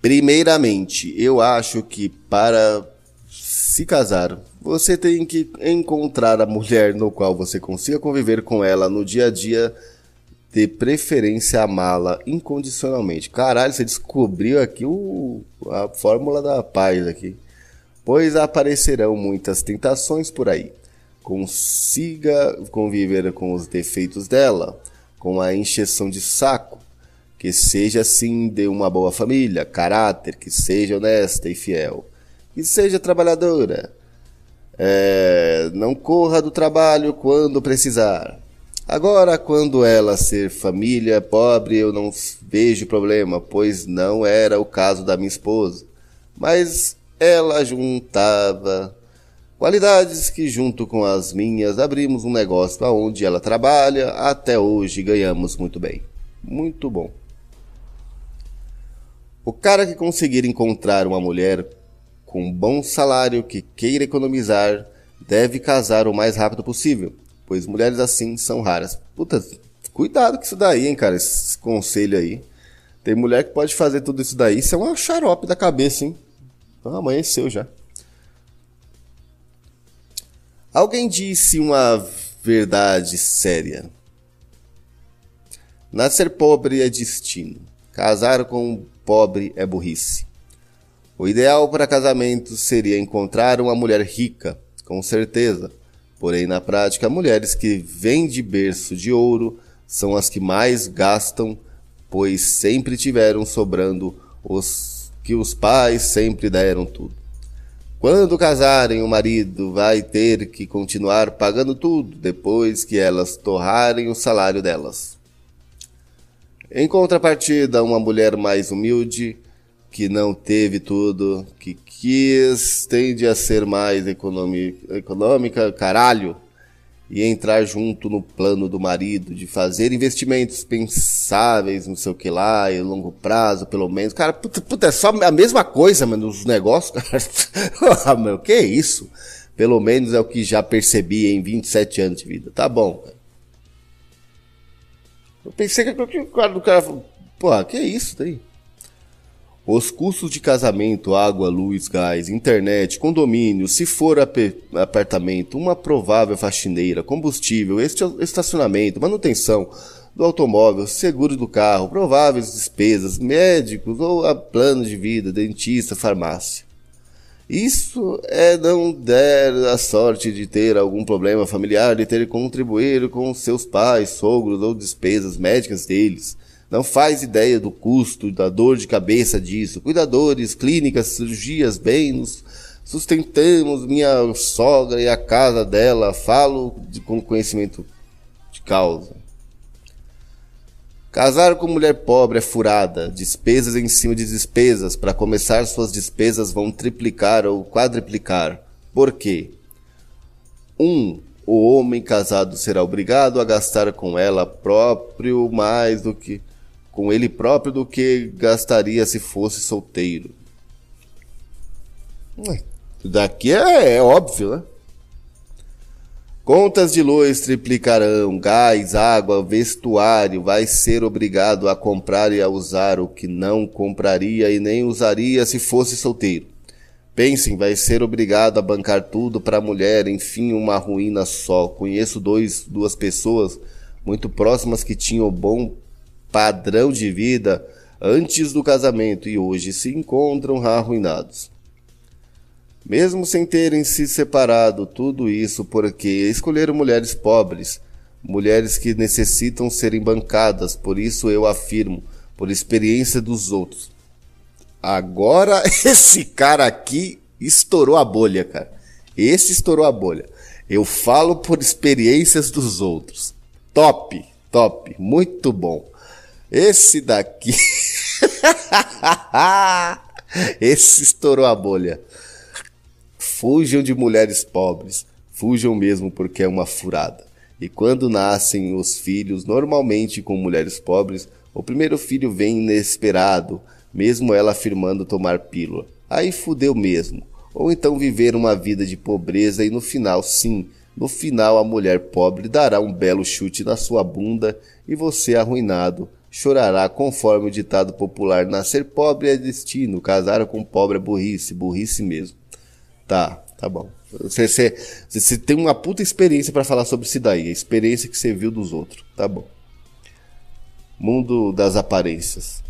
Primeiramente, eu acho que para se casar, você tem que encontrar a mulher no qual você consiga conviver com ela no dia a dia, de preferência amá-la incondicionalmente. Caralho, você descobriu aqui o, a fórmula da paz aqui. Pois aparecerão muitas tentações por aí. Consiga conviver com os defeitos dela, com a encheção de saco, que seja assim de uma boa família, caráter, que seja honesta e fiel que seja trabalhadora. É, não corra do trabalho quando precisar. Agora, quando ela ser família pobre, eu não vejo problema, pois não era o caso da minha esposa. Mas ela juntava qualidades que, junto com as minhas, abrimos um negócio aonde ela trabalha. Até hoje ganhamos muito bem. Muito bom. O cara que conseguir encontrar uma mulher com bom salário que queira economizar deve casar o mais rápido possível, pois mulheres assim são raras. Puta, cuidado com isso daí, hein, cara, esse conselho aí. Tem mulher que pode fazer tudo isso daí, isso é uma xarope da cabeça, hein? Ah, amanheceu já. Alguém disse uma verdade séria. Nascer pobre é destino. Casar com um pobre é burrice. O ideal para casamento seria encontrar uma mulher rica, com certeza. Porém, na prática, mulheres que vêm de berço de ouro são as que mais gastam, pois sempre tiveram sobrando os que os pais sempre deram tudo. Quando casarem, o marido vai ter que continuar pagando tudo depois que elas torrarem o salário delas. Em contrapartida, uma mulher mais humilde que não teve tudo, que quis, tende a ser mais econômica, caralho, e entrar junto no plano do marido, de fazer investimentos pensáveis, não sei o que lá, e longo prazo, pelo menos. Cara, puta, puta é só a mesma coisa, mano, os negócios, cara. ah, meu, que isso? Pelo menos é o que já percebi em 27 anos de vida. Tá bom, cara. Eu pensei que o cara do cara porra, que isso daí? Os custos de casamento, água, luz, gás, internet, condomínio, se for apartamento, uma provável faxineira, combustível, estacionamento, manutenção do automóvel, seguro do carro, prováveis despesas, médicos ou a plano de vida, dentista, farmácia. Isso é não der a sorte de ter algum problema familiar, de ter que contribuir com seus pais, sogros ou despesas médicas deles não faz ideia do custo, da dor de cabeça disso. Cuidadores, clínicas, cirurgias, bem, nos sustentamos minha sogra e a casa dela. Falo de, com conhecimento de causa. Casar com mulher pobre é furada, despesas em cima de despesas. Para começar, suas despesas vão triplicar ou quadriplicar. Por quê? Um, o homem casado será obrigado a gastar com ela próprio mais do que com ele próprio do que gastaria se fosse solteiro. Daqui é, é óbvio, né? Contas de luz triplicarão, gás, água, vestuário, vai ser obrigado a comprar e a usar o que não compraria e nem usaria se fosse solteiro. Pensem, vai ser obrigado a bancar tudo para a mulher, enfim, uma ruína só. Conheço dois, duas pessoas muito próximas que tinham bom padrão de vida antes do casamento e hoje se encontram arruinados. Mesmo sem terem se separado, tudo isso porque escolheram mulheres pobres, mulheres que necessitam serem bancadas, por isso eu afirmo, por experiência dos outros. Agora esse cara aqui estourou a bolha, cara. Esse estourou a bolha. Eu falo por experiências dos outros. Top, top, muito bom. Esse daqui. Esse estourou a bolha. Fujam de mulheres pobres, fujam mesmo porque é uma furada. E quando nascem os filhos, normalmente com mulheres pobres, o primeiro filho vem inesperado, mesmo ela afirmando tomar pílula. Aí fudeu mesmo. Ou então viver uma vida de pobreza e no final, sim, no final a mulher pobre dará um belo chute na sua bunda e você arruinado chorará conforme o ditado popular: nascer pobre é destino, casar com pobre é burrice, burrice mesmo. Tá, tá bom. Você, você, você tem uma puta experiência para falar sobre isso daí, a experiência que você viu dos outros. Tá bom. Mundo das aparências.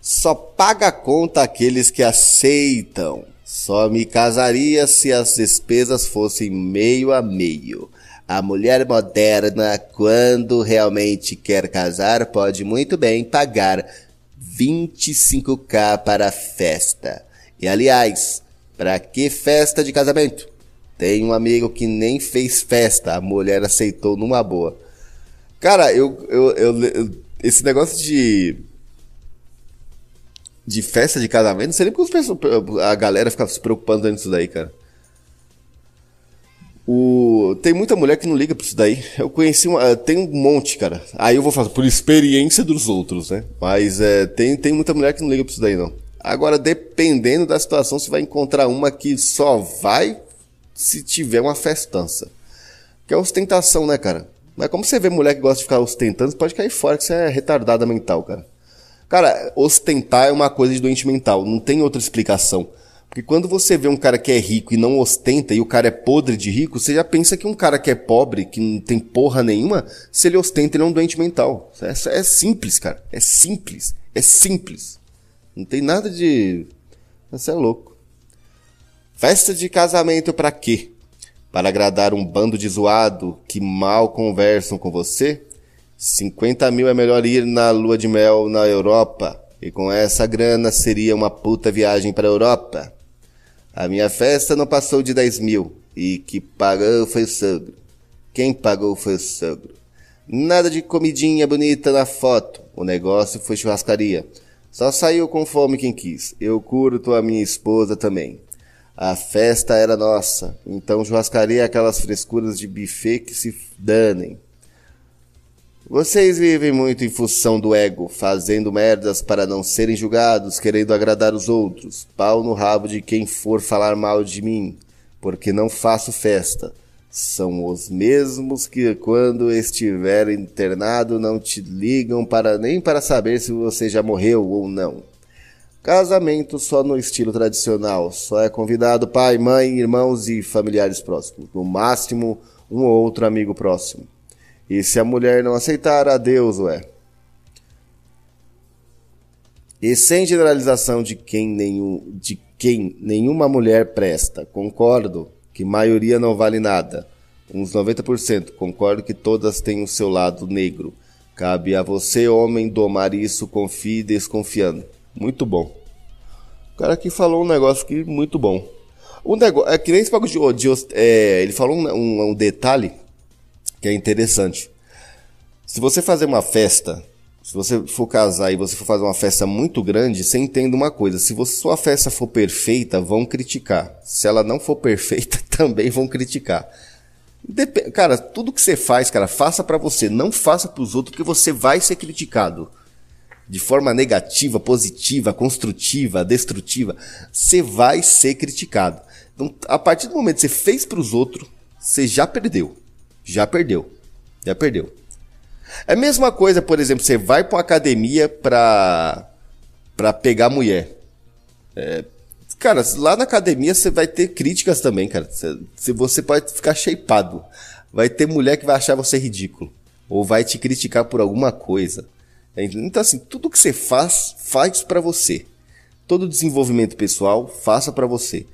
Só paga conta aqueles que aceitam. Só me casaria se as despesas fossem meio a meio. A mulher moderna, quando realmente quer casar, pode muito bem pagar 25k para a festa. E aliás, Pra que festa de casamento? Tem um amigo que nem fez festa, a mulher aceitou numa boa. Cara, eu, eu, eu, eu esse negócio de de festa de casamento, não sei nem porque a galera fica se preocupando nisso daí, cara. O... Tem muita mulher que não liga pra isso daí. Eu conheci uma. Tem um monte, cara. Aí eu vou falar por experiência dos outros, né? Mas é, tem, tem muita mulher que não liga pra isso daí, não. Agora, dependendo da situação, você vai encontrar uma que só vai se tiver uma festança. Que é ostentação, né, cara? Mas como você vê mulher que gosta de ficar ostentando, você pode cair fora que você é retardada mental, cara. Cara, ostentar é uma coisa de doente mental, não tem outra explicação. Porque quando você vê um cara que é rico e não ostenta e o cara é podre de rico, você já pensa que um cara que é pobre, que não tem porra nenhuma, se ele ostenta, ele é um doente mental. É, é simples, cara. É simples. É simples. Não tem nada de. Você é louco. Festa de casamento para quê? Para agradar um bando de zoado que mal conversam com você? 50 mil é melhor ir na lua de mel na Europa. E com essa grana seria uma puta viagem para Europa. A minha festa não passou de 10 mil. E que pagou foi o sogro. Quem pagou foi o sogro. Nada de comidinha bonita na foto. O negócio foi churrascaria. Só saiu com fome quem quis. Eu curto a minha esposa também. A festa era nossa, então churrascaria aquelas frescuras de buffet que se danem. Vocês vivem muito em função do ego, fazendo merdas para não serem julgados, querendo agradar os outros. Pau no rabo de quem for falar mal de mim, porque não faço festa. São os mesmos que, quando estiver internado, não te ligam para nem para saber se você já morreu ou não. Casamento só no estilo tradicional, só é convidado pai, mãe, irmãos e familiares próximos, no máximo um ou outro amigo próximo. E se a mulher não aceitar, adeus, ué. E sem generalização de quem, nenhum, de quem nenhuma mulher presta, concordo, que maioria não vale nada. Uns 90%. Concordo que todas têm o seu lado negro. Cabe a você, homem, domar isso, confie desconfiando. Muito bom. O cara aqui falou um negócio que muito bom. O negócio, é que nem esse bagulho de, de é, ele falou um, um, um detalhe que é interessante. Se você fazer uma festa Se você for casar e você for fazer uma festa muito grande, você entenda uma coisa: se você, sua festa for perfeita, vão criticar. Se ela não for perfeita, também vão criticar. Dep cara, tudo que você faz, cara, faça para você, não faça para os outros, porque você vai ser criticado. De forma negativa, positiva, construtiva, destrutiva, você vai ser criticado. Então, a partir do momento que você fez para os outros, você já perdeu. Já perdeu. Já perdeu. É a mesma coisa, por exemplo, você vai para uma academia para para pegar mulher. É, cara, lá na academia você vai ter críticas também, cara. Você, você pode ficar shapeado. Vai ter mulher que vai achar você ridículo. Ou vai te criticar por alguma coisa. Então, assim, tudo que você faz, faz para você. Todo desenvolvimento pessoal, faça para você.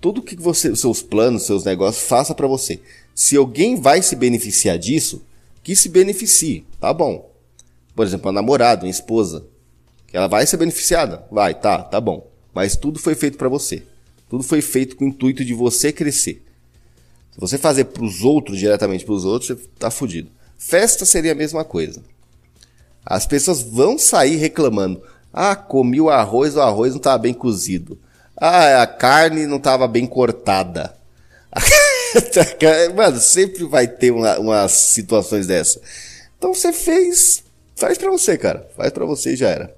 Tudo que você, seus planos, seus negócios, faça para você. Se alguém vai se beneficiar disso, que se beneficie, tá bom. Por exemplo, a namorada, a esposa, que ela vai ser beneficiada, vai, tá, tá bom. Mas tudo foi feito para você. Tudo foi feito com o intuito de você crescer. Se você fazer para os outros, diretamente para os outros, você tá fudido. Festa seria a mesma coisa. As pessoas vão sair reclamando. Ah, comi o arroz, o arroz não estava bem cozido. Ah, a carne não estava bem cortada. Mano, sempre vai ter uma, umas situações dessa. Então você fez, faz pra você, cara. Faz pra você e já era.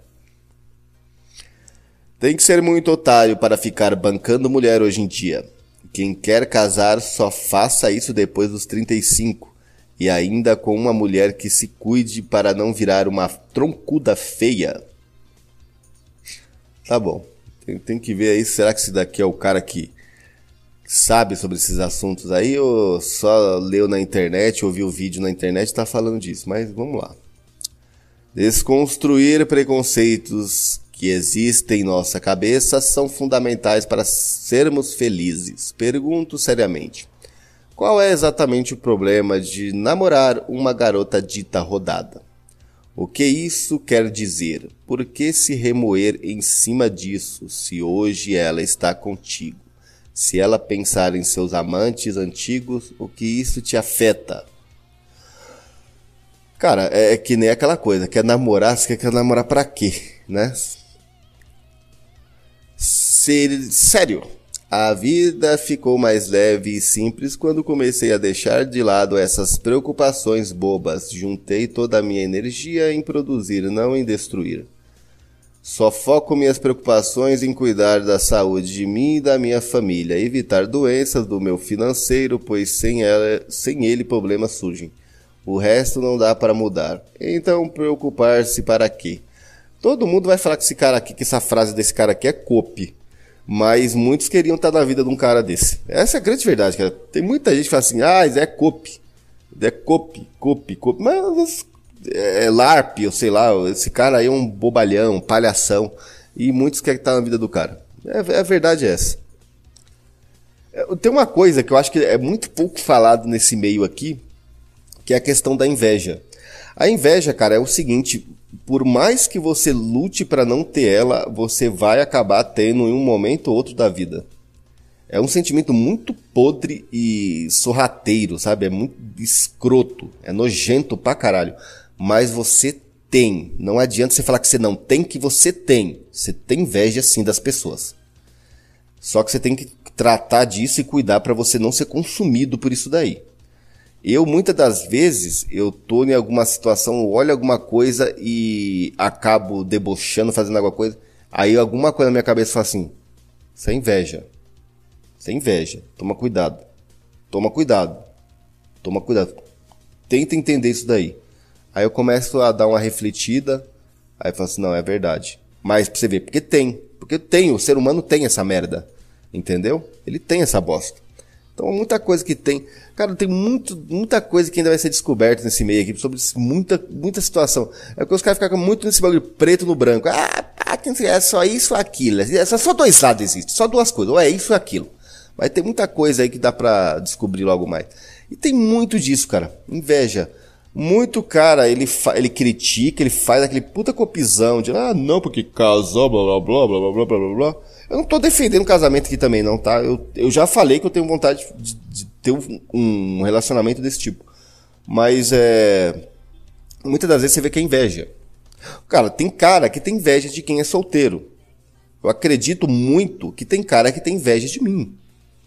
Tem que ser muito otário para ficar bancando mulher hoje em dia. Quem quer casar só faça isso depois dos 35 e ainda com uma mulher que se cuide para não virar uma troncuda feia. Tá bom. Tem, tem que ver aí, será que esse daqui é o cara que sabe sobre esses assuntos aí ou só leu na internet, ouviu vídeo na internet e está falando disso? Mas vamos lá. Desconstruir preconceitos que existem em nossa cabeça são fundamentais para sermos felizes. Pergunto seriamente: qual é exatamente o problema de namorar uma garota dita rodada? O que isso quer dizer? Por que se remoer em cima disso se hoje ela está contigo? Se ela pensar em seus amantes antigos, o que isso te afeta? Cara, é, é que nem aquela coisa, quer namorar, você quer namorar pra quê, né? Ser, sério, a vida ficou mais leve e simples quando comecei a deixar de lado essas preocupações bobas. Juntei toda a minha energia em produzir, não em destruir. Só foco minhas preocupações em cuidar da saúde de mim e da minha família, evitar doenças do meu financeiro, pois sem, ela, sem ele problemas surgem. O resto não dá para mudar. Então preocupar-se para quê? Todo mundo vai falar que esse cara aqui, que essa frase desse cara aqui é cope. Mas muitos queriam estar na vida de um cara desse. Essa é a grande verdade, cara. Tem muita gente que fala assim, ah, é cope. É cope, cope, cope. Mas é, é LARP, eu sei lá, esse cara aí é um bobalhão, um palhação. E muitos querem estar na vida do cara. É, a verdade é essa. É, tem uma coisa que eu acho que é muito pouco falado nesse meio aqui, que é a questão da inveja. A inveja, cara, é o seguinte: por mais que você lute para não ter ela, você vai acabar tendo em um momento ou outro da vida. É um sentimento muito podre e sorrateiro, sabe? É muito escroto, é nojento pra caralho mas você tem. Não adianta você falar que você não tem, que você tem. Você tem inveja sim das pessoas. Só que você tem que tratar disso e cuidar para você não ser consumido por isso daí. Eu muitas das vezes eu tô em alguma situação, olho alguma coisa e acabo debochando, fazendo alguma coisa. Aí alguma coisa na minha cabeça fala assim: "Sem inveja. Sem inveja. Toma cuidado. Toma cuidado. Toma cuidado. Tenta entender isso daí. Aí eu começo a dar uma refletida, aí eu falo assim, não, é verdade. Mas pra você ver, porque tem. Porque tem, o ser humano tem essa merda. Entendeu? Ele tem essa bosta. Então, muita coisa que tem. Cara, tem muito, muita coisa que ainda vai ser descoberta nesse meio aqui, sobre muita, muita situação. É que os caras ficam muito nesse bagulho preto no branco. Ah, é só isso ou aquilo. É só dois lados existem, só duas coisas. Ou é isso ou aquilo. Mas tem muita coisa aí que dá pra descobrir logo mais. E tem muito disso, cara. Inveja. Muito cara, ele, ele critica, ele faz aquele puta copizão de, ah, não, porque casou, blá blá blá blá blá blá blá blá. Eu não tô defendendo casamento aqui também, não, tá? Eu, eu já falei que eu tenho vontade de, de ter um, um, relacionamento desse tipo. Mas é. Muitas das vezes você vê que é inveja. Cara, tem cara que tem inveja de quem é solteiro. Eu acredito muito que tem cara que tem inveja de mim.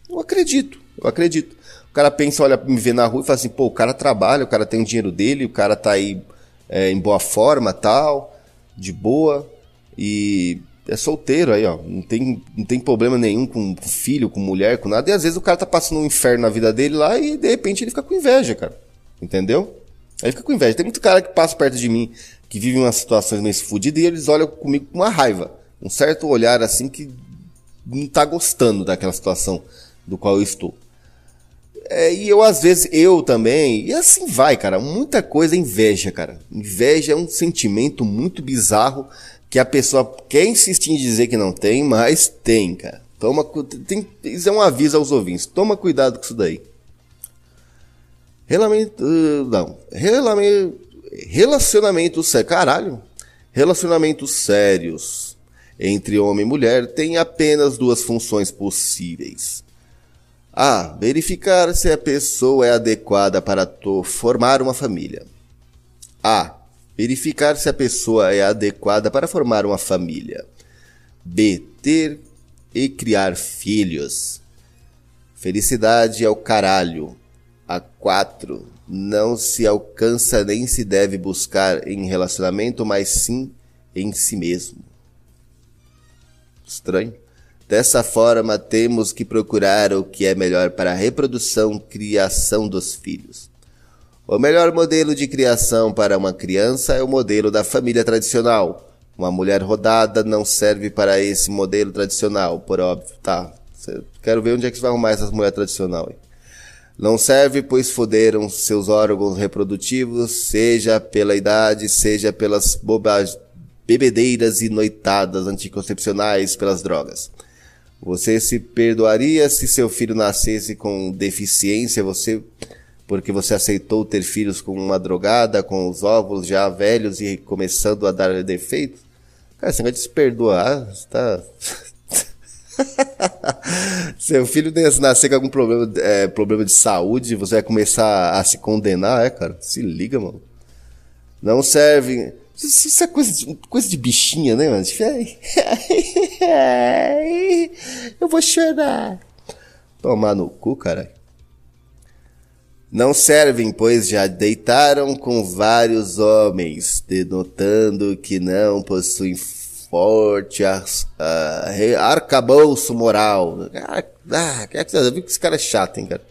Eu acredito, eu acredito. O cara pensa, olha, me vê na rua e fala assim, pô, o cara trabalha, o cara tem o dinheiro dele, o cara tá aí é, em boa forma, tal, de boa, e é solteiro aí, ó. Não tem, não tem problema nenhum com filho, com mulher, com nada. E às vezes o cara tá passando um inferno na vida dele lá e de repente ele fica com inveja, cara. Entendeu? Aí fica com inveja. Tem muito cara que passa perto de mim, que vive umas situações meio fodidas e eles olham comigo com uma raiva. Um certo olhar assim que não tá gostando daquela situação do qual eu estou. É, e eu, às vezes, eu também, e assim vai, cara. Muita coisa é inveja, cara. Inveja é um sentimento muito bizarro que a pessoa quer insistir em dizer que não tem, mas tem, cara. Toma, tem, isso é um aviso aos ouvintes. Toma cuidado com isso daí. Relacionamento, não. Relacionamento, relacionamento sério. Caralho. Relacionamentos sérios entre homem e mulher têm apenas duas funções possíveis. A. Verificar se a pessoa é adequada para formar uma família. A Verificar se a pessoa é adequada para formar uma família. B. Ter e criar filhos. Felicidade é o caralho. A 4. Não se alcança nem se deve buscar em relacionamento, mas sim em si mesmo. Estranho. Dessa forma, temos que procurar o que é melhor para a reprodução, criação dos filhos. O melhor modelo de criação para uma criança é o modelo da família tradicional. Uma mulher rodada não serve para esse modelo tradicional, por óbvio. Tá. Quero ver onde é que você vai arrumar essas mulheres tradicional. Aí. Não serve, pois foderam seus órgãos reprodutivos, seja pela idade, seja pelas bobagens, bebedeiras e noitadas anticoncepcionais pelas drogas. Você se perdoaria se seu filho nascesse com deficiência? Você porque você aceitou ter filhos com uma drogada, com os óvulos já velhos e começando a dar defeitos? Cara, você vai se perdoar, você tá... Seu filho nascer com algum problema, é, problema de saúde, você vai começar a se condenar, é, cara? Se liga, mano. Não serve. Isso é coisa de, coisa de bichinha, né, mano? Eu vou chorar. Tomar no cu, caralho. Não servem, pois já deitaram com vários homens, denotando que não possuem forte uh, arcabouço moral. Ah, ah, que esse cara é chato, hein, cara?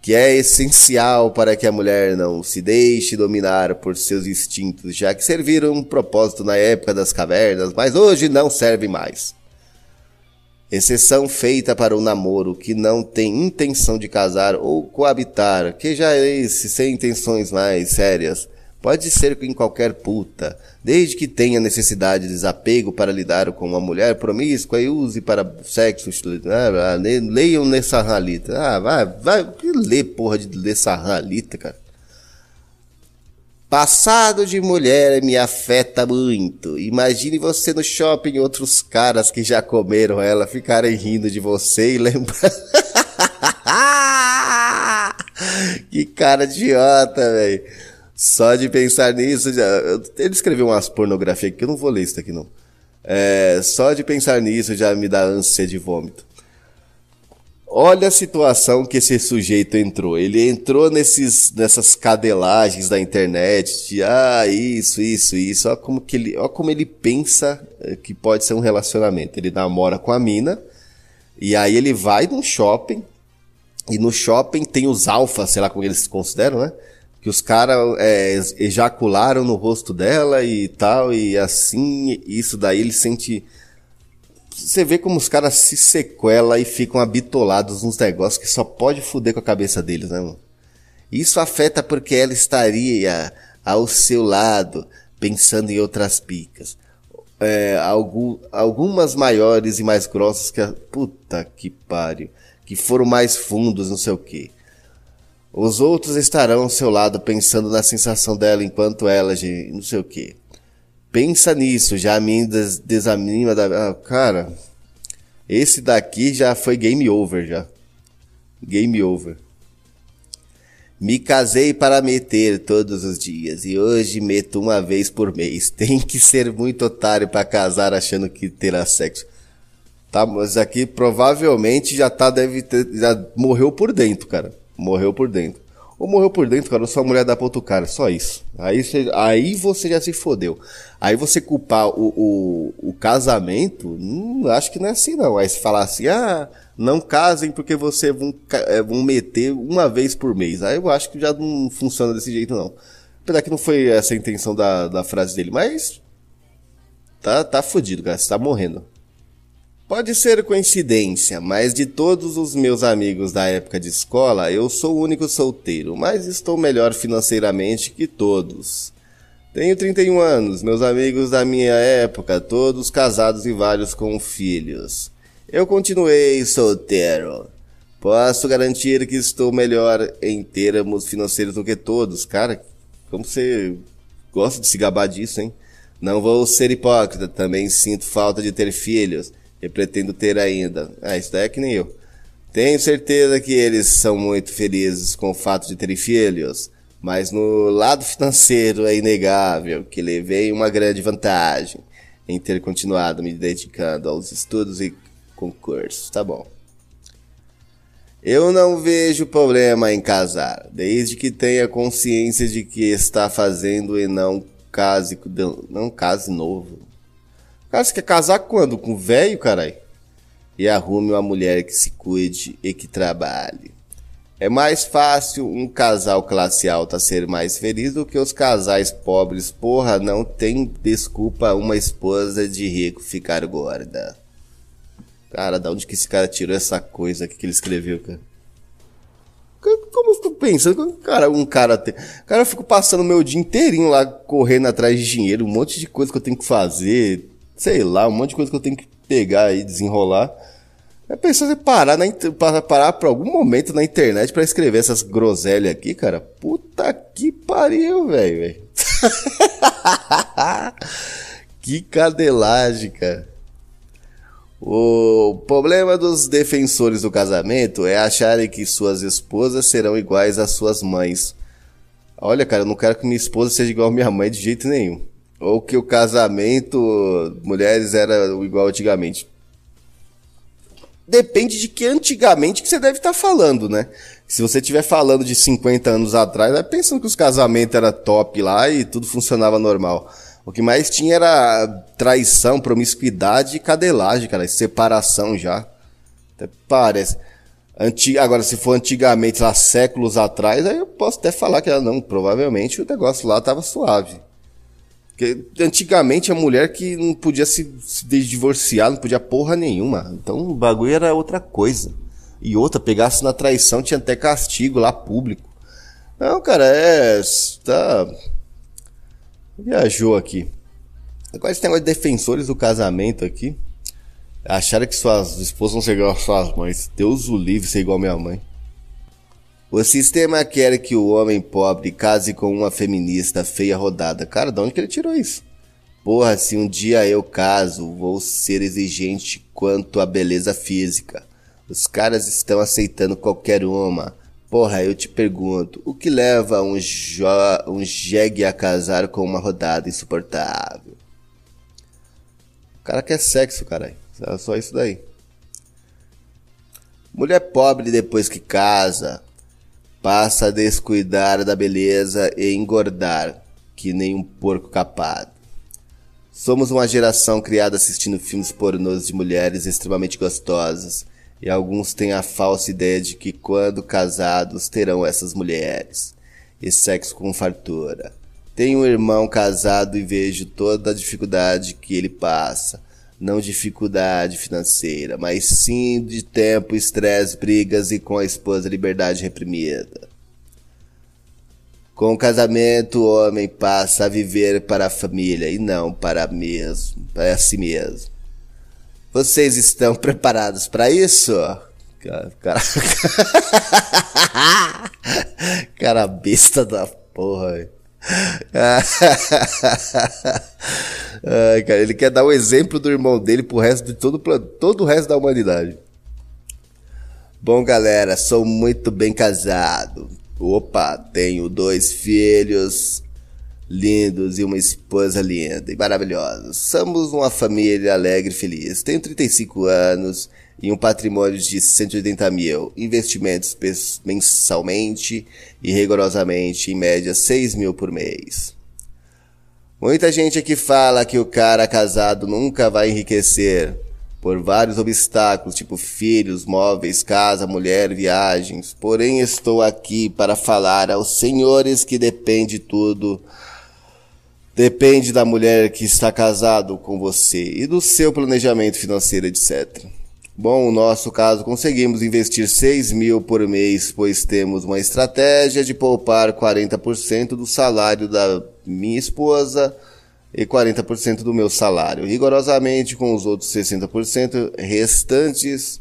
Que é essencial para que a mulher não se deixe dominar por seus instintos, já que serviram um propósito na época das cavernas, mas hoje não serve mais. Exceção feita para o namoro que não tem intenção de casar ou coabitar, que já é esse sem intenções mais sérias. Pode ser em qualquer puta, desde que tenha necessidade de desapego para lidar com uma mulher promíscua e use para sexo. Ah, leiam nessa ralita. Ah, vai, vai, lê porra de nessa ralita, cara. Passado de mulher me afeta muito. Imagine você no shopping outros caras que já comeram ela ficarem rindo de você e lembrando. que cara idiota, velho. Só de pensar nisso, já... ele escreveu umas pornografia aqui, eu não vou ler isso aqui não. É, só de pensar nisso já me dá ânsia de vômito. Olha a situação que esse sujeito entrou. Ele entrou nesses, nessas cadelagens da internet de ah, isso, isso, isso. Olha como, que ele, olha como ele pensa eh, que pode ser um relacionamento. Ele namora com a mina, e aí ele vai num shopping, e no shopping tem os alfas, sei lá como eles se consideram, né? Que os caras é, ejacularam no rosto dela e tal, e assim, isso daí ele sente você vê como os caras se sequelam e ficam habitolados nos negócios que só pode fuder com a cabeça deles, né, mano? Isso afeta porque ela estaria ao seu lado, pensando em outras picas. É, algum, algumas maiores e mais grossas que a. Puta que pariu. Que foram mais fundos, não sei o que. Os outros estarão ao seu lado pensando na sensação dela enquanto ela, não sei o que. Pensa nisso, já me des desanima da. Ah, cara, esse daqui já foi game over já. Game over. Me casei para meter todos os dias e hoje meto uma vez por mês. Tem que ser muito otário para casar achando que terá sexo. Tá, mas aqui provavelmente já tá, deve ter, já morreu por dentro, cara. Morreu por dentro. Ou morreu por dentro, cara, ou sua mulher dá pra outro cara, só isso. Aí você, aí você já se fodeu. Aí você culpar o, o, o casamento, hum, acho que não é assim não. Aí você falar assim, ah, não casem porque você vão, é, vão meter uma vez por mês. Aí eu acho que já não funciona desse jeito não. Apesar que não foi essa a intenção da, da frase dele, mas tá, tá fudido, cara, você tá morrendo. Pode ser coincidência, mas de todos os meus amigos da época de escola, eu sou o único solteiro, mas estou melhor financeiramente que todos. Tenho 31 anos, meus amigos da minha época, todos casados e vários com filhos. Eu continuei solteiro. Posso garantir que estou melhor em termos financeiros do que todos. Cara, como você gosta de se gabar disso, hein? Não vou ser hipócrita, também sinto falta de ter filhos e pretendo ter ainda. Ah, isso daí é que nem eu. Tenho certeza que eles são muito felizes com o fato de terem filhos, mas no lado financeiro é inegável que levei uma grande vantagem em ter continuado me dedicando aos estudos e concursos. Tá bom. Eu não vejo problema em casar, desde que tenha consciência de que está fazendo e não case, não case novo. Cara, você quer casar quando? Com velho, caralho? E arrume uma mulher que se cuide e que trabalhe. É mais fácil um casal classe alta ser mais feliz do que os casais pobres. Porra, não tem desculpa uma esposa de rico ficar gorda. Cara, da onde que esse cara tirou essa coisa que ele escreveu, cara? Como eu fico pensando, cara, um cara tem. Cara, eu fico passando meu dia inteirinho lá correndo atrás de dinheiro, um monte de coisa que eu tenho que fazer, sei lá, um monte de coisa que eu tenho que pegar e desenrolar. É em parar, na, parar por algum momento na internet para escrever essas groselhas aqui, cara. Puta que pariu, velho. que cadelagem, cara. O problema dos defensores do casamento é acharem que suas esposas serão iguais às suas mães. Olha, cara, eu não quero que minha esposa seja igual à minha mãe de jeito nenhum. Ou que o casamento, mulheres era igual antigamente. Depende de que antigamente que você deve estar tá falando, né? Se você estiver falando de 50 anos atrás, vai pensando que os casamentos era top lá e tudo funcionava normal. O que mais tinha era traição, promiscuidade e cadelagem, cara. Separação já. Até parece. Antig... Agora, se for antigamente, lá séculos atrás, aí eu posso até falar que não, provavelmente o negócio lá tava suave. Porque antigamente a mulher que não podia se, se divorciar, não podia porra nenhuma. Então o bagulho era outra coisa. E outra, pegasse na traição, tinha até castigo lá público. Não, cara, é. Tá. Viajou aqui. Agora esse negócio de defensores do casamento aqui. Acharam que suas esposas vão ser igual às suas mães. Deus o livre ser igual a minha mãe. O sistema quer que o homem pobre case com uma feminista feia rodada. Cara, de onde que ele tirou isso? Porra, se um dia eu caso, vou ser exigente quanto à beleza física. Os caras estão aceitando qualquer uma. Porra, eu te pergunto, o que leva um, jo um jegue a casar com uma rodada insuportável? O cara quer sexo, caralho. É só isso daí. Mulher pobre depois que casa, passa a descuidar da beleza e engordar, que nem um porco capado. Somos uma geração criada assistindo filmes pornôs de mulheres extremamente gostosas, e alguns têm a falsa ideia de que quando casados terão essas mulheres, e sexo com fartura. Tenho um irmão casado e vejo toda a dificuldade que ele passa, não dificuldade financeira, mas sim de tempo, estresse, brigas e com a esposa liberdade reprimida. Com o casamento, o homem passa a viver para a família e não para mesmo, para si mesmo. Vocês estão preparados para isso? Cara, cara, cara besta da porra. Cara, ele quer dar o exemplo do irmão dele pro resto de todo, todo o resto da humanidade. Bom, galera, sou muito bem casado. Opa, tenho dois filhos lindos e uma esposa linda e maravilhosa. Somos uma família alegre e feliz. Tenho 35 anos e um patrimônio de 180 mil. Investimentos mensalmente e rigorosamente, em média 6 mil por mês. Muita gente aqui fala que o cara casado nunca vai enriquecer por vários obstáculos, tipo filhos, móveis, casa, mulher, viagens. Porém, estou aqui para falar aos senhores que depende tudo Depende da mulher que está casado com você e do seu planejamento financeiro, etc. Bom, no nosso caso, conseguimos investir 6 mil por mês, pois temos uma estratégia de poupar 40% do salário da minha esposa e 40% do meu salário, rigorosamente com os outros 60% restantes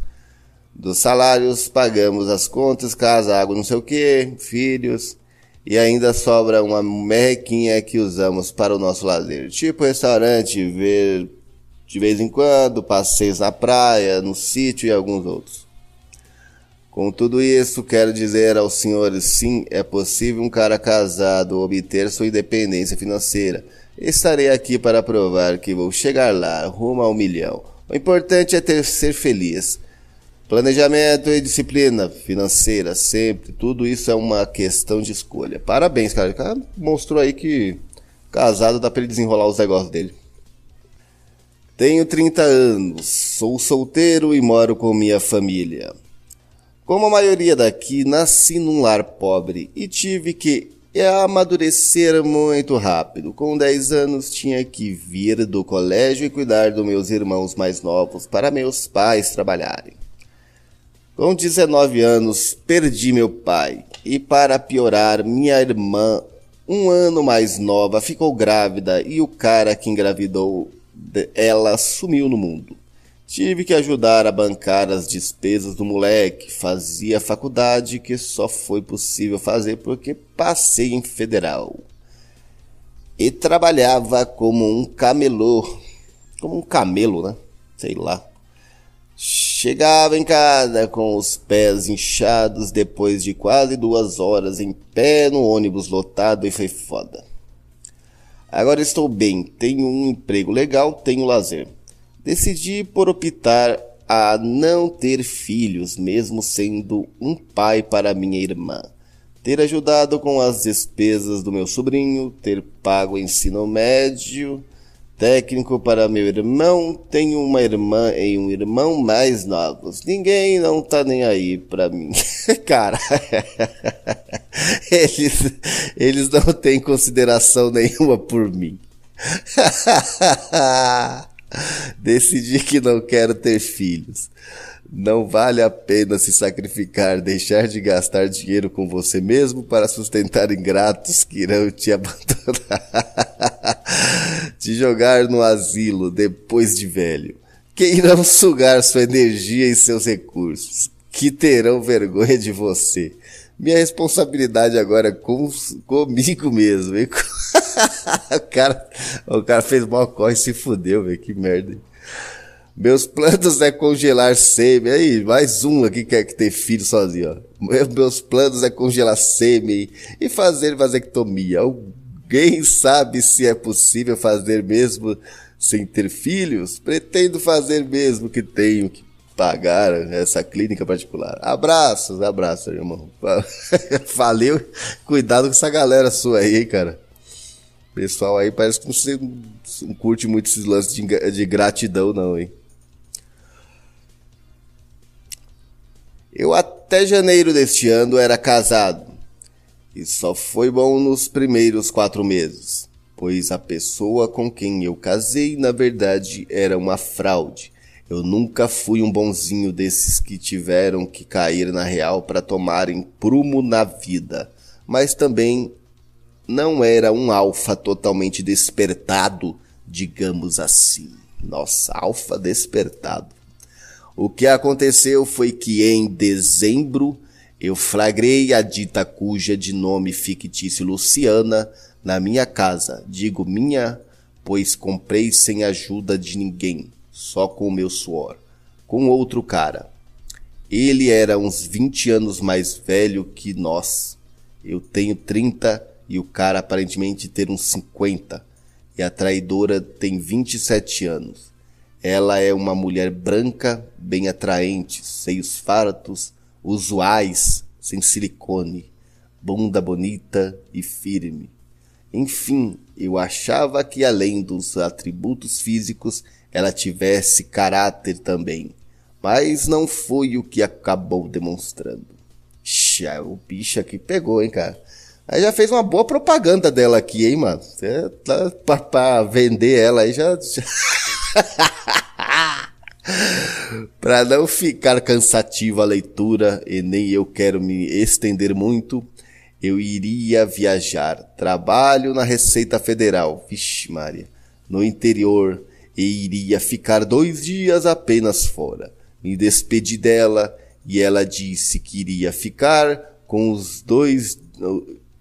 dos salários, pagamos as contas, casa, água, não sei o que, filhos, e ainda sobra uma merrequinha que usamos para o nosso lazer, tipo restaurante, ver de vez em quando, passeios na praia, no sítio e alguns outros. Com tudo isso, quero dizer aos senhores, sim, é possível um cara casado obter sua independência financeira. Estarei aqui para provar que vou chegar lá, rumo ao milhão. O importante é ter ser feliz. Planejamento e disciplina financeira, sempre. Tudo isso é uma questão de escolha. Parabéns, cara. O cara mostrou aí que casado dá pra ele desenrolar os negócios dele. Tenho 30 anos, sou solteiro e moro com minha família. Como a maioria daqui, nasci num lar pobre e tive que amadurecer muito rápido. Com 10 anos, tinha que vir do colégio e cuidar dos meus irmãos mais novos para meus pais trabalharem. Com 19 anos, perdi meu pai e, para piorar, minha irmã, um ano mais nova, ficou grávida e o cara que engravidou ela sumiu no mundo. Tive que ajudar a bancar as despesas do moleque. Fazia faculdade que só foi possível fazer porque passei em federal. E trabalhava como um camelô. Como um camelo, né? Sei lá. Chegava em casa com os pés inchados depois de quase duas horas em pé no ônibus lotado e foi foda. Agora estou bem, tenho um emprego legal, tenho lazer. Decidi por optar a não ter filhos, mesmo sendo um pai para minha irmã. Ter ajudado com as despesas do meu sobrinho, ter pago ensino médio técnico para meu irmão, tenho uma irmã e um irmão mais novos. Ninguém não tá nem aí pra mim. Cara, eles, eles não têm consideração nenhuma por mim. Decidi que não quero ter filhos. Não vale a pena se sacrificar, deixar de gastar dinheiro com você mesmo para sustentar ingratos que irão te abandonar, te jogar no asilo depois de velho, que irão sugar sua energia e seus recursos, que terão vergonha de você. Minha responsabilidade agora é com, comigo mesmo. o, cara, o cara fez mal corre e se fudeu, velho. Que merda. Meus planos é congelar sêmen. Aí, mais um aqui que quer que ter filho sozinho, ó. Meus planos é congelar sêmen e fazer vasectomia. Alguém sabe se é possível fazer mesmo sem ter filhos? Pretendo fazer mesmo que tenho que pagar essa clínica particular. Abraços, abraços, irmão. Valeu. Cuidado com essa galera sua aí, cara. Pessoal aí parece que você não curte muito esses lances de, de gratidão, não, hein? Eu até janeiro deste ano era casado. E só foi bom nos primeiros quatro meses, pois a pessoa com quem eu casei, na verdade, era uma fraude. Eu nunca fui um bonzinho desses que tiveram que cair na real para tomarem prumo na vida, mas também não era um alfa totalmente despertado, digamos assim. Nossa, alfa despertado. O que aconteceu foi que em dezembro eu flagrei a dita cuja de nome fictício Luciana na minha casa. Digo minha, pois comprei sem ajuda de ninguém, só com o meu suor, com outro cara. Ele era uns 20 anos mais velho que nós Eu tenho 30 e o cara aparentemente ter uns 50. E a traidora tem 27 anos. Ela é uma mulher branca, bem atraente, seios fartos, usuais, sem silicone, bunda bonita e firme. Enfim, eu achava que além dos atributos físicos, ela tivesse caráter também. Mas não foi o que acabou demonstrando. Xa, o bicho aqui pegou, hein, cara. Aí já fez uma boa propaganda dela aqui, hein, mano. Cê tá pra, pra vender ela aí já. já... Para não ficar cansativa a leitura e nem eu quero me estender muito, eu iria viajar. Trabalho na Receita Federal, vixe Maria, no interior, e iria ficar dois dias apenas fora. Me despedi dela e ela disse que iria ficar com os dois,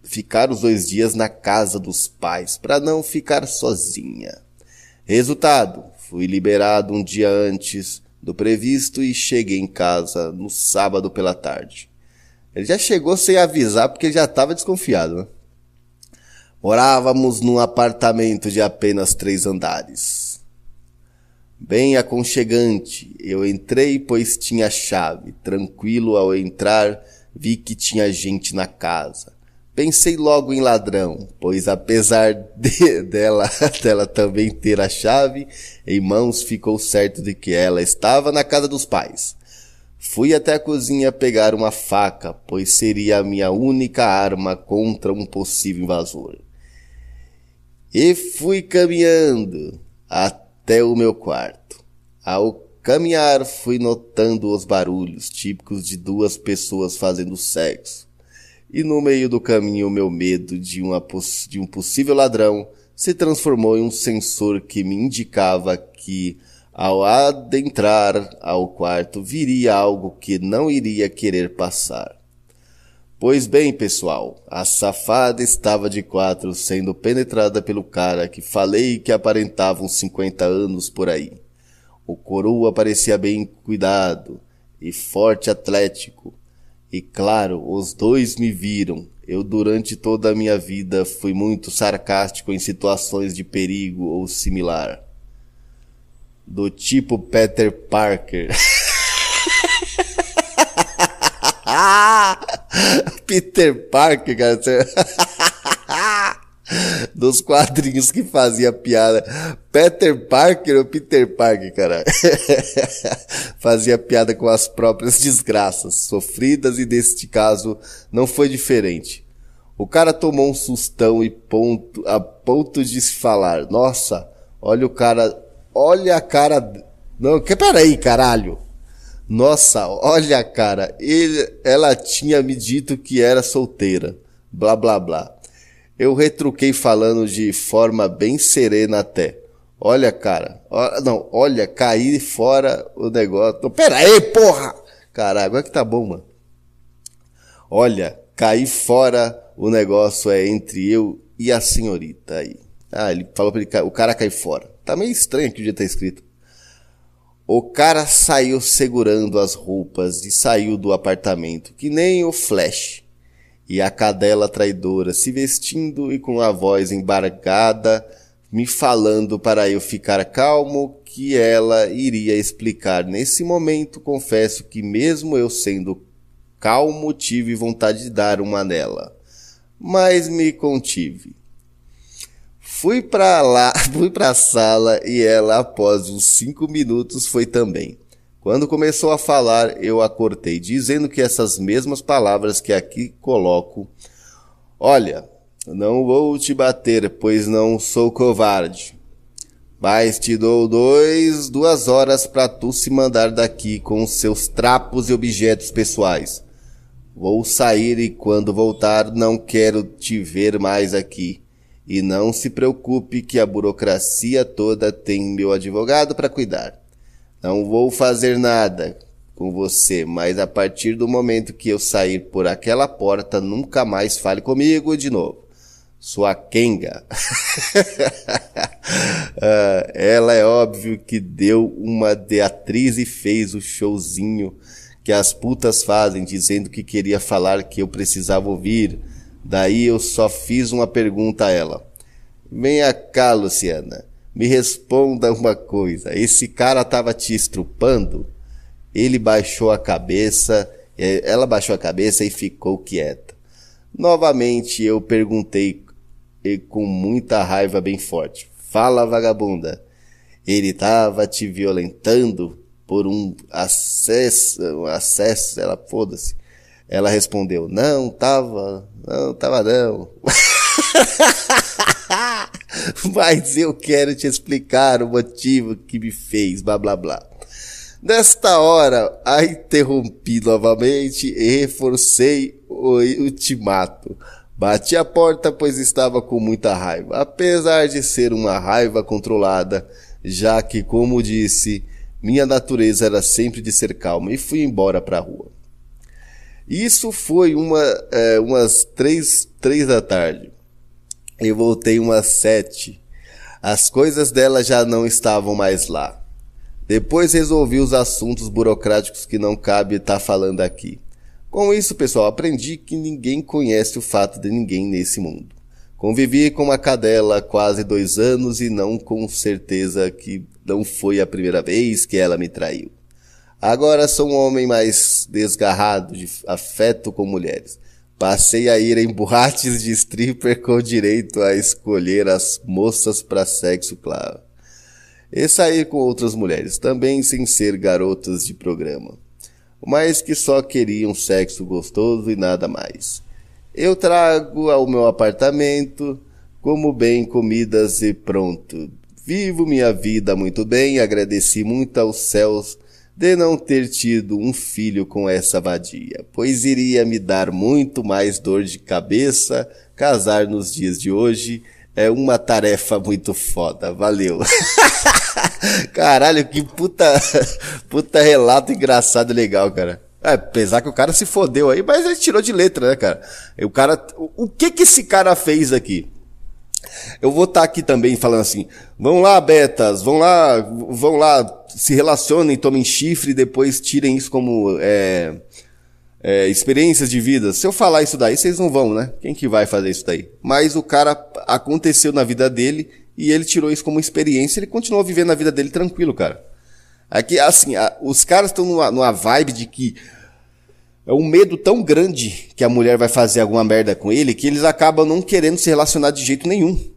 ficar os dois dias na casa dos pais para não ficar sozinha. Resultado, fui liberado um dia antes do previsto e cheguei em casa no sábado pela tarde. Ele já chegou sem avisar porque ele já estava desconfiado. Né? Morávamos num apartamento de apenas três andares. Bem aconchegante, eu entrei pois tinha chave. Tranquilo ao entrar, vi que tinha gente na casa. Pensei logo em ladrão, pois apesar de, dela, dela também ter a chave em mãos, ficou certo de que ela estava na casa dos pais. Fui até a cozinha pegar uma faca, pois seria a minha única arma contra um possível invasor. E fui caminhando até o meu quarto. Ao caminhar, fui notando os barulhos típicos de duas pessoas fazendo sexo e no meio do caminho meu medo de, uma, de um possível ladrão se transformou em um sensor que me indicava que, ao adentrar ao quarto, viria algo que não iria querer passar. Pois bem, pessoal, a safada estava de quatro sendo penetrada pelo cara que falei que aparentava uns 50 anos por aí. O coroa parecia bem cuidado e forte atlético, e claro, os dois me viram. Eu durante toda a minha vida fui muito sarcástico em situações de perigo ou similar. Do tipo Peter Parker. Peter Parker, cara. dos quadrinhos que fazia piada. Peter Parker ou Peter Parker, cara? fazia piada com as próprias desgraças sofridas e neste caso não foi diferente. O cara tomou um sustão e ponto, a ponto de se falar, nossa, olha o cara, olha a cara, não, que peraí, caralho. Nossa, olha cara, ele, ela tinha me dito que era solteira, blá blá blá. Eu retruquei falando de forma bem serena até. Olha, cara. Ó, não, olha, caí fora o negócio. Pera aí, porra! Caralho, agora que tá bom, mano. Olha, caí fora o negócio é entre eu e a senhorita aí. Ah, ele falou pra ele, o cara cai fora. Tá meio estranho que o dia tá escrito. O cara saiu segurando as roupas e saiu do apartamento, que nem o Flash e a cadela traidora se vestindo e com a voz embargada me falando para eu ficar calmo que ela iria explicar. Nesse momento, confesso que mesmo eu sendo calmo, tive vontade de dar uma nela, mas me contive. Fui para lá, fui para a sala e ela, após uns cinco minutos, foi também. Quando começou a falar, eu a cortei, dizendo que essas mesmas palavras que aqui coloco. Olha, não vou te bater, pois não sou covarde. Mas te dou dois, duas horas para tu se mandar daqui com seus trapos e objetos pessoais. Vou sair e quando voltar não quero te ver mais aqui. E não se preocupe que a burocracia toda tem meu advogado para cuidar. Não vou fazer nada com você, mas a partir do momento que eu sair por aquela porta, nunca mais fale comigo de novo. Sua Kenga. uh, ela é óbvio que deu uma de atriz e fez o showzinho que as putas fazem, dizendo que queria falar que eu precisava ouvir. Daí eu só fiz uma pergunta a ela. Venha cá, Luciana. Me responda uma coisa. Esse cara tava te estrupando? Ele baixou a cabeça, eh, ela baixou a cabeça e ficou quieta. Novamente eu perguntei com muita raiva bem forte. Fala, vagabunda. Ele tava te violentando por um acesso, um acesso, ela foda-se. Ela respondeu: Não, tava, não, tava não. Mas eu quero te explicar o motivo que me fez, blá blá blá. Nesta hora, a interrompi novamente e reforcei o ultimato. Bati a porta, pois estava com muita raiva, apesar de ser uma raiva controlada, já que, como disse, minha natureza era sempre de ser calma, e fui embora para a rua. Isso foi uma, é, umas três, três da tarde. Eu voltei umas sete. As coisas dela já não estavam mais lá. Depois resolvi os assuntos burocráticos que não cabe estar tá falando aqui. Com isso, pessoal, aprendi que ninguém conhece o fato de ninguém nesse mundo. Convivi com uma cadela há quase dois anos e não com certeza que não foi a primeira vez que ela me traiu. Agora sou um homem mais desgarrado de afeto com mulheres. Passei a ir em boates de stripper com direito a escolher as moças para sexo claro. E sair com outras mulheres, também sem ser garotas de programa mas que só queriam sexo gostoso e nada mais. Eu trago ao meu apartamento, como bem comidas e pronto. Vivo minha vida muito bem, agradeci muito aos céus de não ter tido um filho com essa vadia, pois iria me dar muito mais dor de cabeça casar nos dias de hoje. É uma tarefa muito foda. Valeu. Caralho, que puta, puta relato engraçado e legal, cara. É, apesar que o cara se fodeu aí, mas ele tirou de letra, né, cara? O cara, o que que esse cara fez aqui? Eu vou estar tá aqui também falando assim, vão lá, betas, vão lá, vão lá, se relacionem, tomem chifre e depois tirem isso como é, é, experiências de vida. Se eu falar isso daí, vocês não vão, né? Quem que vai fazer isso daí? Mas o cara aconteceu na vida dele e ele tirou isso como experiência, ele continuou vivendo a vida dele tranquilo, cara. Aqui, assim, a, os caras estão numa, numa vibe de que é um medo tão grande que a mulher vai fazer alguma merda com ele que eles acabam não querendo se relacionar de jeito nenhum.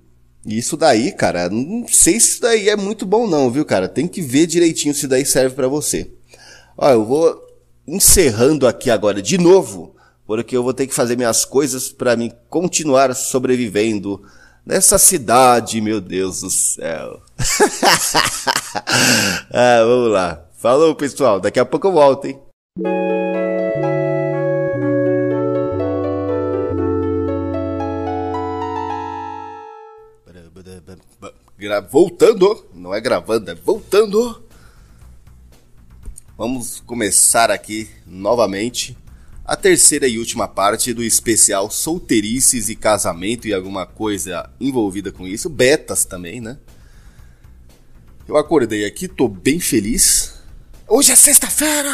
Isso daí, cara, não sei se isso daí é muito bom não, viu, cara? Tem que ver direitinho se daí serve para você. Ó, eu vou encerrando aqui agora de novo, porque eu vou ter que fazer minhas coisas para mim continuar sobrevivendo nessa cidade, meu Deus do céu. ah, vamos lá. Falou, pessoal. Daqui a pouco eu volto, hein? Voltando, não é gravando, é voltando. Vamos começar aqui novamente a terceira e última parte do especial Solteirices e Casamento e alguma coisa envolvida com isso, betas também, né? Eu acordei aqui, tô bem feliz. Hoje é sexta-feira!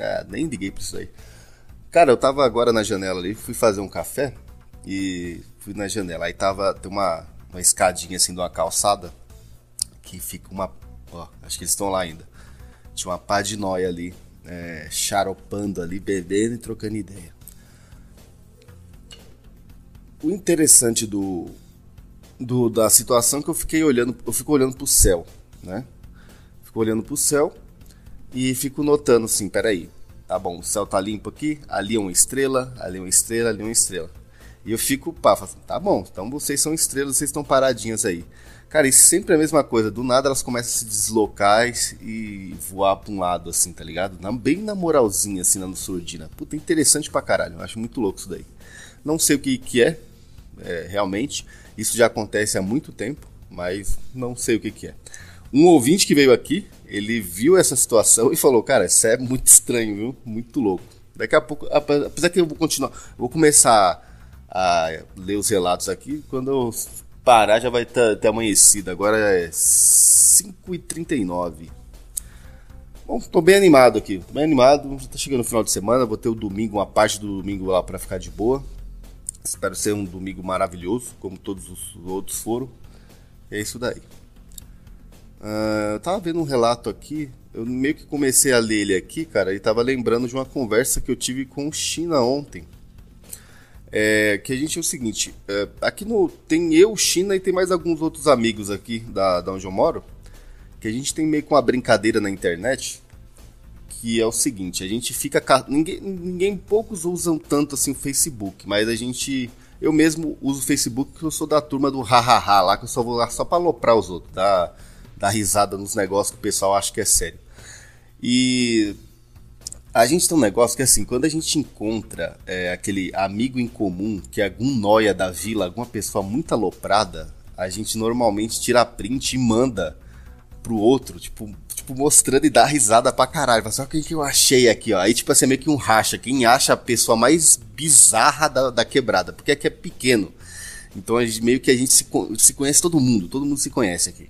Ah, nem liguei pra isso aí. Cara, eu tava agora na janela ali, fui fazer um café e fui na janela. Aí tava, tem uma, uma escadinha assim de uma calçada que fica uma. Ó, acho que eles estão lá ainda. Tinha uma pá de nóia ali é, charopando ali, bebendo e trocando ideia. O interessante do, do, da situação é que eu fiquei olhando, eu fico olhando pro céu, né? Fico olhando pro céu e fico notando assim, peraí, tá bom, o céu tá limpo aqui, ali é uma estrela, ali é uma estrela, ali é uma estrela. E eu fico, pá, assim, tá bom, então vocês são estrelas, vocês estão paradinhas aí. Cara, isso sempre a mesma coisa. Do nada elas começam a se deslocar e voar pra um lado, assim, tá ligado? Bem na moralzinha, assim, na surdina. Puta, interessante pra caralho. Eu acho muito louco isso daí. Não sei o que, que é, é, realmente. Isso já acontece há muito tempo, mas não sei o que, que é. Um ouvinte que veio aqui, ele viu essa situação e falou: Cara, isso é muito estranho, viu? Muito louco. Daqui a pouco, apesar que eu vou continuar, eu vou começar a ler os relatos aqui. Quando eu parar já vai ter, ter amanhecido. Agora é 5h39. Bom, tô bem animado aqui. Tô bem animado. Já tá chegando o final de semana. Vou ter o domingo, uma parte do domingo lá para ficar de boa. Espero ser um domingo maravilhoso, como todos os outros foram. É isso daí. Uh, eu tava vendo um relato aqui, eu meio que comecei a ler ele aqui, cara, e tava lembrando de uma conversa que eu tive com o China ontem. É, que a gente é o seguinte, é, aqui no tem eu, China e tem mais alguns outros amigos aqui da, da onde eu moro, que a gente tem meio com uma brincadeira na internet, que é o seguinte, a gente fica ninguém, ninguém poucos usam tanto assim o Facebook, mas a gente eu mesmo uso o Facebook porque eu sou da turma do hahaha lá, que eu só vou lá só para aloprar os outros, dar, dar risada nos negócios que o pessoal acha que é sério. E a gente tem um negócio que assim, quando a gente encontra é, aquele amigo em comum, que é algum noia da vila, alguma pessoa muito aloprada, a gente normalmente tira print e manda pro outro, tipo, tipo mostrando e dá risada pra caralho. Fala assim, olha o que eu achei aqui, ó. Aí, tipo assim, é meio que um racha. Quem acha a pessoa mais bizarra da, da quebrada, porque aqui é pequeno. Então, a gente, meio que a gente se, se conhece todo mundo, todo mundo se conhece aqui.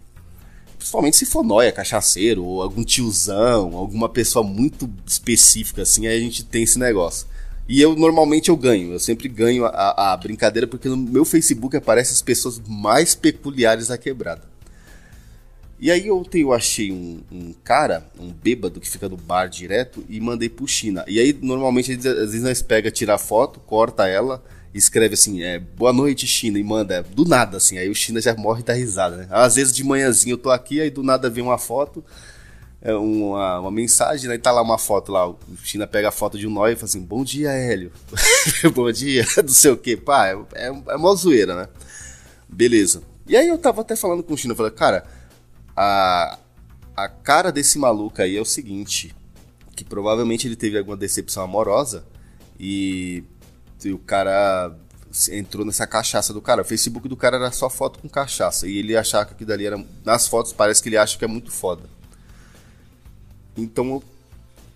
Principalmente se for noia, cachaceiro, ou algum tiozão, alguma pessoa muito específica, assim, aí a gente tem esse negócio. E eu normalmente eu ganho, eu sempre ganho a, a brincadeira, porque no meu Facebook aparecem as pessoas mais peculiares da quebrada. E aí ontem eu achei um, um, cara, um bêbado que fica no bar direto e mandei pro China. E aí normalmente às vezes nós pega, tira a foto, corta ela escreve assim, é, boa noite, China, e manda, do nada, assim, aí o China já morre da risada, né? Às vezes de manhãzinho eu tô aqui, aí do nada vem uma foto, é, uma, uma mensagem, aí tá lá uma foto lá, o China pega a foto de um nó e fala assim, bom dia, Hélio, bom dia, não sei o que, pá, é, é, é mó zoeira, né? Beleza. E aí eu tava até falando com o China, eu falei, cara, a, a cara desse maluco aí é o seguinte, que provavelmente ele teve alguma decepção amorosa e e o cara entrou nessa cachaça do cara. O Facebook do cara era só foto com cachaça. E ele achava que aquilo dali era. Nas fotos parece que ele acha que é muito foda. Então eu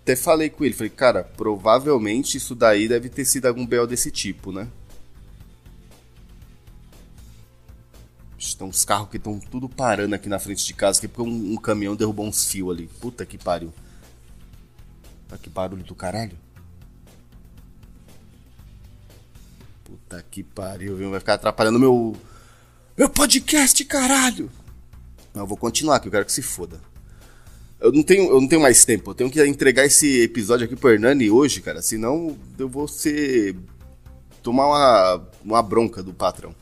até falei com ele, falei, cara, provavelmente isso daí deve ter sido algum BO desse tipo, né? Estão os carros que estão tudo parando aqui na frente de casa, aqui porque um, um caminhão derrubou uns fios ali. Puta que pariu. Tá que barulho do caralho. Puta que pariu, viu? Vai ficar atrapalhando meu. Meu podcast, caralho! Não, eu vou continuar, que eu quero que se foda. Eu não tenho, eu não tenho mais tempo. Eu tenho que entregar esse episódio aqui pro Hernani hoje, cara. Senão eu vou ser. tomar uma, uma bronca do patrão.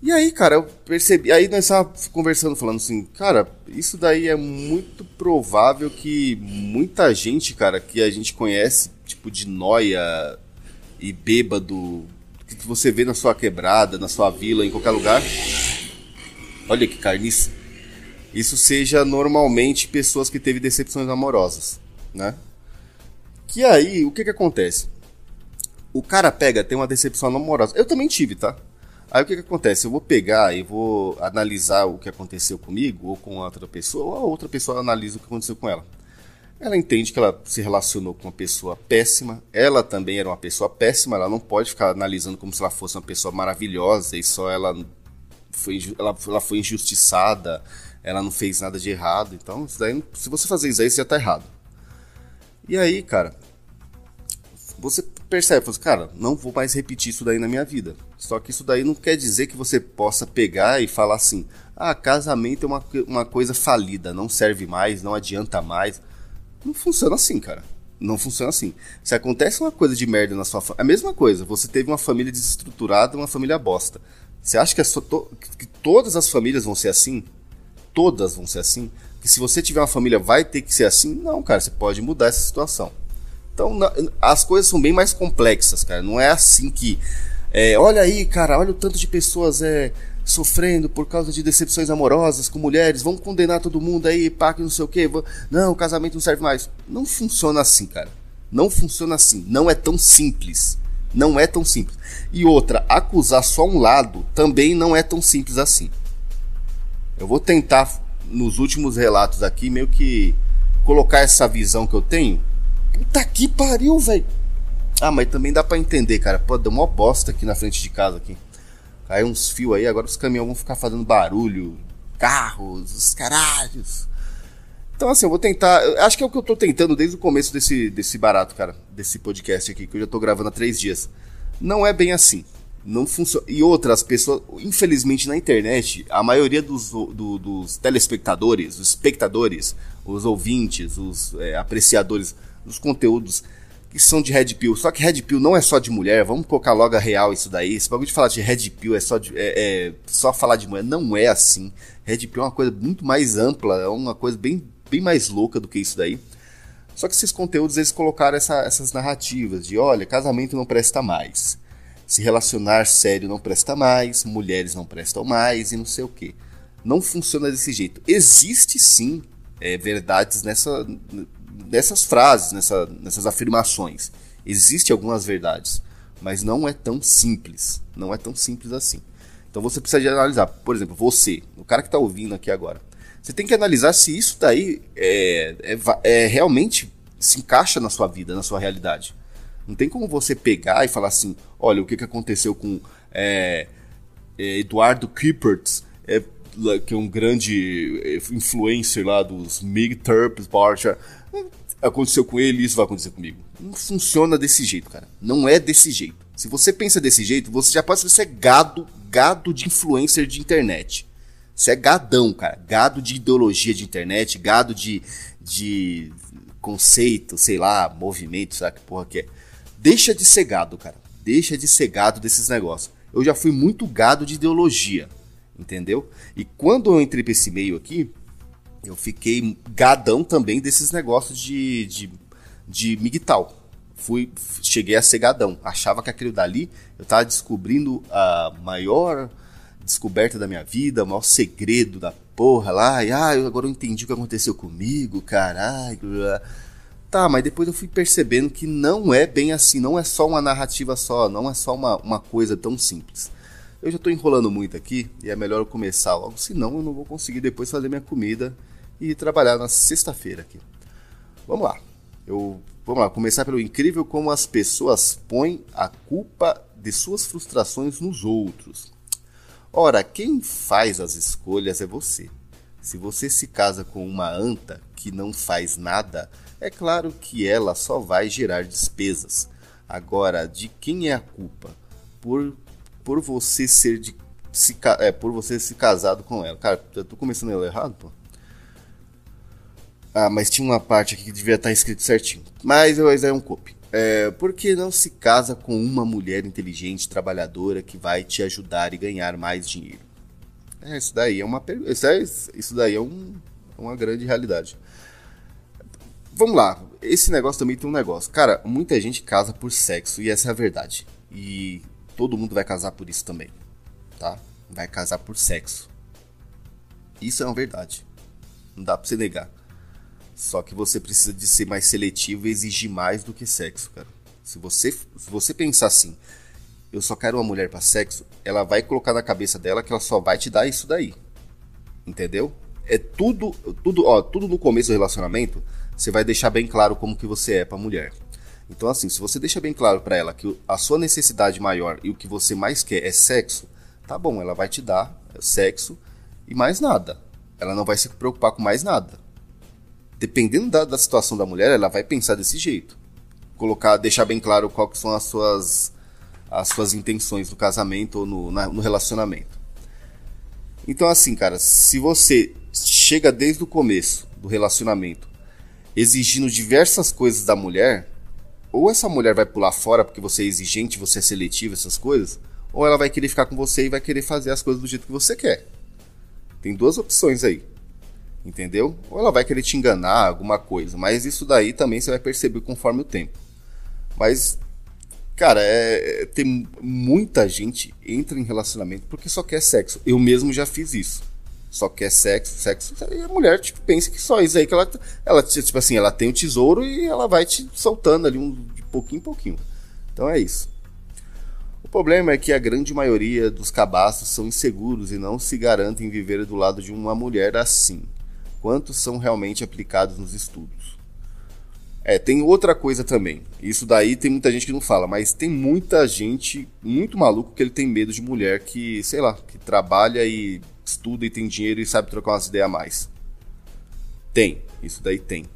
E aí, cara, eu percebi. Aí nós estávamos conversando, falando assim, cara, isso daí é muito provável que muita gente, cara, que a gente conhece, tipo de noia e bêbado que você vê na sua quebrada, na sua vila, em qualquer lugar. Olha que carniça. Isso seja normalmente pessoas que teve decepções amorosas, né? Que aí, o que que acontece? O cara pega, tem uma decepção amorosa. Eu também tive, tá? Aí o que que acontece? Eu vou pegar e vou analisar o que aconteceu comigo ou com outra pessoa, ou a outra pessoa analisa o que aconteceu com ela. Ela entende que ela se relacionou com uma pessoa péssima, ela também era uma pessoa péssima, ela não pode ficar analisando como se ela fosse uma pessoa maravilhosa e só ela foi, ela, ela foi injustiçada, ela não fez nada de errado. Então, daí, se você fazer isso aí, você já tá errado. E aí, cara, você percebe, assim, cara, não vou mais repetir isso daí na minha vida. Só que isso daí não quer dizer que você possa pegar e falar assim: ah, casamento é uma, uma coisa falida, não serve mais, não adianta mais. Não funciona assim, cara. Não funciona assim. Se acontece uma coisa de merda na sua família. A mesma coisa, você teve uma família desestruturada, uma família bosta. Você acha que, to... que todas as famílias vão ser assim? Todas vão ser assim? Que se você tiver uma família vai ter que ser assim? Não, cara, você pode mudar essa situação. Então, as coisas são bem mais complexas, cara. Não é assim que. É, olha aí, cara, olha o tanto de pessoas é, sofrendo por causa de decepções amorosas com mulheres, vamos condenar todo mundo aí, pá, que não sei o que, não, o casamento não serve mais. Não funciona assim, cara. Não funciona assim. Não é tão simples. Não é tão simples. E outra, acusar só um lado também não é tão simples assim. Eu vou tentar, nos últimos relatos aqui, meio que colocar essa visão que eu tenho. Puta que pariu, velho. Ah, mas também dá para entender, cara. Pô, deu uma bosta aqui na frente de casa aqui. Caiu uns fios aí, agora os caminhões vão ficar fazendo barulho, carros, os caralhos. Então, assim, eu vou tentar. Acho que é o que eu tô tentando desde o começo desse, desse barato, cara. Desse podcast aqui, que eu já tô gravando há três dias. Não é bem assim. Não funciona. E outras pessoas, infelizmente na internet, a maioria dos, do, dos telespectadores, os espectadores, os ouvintes, os é, apreciadores dos conteúdos que são de Red Pill. Só que Red Pill não é só de mulher, vamos colocar logo a real isso daí. Esse bagulho de falar de Red Pill é só, de, é, é só falar de mulher. Não é assim. Red Pill é uma coisa muito mais ampla, é uma coisa bem, bem mais louca do que isso daí. Só que esses conteúdos eles colocaram essa, essas narrativas de olha, casamento não presta mais. Se relacionar sério não presta mais, mulheres não prestam mais e não sei o que. Não funciona desse jeito. Existe sim é, verdades nessa, nessas frases, nessa, nessas afirmações. Existem algumas verdades, mas não é tão simples. Não é tão simples assim. Então você precisa de analisar. Por exemplo, você, o cara que está ouvindo aqui agora. Você tem que analisar se isso daí é, é, é, realmente se encaixa na sua vida, na sua realidade. Não tem como você pegar e falar assim: olha, o que, que aconteceu com é, é Eduardo Kippertz, é, que é um grande é, influencer lá dos Mig Terps, Porsche aconteceu com ele, isso vai acontecer comigo. Não funciona desse jeito, cara. Não é desse jeito. Se você pensa desse jeito, você já pode ser gado, gado de influencer de internet. Você é gadão, cara. Gado de ideologia de internet, gado de, de conceito, sei lá, movimento, sabe que porra que é. Deixa de ser gado, cara. Deixa de ser gado desses negócios. Eu já fui muito gado de ideologia, entendeu? E quando eu entrei pra esse meio aqui, eu fiquei gadão também desses negócios de, de, de migtal. Fui, cheguei a ser gadão. Achava que aquilo dali eu estava descobrindo a maior descoberta da minha vida, o maior segredo da porra lá. E ah, eu agora eu entendi o que aconteceu comigo, caralho. Tá, mas depois eu fui percebendo que não é bem assim, não é só uma narrativa só, não é só uma, uma coisa tão simples. Eu já estou enrolando muito aqui e é melhor eu começar logo, senão eu não vou conseguir depois fazer minha comida e trabalhar na sexta-feira aqui. Vamos lá. Eu vamos lá, começar pelo incrível como as pessoas põem a culpa de suas frustrações nos outros. Ora, quem faz as escolhas é você. Se você se casa com uma anta que não faz nada, é claro que ela só vai gerar despesas. Agora, de quem é a culpa? Por, por você ser de se, é, por você ser casado com ela. Cara, eu tô começando ela errado, pô. Ah, mas tinha uma parte aqui que devia estar escrito certinho. Mas é um copy. É, por que não se casa com uma mulher inteligente, trabalhadora, que vai te ajudar e ganhar mais dinheiro? É, isso daí é uma isso, é, isso daí é um, uma grande realidade. Vamos lá, esse negócio também tem um negócio. Cara, muita gente casa por sexo e essa é a verdade. E todo mundo vai casar por isso também, tá? Vai casar por sexo. Isso é uma verdade. Não dá pra você negar. Só que você precisa de ser mais seletivo e exigir mais do que sexo, cara. Se você, se você pensar assim, eu só quero uma mulher para sexo, ela vai colocar na cabeça dela que ela só vai te dar isso daí. Entendeu? É tudo, tudo, ó, tudo no começo do relacionamento, você vai deixar bem claro como que você é para mulher. Então assim, se você deixa bem claro para ela que a sua necessidade maior e o que você mais quer é sexo, tá bom, ela vai te dar sexo e mais nada. Ela não vai se preocupar com mais nada dependendo da, da situação da mulher, ela vai pensar desse jeito. Colocar, deixar bem claro quais são as suas, as suas intenções no casamento ou no, na, no relacionamento. Então, assim, cara, se você chega desde o começo do relacionamento exigindo diversas coisas da mulher, ou essa mulher vai pular fora porque você é exigente, você é seletivo, essas coisas, ou ela vai querer ficar com você e vai querer fazer as coisas do jeito que você quer. Tem duas opções aí entendeu? Ou ela vai querer te enganar, alguma coisa, mas isso daí também você vai perceber conforme o tempo. Mas, cara, é, é, tem muita gente entra em relacionamento porque só quer sexo. Eu mesmo já fiz isso. Só quer sexo, sexo, e a mulher tipo, pensa que só isso aí que ela, ela tipo assim, ela tem o tesouro e ela vai te soltando ali um, de pouquinho em pouquinho. Então é isso. O problema é que a grande maioria dos cabaços são inseguros e não se garantem viver do lado de uma mulher assim quantos são realmente aplicados nos estudos. É, tem outra coisa também. Isso daí tem muita gente que não fala, mas tem muita gente muito maluco que ele tem medo de mulher que, sei lá, que trabalha e estuda e tem dinheiro e sabe trocar umas ideias a mais. Tem, isso daí tem.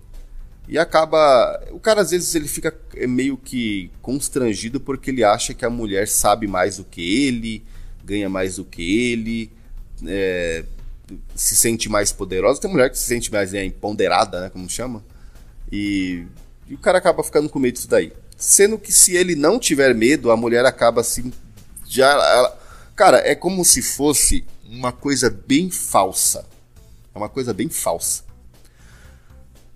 E acaba. O cara às vezes ele fica é, meio que constrangido porque ele acha que a mulher sabe mais do que ele, ganha mais do que ele, é, se sente mais poderosa. Tem mulher que se sente mais é, empoderada, né? Como chama. E, e o cara acaba ficando com medo disso daí. Sendo que se ele não tiver medo, a mulher acaba assim. Já. Ela, cara, é como se fosse uma coisa bem falsa. É uma coisa bem falsa.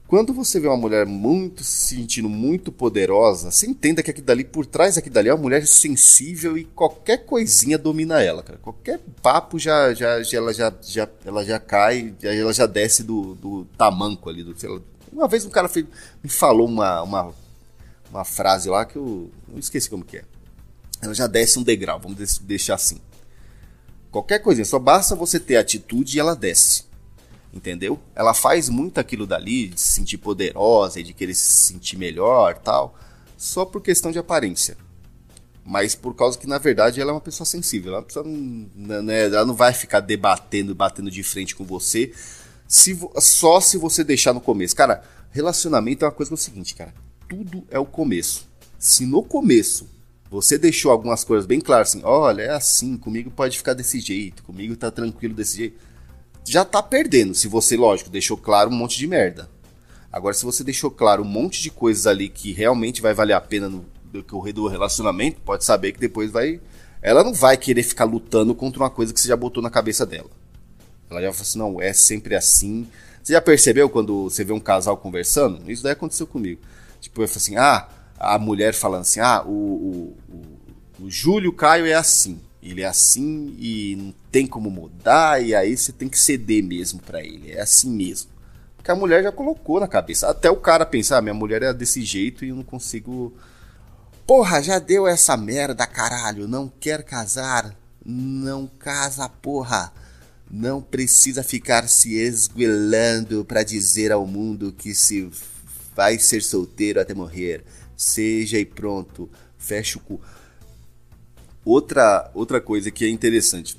Quando você vê uma mulher muito se sentindo muito poderosa, você entenda que aqui dali, por trás daqui dali, é uma mulher sensível e qualquer coisinha domina ela, cara. Qualquer papo já, já, já, ela, já, já, ela já cai, já, ela já desce do, do tamanco ali. Do, uma vez um cara fez, me falou uma, uma, uma frase lá que eu não esqueci como que é. Ela já desce um degrau, vamos deixar assim. Qualquer coisinha, só basta você ter atitude e ela desce entendeu? Ela faz muito aquilo dali, de se sentir poderosa e de querer se sentir melhor tal, só por questão de aparência. Mas por causa que, na verdade, ela é uma pessoa sensível. Ela, pessoa, né, ela não vai ficar debatendo, batendo de frente com você, se, só se você deixar no começo. Cara, relacionamento é uma coisa que é o seguinte, cara. Tudo é o começo. Se no começo você deixou algumas coisas bem claras, assim, olha, é assim, comigo pode ficar desse jeito, comigo tá tranquilo desse jeito já tá perdendo. Se você, lógico, deixou claro um monte de merda. Agora, se você deixou claro um monte de coisas ali que realmente vai valer a pena no decorrer do relacionamento, pode saber que depois vai. Ela não vai querer ficar lutando contra uma coisa que você já botou na cabeça dela. Ela já fala assim: não, é sempre assim. Você já percebeu quando você vê um casal conversando? Isso daí aconteceu comigo. Tipo, eu falo assim: ah, a mulher falando assim: ah, o, o, o, Júlio Caio é assim. Ele é assim e não tem como mudar, e aí você tem que ceder mesmo para ele. É assim mesmo. Porque a mulher já colocou na cabeça. Até o cara pensar, ah, minha mulher é desse jeito e eu não consigo. Porra, já deu essa merda, caralho. Não quer casar. Não casa, porra. Não precisa ficar se esguelando para dizer ao mundo que se vai ser solteiro até morrer. Seja e pronto. Fecha o cu. Outra, outra coisa que é interessante.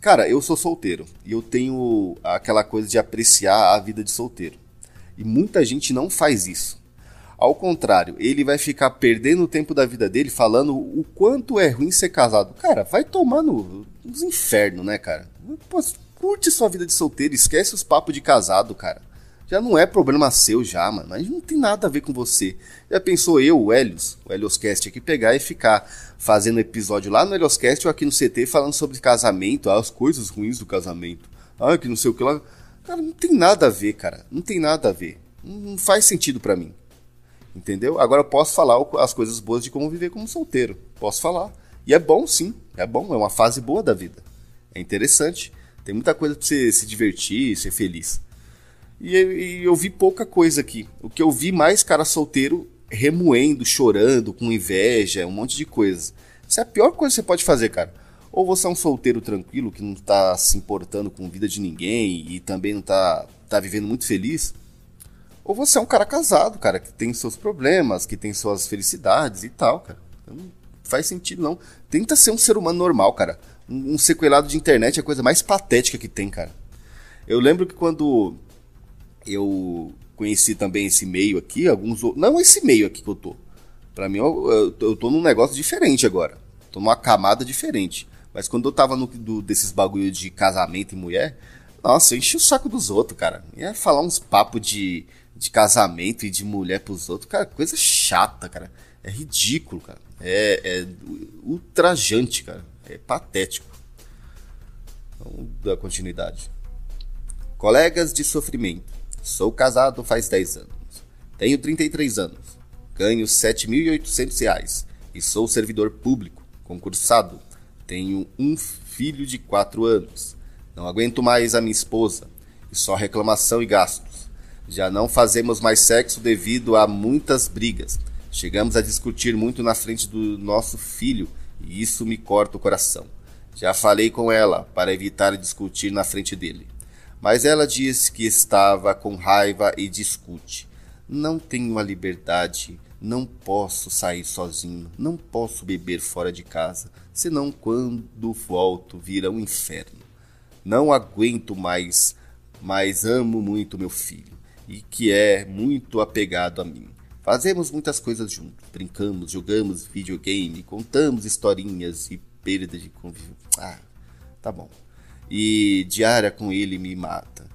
Cara, eu sou solteiro e eu tenho aquela coisa de apreciar a vida de solteiro. E muita gente não faz isso. Ao contrário, ele vai ficar perdendo o tempo da vida dele falando o quanto é ruim ser casado. Cara, vai tomando nos infernos, né, cara? Pô, curte sua vida de solteiro, esquece os papos de casado, cara já não é problema seu já, mano. Mas não tem nada a ver com você. Já pensou eu, o Helios, o Helioscast aqui, pegar e ficar fazendo episódio lá no Helioscast ou aqui no CT falando sobre casamento, as coisas ruins do casamento. Ah, que não sei o que lá. Cara, não tem nada a ver, cara. Não tem nada a ver. Não faz sentido para mim. Entendeu? Agora eu posso falar as coisas boas de como viver como solteiro. Posso falar. E é bom, sim. É bom. É uma fase boa da vida. É interessante. Tem muita coisa pra você se divertir, ser feliz. E, e eu vi pouca coisa aqui. O que eu vi mais cara solteiro remoendo, chorando, com inveja, um monte de coisa. Isso é a pior coisa que você pode fazer, cara. Ou você é um solteiro tranquilo que não tá se importando com a vida de ninguém e também não tá, tá vivendo muito feliz. Ou você é um cara casado, cara, que tem seus problemas, que tem suas felicidades e tal, cara. Não faz sentido, não. Tenta ser um ser humano normal, cara. Um, um sequelado de internet é a coisa mais patética que tem, cara. Eu lembro que quando eu conheci também esse meio aqui, alguns não esse meio aqui que eu tô. Para mim eu, eu, tô num negócio diferente agora. Tô numa camada diferente. Mas quando eu tava no do, desses bagulho de casamento e mulher, nossa, eu enchi o saco dos outros, cara. Ia falar uns papos de, de casamento e de mulher pros outros, cara, coisa chata, cara. É ridículo, cara. É, é ultrajante, cara. É patético. Vamos dar continuidade. Colegas de sofrimento. Sou casado faz 10 anos. Tenho 33 anos. Ganho R$ 7.800 e sou servidor público, concursado. Tenho um filho de 4 anos. Não aguento mais a minha esposa e só reclamação e gastos. Já não fazemos mais sexo devido a muitas brigas. Chegamos a discutir muito na frente do nosso filho e isso me corta o coração. Já falei com ela para evitar discutir na frente dele. Mas ela diz que estava com raiva e discute. Não tenho a liberdade, não posso sair sozinho, não posso beber fora de casa, senão quando volto vira um inferno. Não aguento mais, mas amo muito meu filho. e que é muito apegado a mim. Fazemos muitas coisas juntos, brincamos, jogamos videogame, contamos historinhas e perda de convívio. Ah, tá bom. E diária com ele me mata.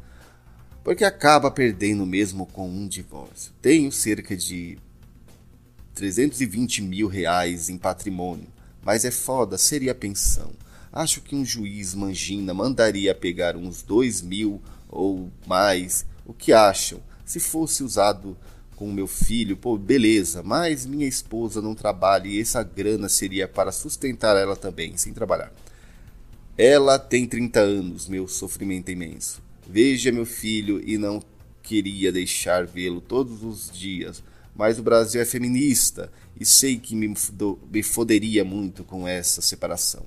Porque acaba perdendo mesmo com um divórcio. Tenho cerca de 320 mil reais em patrimônio, mas é foda, seria pensão. Acho que um juiz mangina mandaria pegar uns 2 mil ou mais. O que acham? Se fosse usado com meu filho, pô, beleza, mas minha esposa não trabalha e essa grana seria para sustentar ela também, sem trabalhar. Ela tem 30 anos, meu sofrimento é imenso. Veja meu filho e não queria deixar vê-lo todos os dias, mas o Brasil é feminista e sei que me, me foderia muito com essa separação.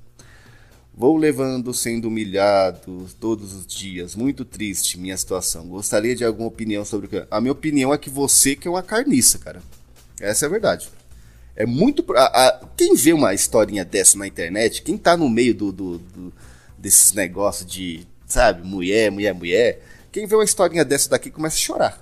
Vou levando sendo humilhado todos os dias. Muito triste minha situação. Gostaria de alguma opinião sobre o que. A minha opinião é que você que é uma carniça, cara. Essa é a verdade. É muito. A, a, quem vê uma historinha dessa na internet, quem tá no meio do, do, do, desses negócios de, sabe, mulher, mulher, mulher, quem vê uma historinha dessa daqui começa a chorar.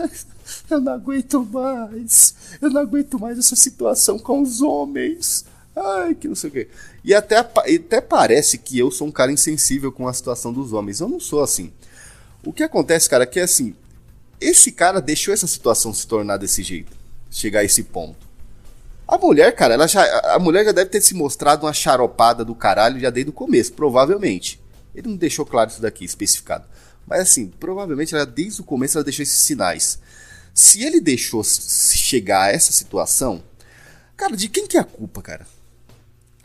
eu não aguento mais. Eu não aguento mais essa situação com os homens. Ai, que não sei o quê. E até, até parece que eu sou um cara insensível com a situação dos homens. Eu não sou assim. O que acontece, cara, é que assim, esse cara deixou essa situação se tornar desse jeito, chegar a esse ponto. A mulher, cara, ela já, a mulher já deve ter se mostrado uma charopada do caralho já desde o começo, provavelmente. Ele não deixou claro isso daqui, especificado. Mas assim, provavelmente ela desde o começo ela deixou esses sinais. Se ele deixou chegar a essa situação, cara, de quem que é a culpa, cara?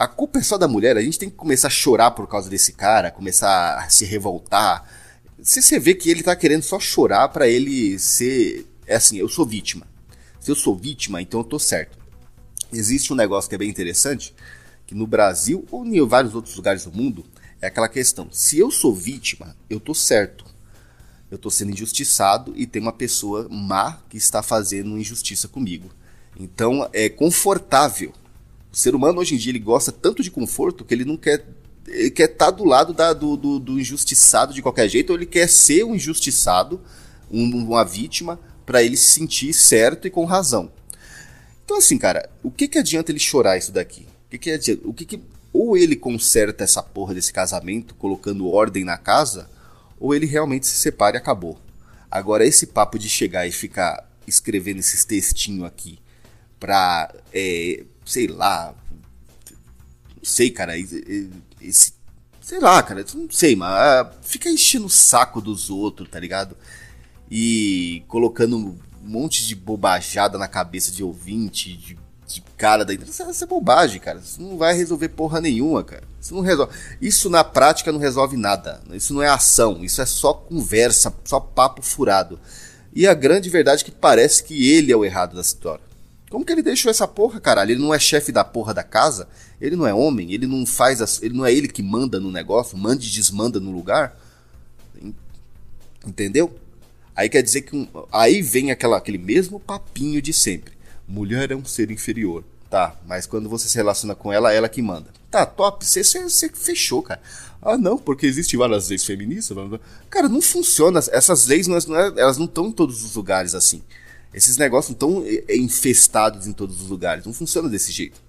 a culpa é só da mulher, a gente tem que começar a chorar por causa desse cara, começar a se revoltar. Se você vê que ele tá querendo só chorar para ele ser. É assim, eu sou vítima. Se eu sou vítima, então eu tô certo. Existe um negócio que é bem interessante, que no Brasil ou em vários outros lugares do mundo, é aquela questão: se eu sou vítima, eu tô certo. Eu tô sendo injustiçado e tem uma pessoa má que está fazendo injustiça comigo. Então é confortável o ser humano hoje em dia ele gosta tanto de conforto que ele não quer ele quer estar tá do lado da, do, do, do, injustiçado de qualquer jeito, ou ele quer ser um injustiçado, um, uma vítima, para ele se sentir certo e com razão. Então, assim, cara, o que, que adianta ele chorar isso daqui? O que, que adianta? O que, que ou ele conserta essa porra desse casamento, colocando ordem na casa, ou ele realmente se separa e acabou. Agora, esse papo de chegar e ficar escrevendo esses textinhos aqui pra é, sei lá. Não sei, cara. Esse. Sei lá, cara. Não sei, mas ah, fica enchendo o saco dos outros, tá ligado? E colocando um monte de bobajada na cabeça de ouvinte, de, de cara da internet. Isso é bobagem, cara. Isso não vai resolver porra nenhuma, cara. Isso não resolve. Isso na prática não resolve nada. Isso não é ação. Isso é só conversa, só papo furado. E a grande verdade é que parece que ele é o errado da história. Como que ele deixou essa porra, caralho? Ele não é chefe da porra da casa? Ele não é homem? Ele não faz as, ele não é ele que manda no negócio, manda e desmanda no lugar? Entendeu? Aí quer dizer que um, aí vem aquela, aquele mesmo papinho de sempre. Mulher é um ser inferior. Tá, mas quando você se relaciona com ela, ela que manda. Tá, top, você, fechou, cara. Ah, não, porque existem várias leis feministas. Cara, não funciona. Essas leis, não, é, elas não estão em todos os lugares assim. Esses negócios não estão eh, infestados em todos os lugares. Não funciona desse jeito.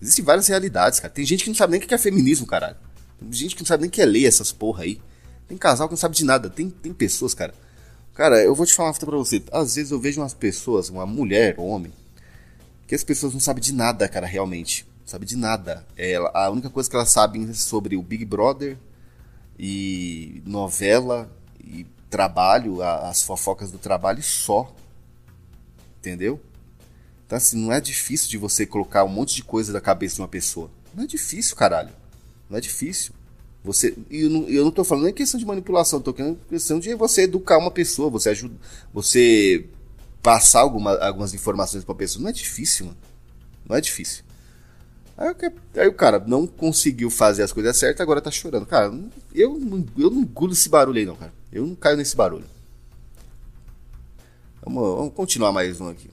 Existem várias realidades, cara. Tem gente que não sabe nem o que é feminismo, caralho. Tem gente que não sabe nem o que é ler essas porra aí. Tem casal que não sabe de nada. Tem, tem pessoas, cara. Cara, eu vou te falar uma coisa pra você. Às vezes eu vejo umas pessoas, uma mulher, um homem, que as pessoas não sabem de nada, cara, realmente. Não sabe de nada. É, a única coisa que elas sabem é sobre o Big Brother e novela e trabalho, as fofocas do trabalho só. Entendeu? Então, assim, não é difícil de você colocar um monte de coisa na cabeça de uma pessoa. Não é difícil, caralho. Não é difícil. Você, não, eu não tô falando nem questão de manipulação, tô querendo questão de você educar uma pessoa, você ajuda, você passar alguma, algumas informações pra pessoa. Não é difícil, mano. Não é difícil. Aí, aí, o cara não conseguiu fazer as coisas certas, agora tá chorando. Cara, eu, eu não engulo esse barulho aí, não, cara. Eu não caio nesse barulho. Vamos, vamos continuar mais um aqui.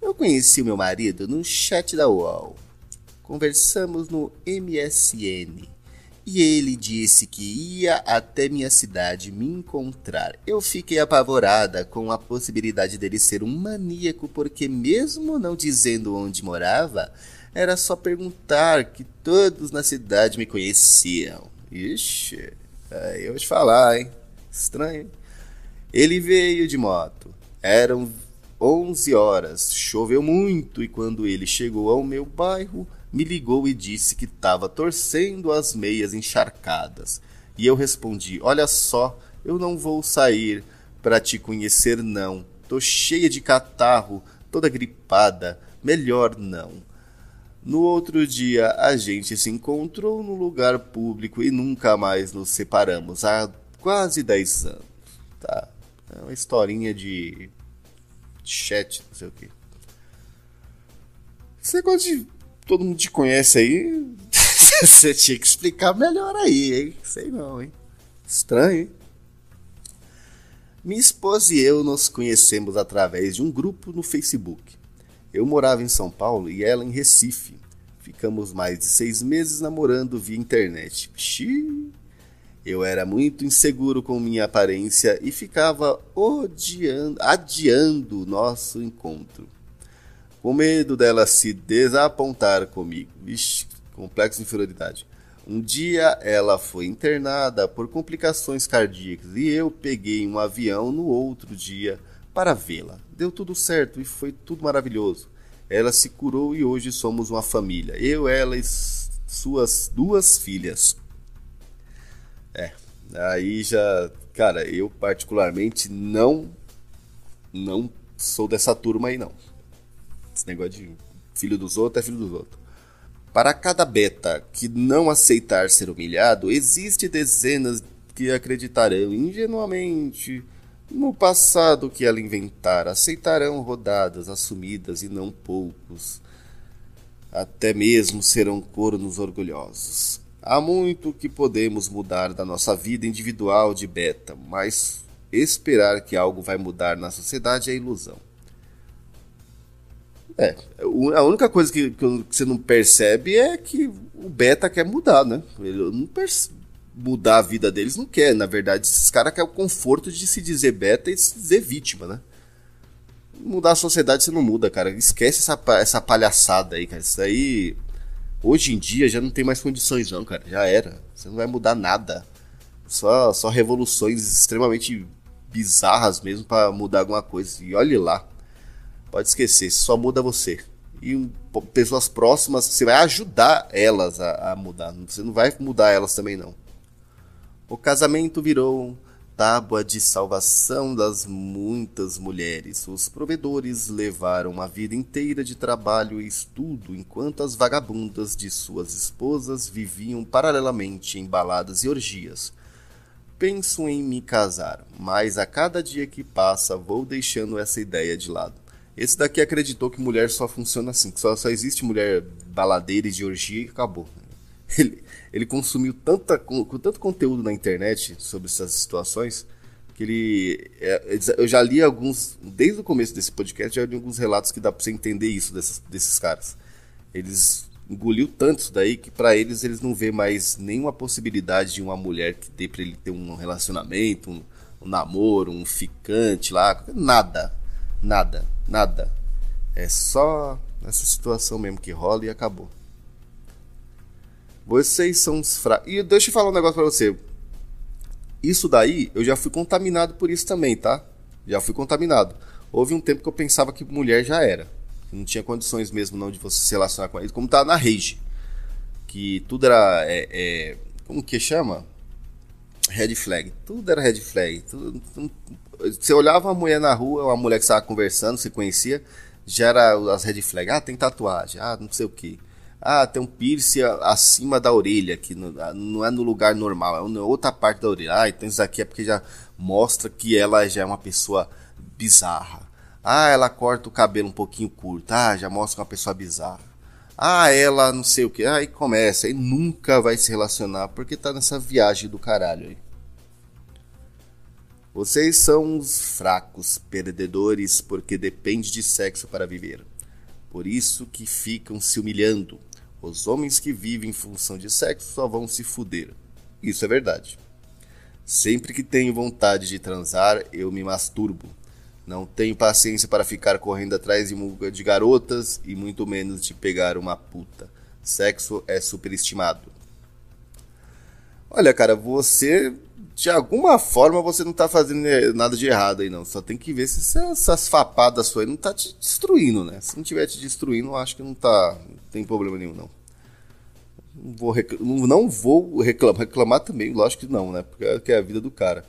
Eu conheci meu marido no chat da UOL. Conversamos no MSN e ele disse que ia até minha cidade me encontrar. Eu fiquei apavorada com a possibilidade dele ser um maníaco, porque, mesmo não dizendo onde morava, era só perguntar que todos na cidade me conheciam. Ixi, aí eu te falar, hein? Estranho. Ele veio de moto. Eram 11 horas. Choveu muito e quando ele chegou ao meu bairro, me ligou e disse que estava torcendo as meias encharcadas. E eu respondi: Olha só, eu não vou sair para te conhecer, não. Tô cheia de catarro, toda gripada. Melhor não. No outro dia, a gente se encontrou no lugar público e nunca mais nos separamos. Há quase 10 anos. Tá. É uma historinha de chat, não sei o que. Esse negócio de todo mundo te conhece aí, você tinha que explicar melhor aí, hein? Sei não, hein? Estranho, hein? Minha esposa e eu nos conhecemos através de um grupo no Facebook. Eu morava em São Paulo e ela em Recife. Ficamos mais de seis meses namorando via internet. Xiii. Eu era muito inseguro com minha aparência e ficava odiando, adiando nosso encontro com medo dela se desapontar comigo. Vixe, complexo de inferioridade. Um dia ela foi internada por complicações cardíacas e eu peguei um avião no outro dia para vê-la. Deu tudo certo e foi tudo maravilhoso. Ela se curou e hoje somos uma família. Eu, ela e suas duas filhas. É, aí já, cara, eu particularmente não não sou dessa turma aí não. Esse negócio de filho dos outros é filho dos outros. Para cada beta que não aceitar ser humilhado, existe dezenas que acreditarão ingenuamente no passado que ela inventar, aceitarão rodadas assumidas e não poucos. Até mesmo serão cornos orgulhosos. Há muito que podemos mudar da nossa vida individual de beta, mas esperar que algo vai mudar na sociedade é ilusão. É, a única coisa que, que, você não percebe é que o beta quer mudar, né? Ele não mudar a vida deles não quer. Na verdade, esses caras querem o conforto de se dizer beta e se dizer vítima, né? Mudar a sociedade você não muda, cara. Esquece essa, essa palhaçada aí, cara. Isso aí. Hoje em dia já não tem mais condições, não, cara. Já era. Você não vai mudar nada. Só, só revoluções extremamente bizarras mesmo para mudar alguma coisa. E olhe lá. Pode esquecer, só muda você. E um, pessoas próximas, você vai ajudar elas a, a, mudar. Você não vai mudar elas também, não. O casamento virou tábua de salvação das muitas mulheres. Os provedores levaram a vida inteira de trabalho e estudo, enquanto as vagabundas de suas esposas viviam paralelamente em baladas e orgias. Penso em me casar, mas a cada dia que passa vou deixando essa ideia de lado. Esse daqui acreditou que mulher só funciona assim, que só, só existe mulher baladeira e de orgia e acabou. Ele, ele consumiu tanta, com, tanto conteúdo na internet sobre essas situações que ele. É, eu já li alguns. Desde o começo desse podcast, já li alguns relatos que dá pra você entender isso desses, desses caras. Eles engoliu tanto isso daí que para eles eles não vê mais nenhuma possibilidade de uma mulher que dê para ele ter um relacionamento, um, um namoro, um ficante lá, nada, nada. Nada. É só essa situação mesmo que rola e acabou. Vocês são os fracos. E deixa eu falar um negócio pra você. Isso daí, eu já fui contaminado por isso também, tá? Já fui contaminado. Houve um tempo que eu pensava que mulher já era. Não tinha condições mesmo não de você se relacionar com eles. Como tá na rage. Que tudo era. É, é, como que chama? Red flag. Tudo era red flag. Tudo, você olhava uma mulher na rua, uma mulher que estava conversando, se conhecia, já era as red flags. Ah, tem tatuagem. Ah, não sei o que. Ah, tem um piercing acima da orelha, que ah, não é no lugar normal, é outra parte da orelha. Ah, então isso aqui é porque já mostra que ela já é uma pessoa bizarra. Ah, ela corta o cabelo um pouquinho curto. Ah, já mostra uma pessoa bizarra. Ah, ela não sei o que. Aí começa, aí nunca vai se relacionar porque tá nessa viagem do caralho aí. Vocês são os fracos, perdedores, porque depende de sexo para viver. Por isso que ficam se humilhando. Os homens que vivem em função de sexo só vão se fuder. Isso é verdade. Sempre que tenho vontade de transar, eu me masturbo. Não tenho paciência para ficar correndo atrás de, de garotas e muito menos de pegar uma puta. Sexo é superestimado. Olha, cara, você de alguma forma você não tá fazendo eh, nada de errado aí, não. Só tem que ver se essas fapadas suas não tá te destruindo, né? Se não tiver te destruindo, acho que não tá. Não tem problema nenhum, não. Não vou, reclamar, não vou reclamar, reclamar também, lógico que não, né? Porque é a vida do cara.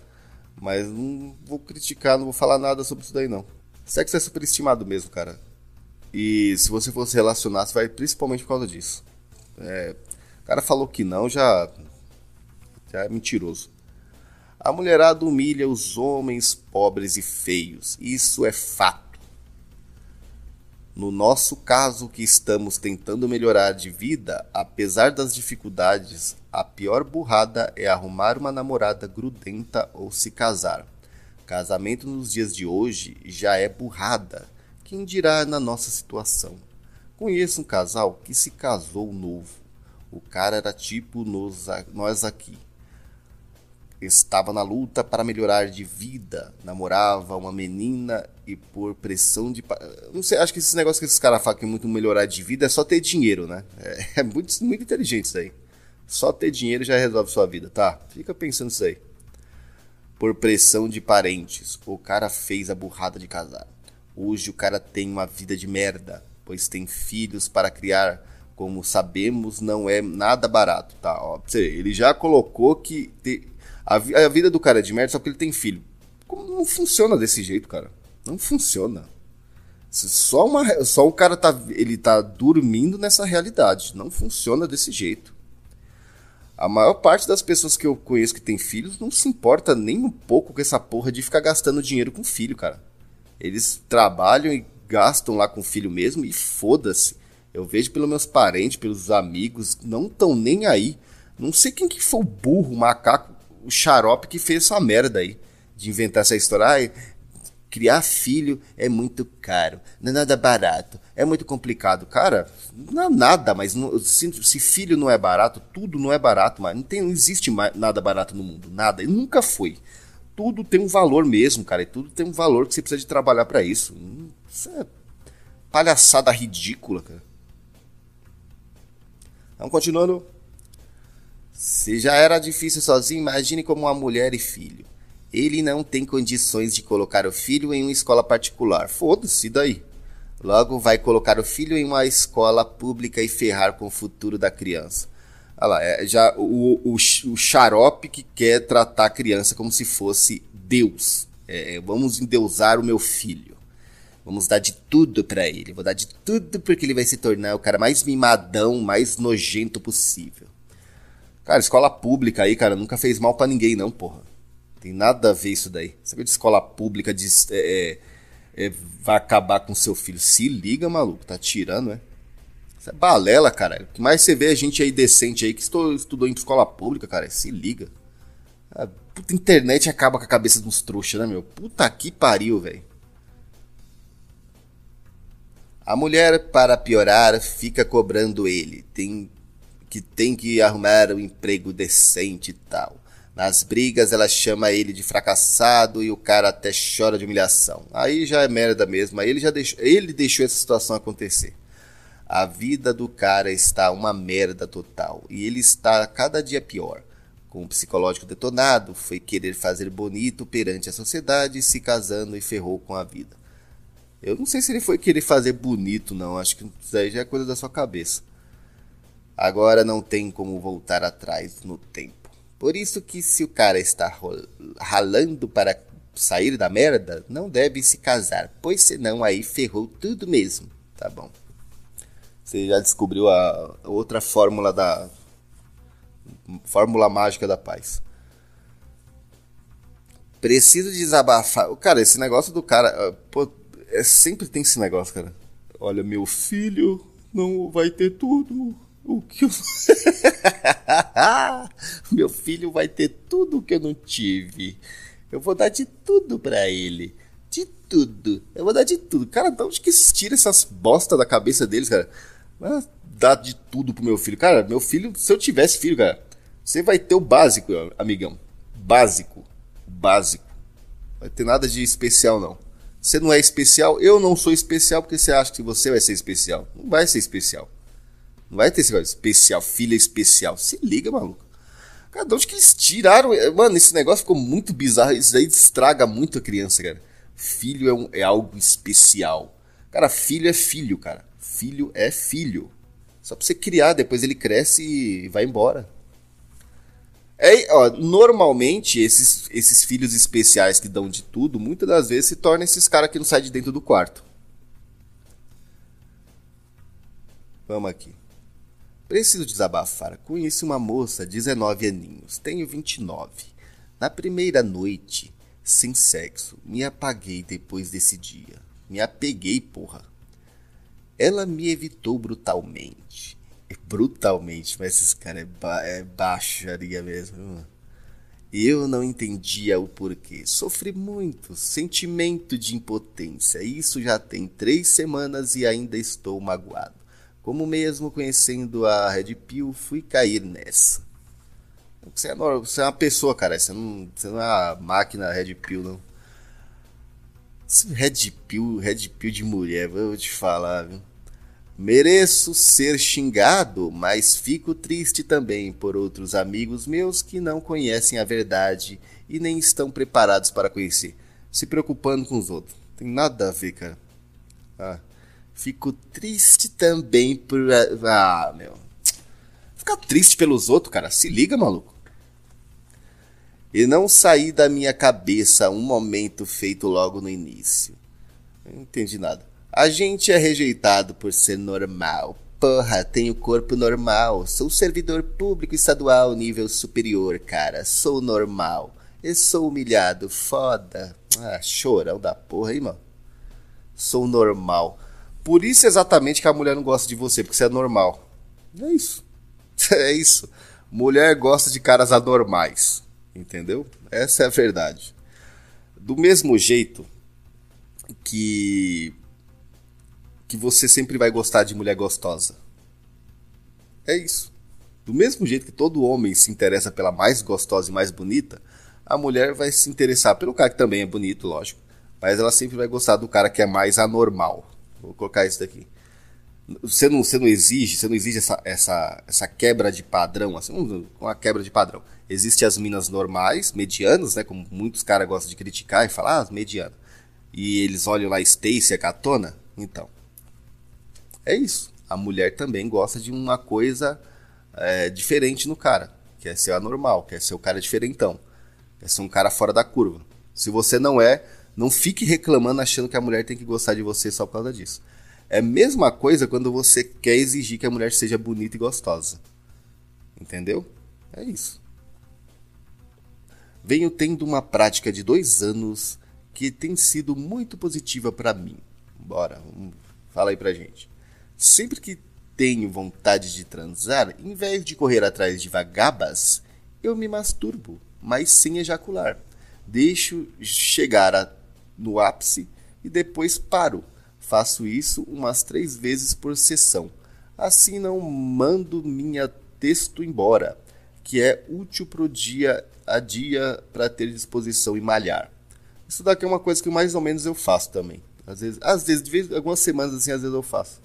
Mas não vou criticar, não vou falar nada sobre isso daí, não. Sexo é superestimado mesmo, cara. E se você fosse relacionar, você vai principalmente por causa disso. É, o cara falou que não, já, já é mentiroso. A mulherada humilha os homens pobres e feios. Isso é fato. No nosso caso, que estamos tentando melhorar de vida, apesar das dificuldades, a pior burrada é arrumar uma namorada grudenta ou se casar. Casamento nos dias de hoje já é burrada. Quem dirá na nossa situação? Conheço um casal que se casou novo. O cara era tipo nos, nós aqui estava na luta para melhorar de vida, namorava uma menina e por pressão de. Não sei, acho que esses negócios que esses caras falam que muito melhorar de vida é só ter dinheiro, né? É, é muito, muito inteligente isso aí. Só ter dinheiro já resolve sua vida, tá? Fica pensando isso aí. Por pressão de parentes, o cara fez a burrada de casar. Hoje o cara tem uma vida de merda, pois tem filhos para criar. Como sabemos, não é nada barato, tá? Ó, ele já colocou que a, a vida do cara é de merda só porque ele tem filho. Como não funciona desse jeito, cara? Não funciona. Só, uma, só o cara tá, ele tá dormindo nessa realidade. Não funciona desse jeito. A maior parte das pessoas que eu conheço que tem filhos não se importa nem um pouco com essa porra de ficar gastando dinheiro com filho, cara. Eles trabalham e gastam lá com o filho mesmo e foda-se. Eu vejo pelos meus parentes, pelos amigos, não tão nem aí. Não sei quem que foi o burro, o macaco o xarope que fez essa merda aí. De inventar essa história. Ai, criar filho é muito caro. Não é nada barato. É muito complicado. Cara, não é nada, mas não, se, se, filho não é barato, tudo não é barato, mas não, não existe nada barato no mundo. Nada. E nunca foi. Tudo tem um valor mesmo, cara. E tudo tem um valor que você precisa de trabalhar para isso. Isso é palhaçada ridícula, cara. Então, continuando. Se já era difícil sozinho, imagine como uma mulher e filho. Ele não tem condições de colocar o filho em uma escola particular. Foda-se daí. Logo vai colocar o filho em uma escola pública e ferrar com o futuro da criança. Olha lá, é já o, o, o xarope que quer tratar a criança como se fosse Deus. É, é vamos endeusar o meu filho. Vamos dar de tudo para ele. Vou dar de tudo porque ele vai se tornar o cara mais mimadão, mais nojento possível. Cara, escola pública aí, cara, nunca fez mal para ninguém, não, porra. Tem nada a ver isso daí. Sabe de escola pública de, é, é, é, vai acabar com seu filho? Se liga, maluco. Tá tirando, é? Isso é balela, cara. O que mais você vê a gente aí decente aí que estou, estudou em escola pública, cara. Se liga. A puta internet acaba com a cabeça dos trouxas, né, meu? Puta que pariu, velho. A mulher, para piorar, fica cobrando ele. Tem que tem que arrumar um emprego decente e tal. Nas brigas ela chama ele de fracassado e o cara até chora de humilhação. Aí já é merda mesmo, aí ele já deixou, ele deixou essa situação acontecer. A vida do cara está uma merda total e ele está cada dia pior. Com o psicológico detonado, foi querer fazer bonito perante a sociedade, se casando e ferrou com a vida. Eu não sei se ele foi querer fazer bonito, não. Acho que isso aí já é coisa da sua cabeça. Agora não tem como voltar atrás no tempo. Por isso que se o cara está ralando para sair da merda, não deve se casar, pois senão aí ferrou tudo mesmo. Tá bom. Você já descobriu a outra fórmula da fórmula mágica da paz. Preciso desabafar. Cara, esse negócio do cara, ah, pô, é, sempre tem esse negócio, cara. Olha, meu filho não vai ter tudo o que eu... Meu filho vai ter tudo que eu não tive. Eu vou dar de tudo para ele. De tudo. Eu vou dar de tudo. Cara, de onde que tira essas bosta da cabeça deles, cara? dar de tudo pro meu filho. Cara, meu filho, se eu tivesse filho, cara, você vai ter o básico, amigão. Básico. Básico. Vai ter nada de especial, não. Você não é especial, eu não sou especial porque você acha que você vai ser especial. Não vai ser especial. Não vai ter esse negócio especial, filha especial. Se liga, maluco. Cara, de onde que eles tiraram? Mano, esse negócio ficou muito bizarro. Isso aí estraga muito a criança, cara. Filho é, um, é algo especial. Cara, filho é filho, cara. Filho é filho. Só pra você criar, depois ele cresce e vai embora. É, ó, normalmente, esses, esses filhos especiais que dão de tudo, muitas das vezes se tornam esses caras que não saem de dentro do quarto. Vamos aqui. Preciso desabafar. Conheci uma moça, 19 aninhos. Tenho 29. Na primeira noite, sem sexo, me apaguei depois desse dia. Me apeguei, porra. Ela me evitou brutalmente brutalmente, mas esse cara é, ba é baixaria mesmo. Eu não entendia o porquê. Sofri muito, sentimento de impotência. Isso já tem três semanas e ainda estou magoado. Como mesmo conhecendo a Red Pill, fui cair nessa. Você é, você é uma pessoa, cara. Você não, você não é uma máquina Red Pill, não. Red Pill, Red Pill de mulher, vou te falar, viu? Mereço ser xingado, mas fico triste também por outros amigos meus que não conhecem a verdade e nem estão preparados para conhecer, se preocupando com os outros. Tem nada a ver, cara. Ah, fico triste também por. Ah, meu. Ficar triste pelos outros, cara. Se liga, maluco. E não sair da minha cabeça um momento feito logo no início. não entendi nada. A gente é rejeitado por ser normal. Porra, tenho corpo normal. Sou servidor público estadual nível superior, cara. Sou normal. E sou humilhado. Foda. Ah, chorão da porra aí, mano. Sou normal. Por isso exatamente que a mulher não gosta de você, porque você é normal. É isso. É isso. Mulher gosta de caras anormais. Entendeu? Essa é a verdade. Do mesmo jeito que que você sempre vai gostar de mulher gostosa. É isso. Do mesmo jeito que todo homem se interessa pela mais gostosa e mais bonita, a mulher vai se interessar pelo cara que também é bonito, lógico. Mas ela sempre vai gostar do cara que é mais anormal. Vou colocar isso daqui. Você não, você não exige, você não exige essa, essa, essa quebra de padrão, assim, uma quebra de padrão. Existem as minas normais, medianas, né? Como muitos caras gostam de criticar e falar, ah, mediana. E eles olham lá Stacy, a catona. Então, é isso. A mulher também gosta de uma coisa é, diferente no cara. Quer ser anormal, quer ser o cara diferentão. Quer ser um cara fora da curva. Se você não é, não fique reclamando achando que a mulher tem que gostar de você só por causa disso. É a mesma coisa quando você quer exigir que a mulher seja bonita e gostosa. Entendeu? É isso. Venho tendo uma prática de dois anos que tem sido muito positiva para mim. Bora, fala aí pra gente. Sempre que tenho vontade de transar, em vez de correr atrás de vagabas, eu me masturbo, mas sem ejacular. Deixo chegar a, no ápice e depois paro. Faço isso umas três vezes por sessão. Assim não mando minha texto embora, que é útil pro dia a dia para ter disposição e malhar. Isso daqui é uma coisa que mais ou menos eu faço também. Às vezes, às vezes algumas semanas assim, às vezes eu faço.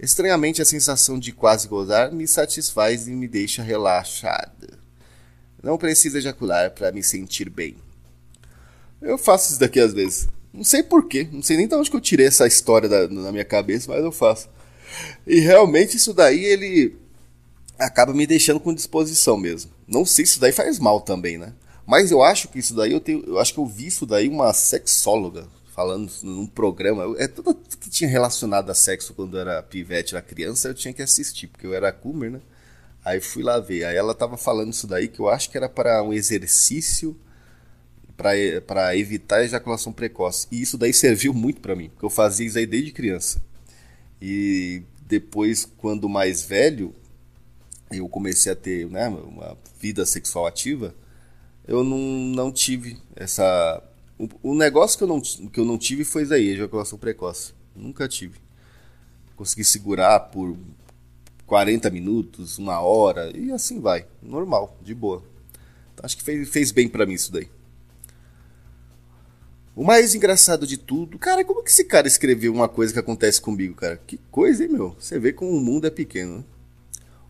Estranhamente, a sensação de quase gozar me satisfaz e me deixa relaxada. Não precisa ejacular para me sentir bem. Eu faço isso daqui às vezes. Não sei porquê, não sei nem de onde que eu tirei essa história da, na minha cabeça, mas eu faço. E realmente isso daí ele acaba me deixando com disposição mesmo. Não sei se isso daí faz mal também, né? Mas eu acho que isso daí eu tenho, eu acho que eu vi isso daí uma sexóloga falando num programa. É tudo que tinha relacionado a sexo quando era pivete, era criança, eu tinha que assistir, porque eu era coomer, né? Aí fui lá ver. Aí ela tava falando isso daí que eu acho que era para um exercício para evitar a ejaculação precoce. E isso daí serviu muito para mim, porque eu fazia isso aí desde criança. E depois, quando mais velho, eu comecei a ter né, uma vida sexual ativa, eu não, não tive essa o, negócio que eu, não, que eu não tive foi isso aí, ejaculação precoce. Nunca tive. Consegui segurar por 40 minutos, uma hora, e assim vai. Normal, de boa. Então, acho que fez, fez bem para mim isso daí. O mais engraçado de tudo, cara, como que esse cara escreveu uma coisa que acontece comigo, cara? Que coisa, hein, meu? Você vê como o mundo é pequeno, né?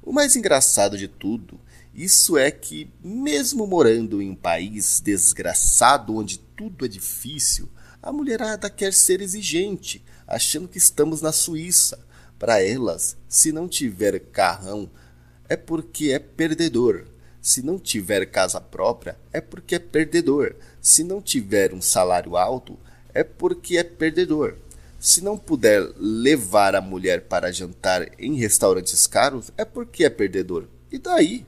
O mais engraçado de tudo, isso é que, mesmo morando em um país desgraçado onde tudo é difícil, a mulherada quer ser exigente, achando que estamos na Suíça. Para elas, se não tiver carrão, é porque é perdedor. Se não tiver casa própria, é porque é perdedor. Se não tiver um salário alto, é porque é perdedor. Se não puder levar a mulher para jantar em restaurantes caros, é porque é perdedor. E daí?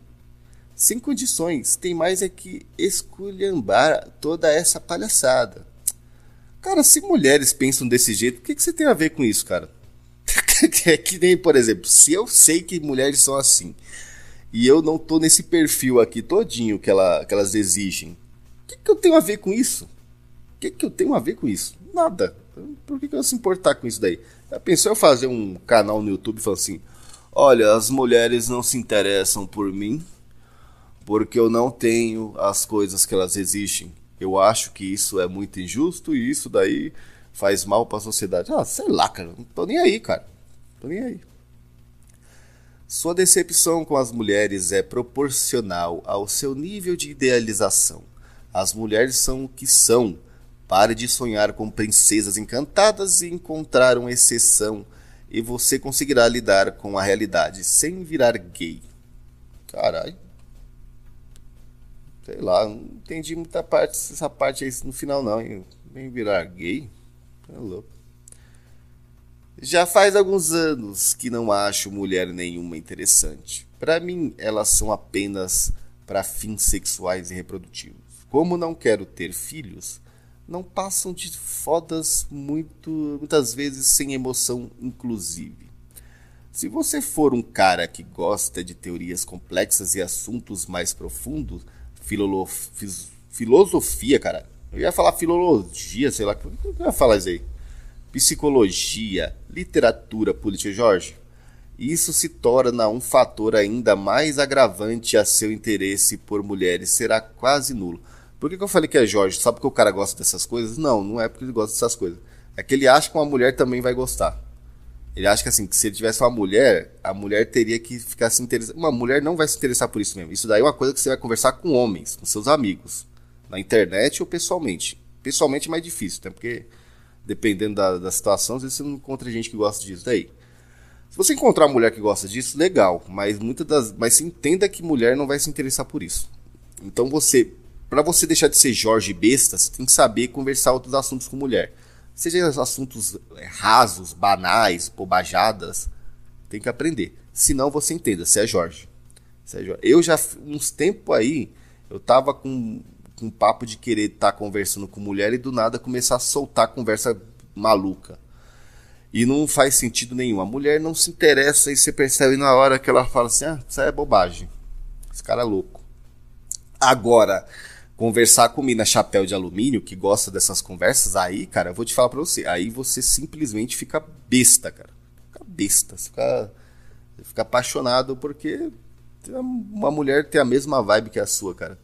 Sem condições, tem mais é que esculhambar toda essa palhaçada. Cara, se mulheres pensam desse jeito, o que, que você tem a ver com isso, cara? é que nem, por exemplo, se eu sei que mulheres são assim, e eu não tô nesse perfil aqui todinho que, ela, que elas exigem, o que, que eu tenho a ver com isso? O que, que eu tenho a ver com isso? Nada. Por que, que eu se importar com isso daí? Já pensou eu fazer um canal no YouTube falando assim: olha, as mulheres não se interessam por mim porque eu não tenho as coisas que elas exigem. Eu acho que isso é muito injusto e isso daí faz mal para a sociedade. Ah, sei lá, cara. Não tô nem aí, cara. Tô nem aí. Sua decepção com as mulheres é proporcional ao seu nível de idealização. As mulheres são o que são. Pare de sonhar com princesas encantadas e encontrar uma exceção, e você conseguirá lidar com a realidade sem virar gay. Caralho. Sei lá, não entendi muita parte, essa parte aí no final não, hein? Nem virar gay. É louco. Já faz alguns anos que não acho mulher nenhuma interessante. Para mim, elas são apenas para fins sexuais e reprodutivos. Como não quero ter filhos, não passam de fodas muito, muitas vezes sem emoção, inclusive. Se você for um cara que gosta de teorias complexas e assuntos mais profundos, filosofia, cara. Eu ia falar filologia, sei lá. Que eu ia falar isso aí? Psicologia, literatura, política, Jorge. Isso se torna um fator ainda mais agravante a seu interesse por mulheres, será quase nulo. Por que, que eu falei que é Jorge? Só porque o cara gosta dessas coisas? Não, não é porque ele gosta dessas coisas. É que ele acha que uma mulher também vai gostar. Ele acha que assim, que se ele tivesse uma mulher, a mulher teria que ficar se interessando. Uma mulher não vai se interessar por isso mesmo. Isso daí é uma coisa que você vai conversar com homens, com seus amigos. Na internet ou pessoalmente. Pessoalmente é mais difícil, né? Porque dependendo da, da situação, às vezes você não encontra gente que gosta disso daí. Se você encontrar uma mulher que gosta disso, legal. Mas muitas das. Mas se entenda que mulher não vai se interessar por isso. Então você para você deixar de ser Jorge besta, você tem que saber conversar outros assuntos com mulher. Seja assuntos é, rasos, banais, bobajadas, tem que aprender. Senão você entenda, você é Jorge. Você é Jorge. Eu já, uns tempos aí, eu tava com, com papo de querer estar tá conversando com mulher e do nada começar a soltar conversa maluca. E não faz sentido nenhum. A mulher não se interessa e você percebe na hora que ela fala assim: ah, isso é bobagem. Esse cara é louco. Agora, conversar com mina chapéu de alumínio, que gosta dessas conversas, aí, cara, eu vou te falar pra você, aí você simplesmente fica besta, cara. Fica besta, você fica, você fica apaixonado porque uma mulher tem a mesma vibe que a sua, cara.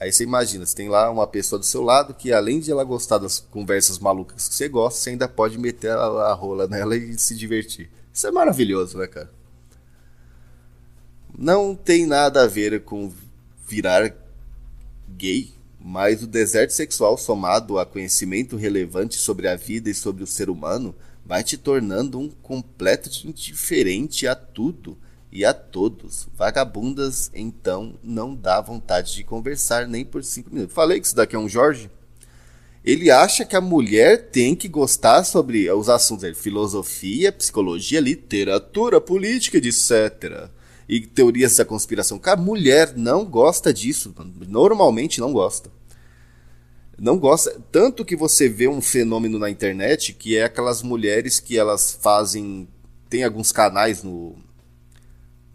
Aí você imagina, você tem lá uma pessoa do seu lado que além de ela gostar das conversas malucas que você gosta, você ainda pode meter a, rola nela e se divertir. Isso é maravilhoso, né, cara? Não tem nada a ver com virar gay, mas o deserto sexual somado a conhecimento relevante sobre a vida e sobre o ser humano vai te tornando um completo indiferente a tudo e a todos. Vagabundas, então, não dá vontade de conversar nem por cinco minutos. Falei que isso daqui é um Jorge. Ele acha que a mulher tem que gostar sobre os assuntos de filosofia, psicologia, literatura, política, etc e teorias da conspiração. Cara, mulher não gosta disso. Normalmente não gosta. Não gosta. Tanto que você vê um fenômeno na internet que é aquelas mulheres que elas fazem. Tem alguns canais no.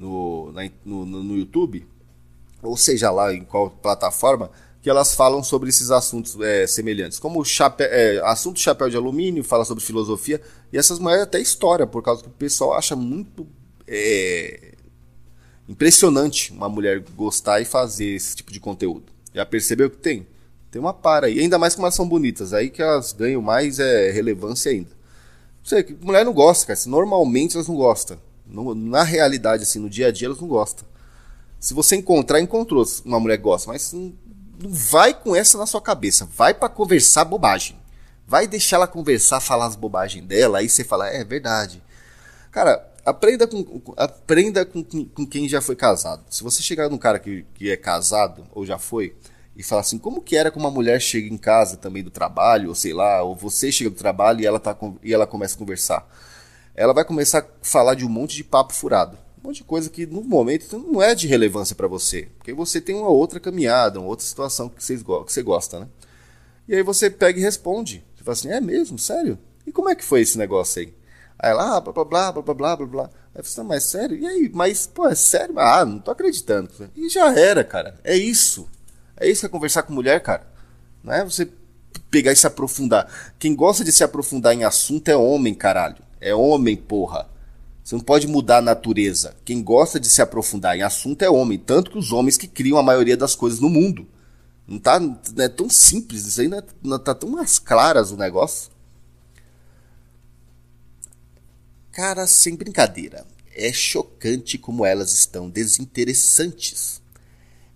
No, na, no, no YouTube, ou seja lá em qual plataforma, que elas falam sobre esses assuntos é, semelhantes. Como é, assunto chapéu de alumínio, fala sobre filosofia, e essas mulheres até história, por causa que o pessoal acha muito é impressionante uma mulher gostar e fazer esse tipo de conteúdo. Já percebeu que tem? Tem uma para aí. Ainda mais que elas são bonitas. Aí que elas ganham mais é, relevância ainda. Não sei, mulher não gosta, cara. Normalmente elas não gostam. No, na realidade, assim, no dia a dia, elas não gostam. Se você encontrar, encontrou uma mulher que gosta. Mas não, não vai com essa na sua cabeça. Vai para conversar bobagem. Vai deixar ela conversar, falar as bobagens dela. Aí você fala, é verdade. Cara, aprenda com, aprenda com, com quem já foi casado. Se você chegar num cara que, que é casado ou já foi e falar assim, como que era quando uma mulher chega em casa também do trabalho, ou sei lá, ou você chega do trabalho e ela, tá, e ela começa a conversar ela vai começar a falar de um monte de papo furado. Um monte de coisa que no momento não é de relevância para você. Porque você tem uma outra caminhada, uma outra situação que, vocês que você gosta, né? E aí você pega e responde. Você fala assim, é mesmo? Sério? E como é que foi esse negócio aí? Aí ela, ah, blá, blá, blá, blá, blá, blá, blá. Aí você, mas sério? E aí? Mas, pô, é sério? Ah, não tô acreditando. E já era, cara. É isso. É isso que é conversar com mulher, cara. Não é você pegar e se aprofundar. Quem gosta de se aprofundar em assunto é homem, caralho. É homem, porra. Você não pode mudar a natureza. Quem gosta de se aprofundar em assunto é homem. Tanto que os homens que criam a maioria das coisas no mundo. Não, tá, não é tão simples. Isso aí não, é, não tá tão mais claras o negócio. Cara, sem brincadeira. É chocante como elas estão desinteressantes.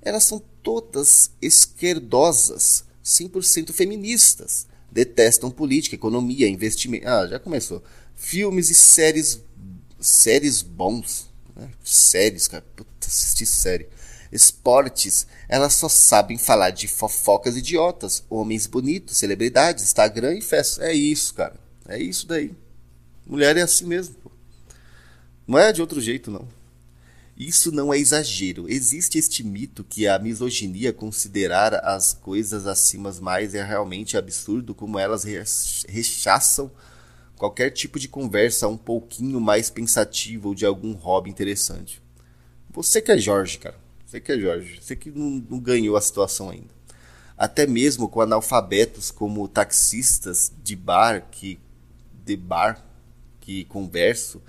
Elas são todas esquerdosas, 100% feministas. Detestam política, economia, investimento. Ah, já começou. Filmes e séries. Séries bons. Né? Séries, cara. Puta, assisti série. Esportes. Elas só sabem falar de fofocas idiotas. Homens bonitos, celebridades, Instagram e festa. É isso, cara. É isso daí. Mulher é assim mesmo. Pô. Não é de outro jeito, não. Isso não é exagero. Existe este mito que a misoginia considerar as coisas acima mais é realmente absurdo, como elas rechaçam qualquer tipo de conversa um pouquinho mais pensativa ou de algum hobby interessante. Você que é Jorge, cara. Você que é Jorge. Você que não, não ganhou a situação ainda. Até mesmo com analfabetos como taxistas de bar que de bar que converso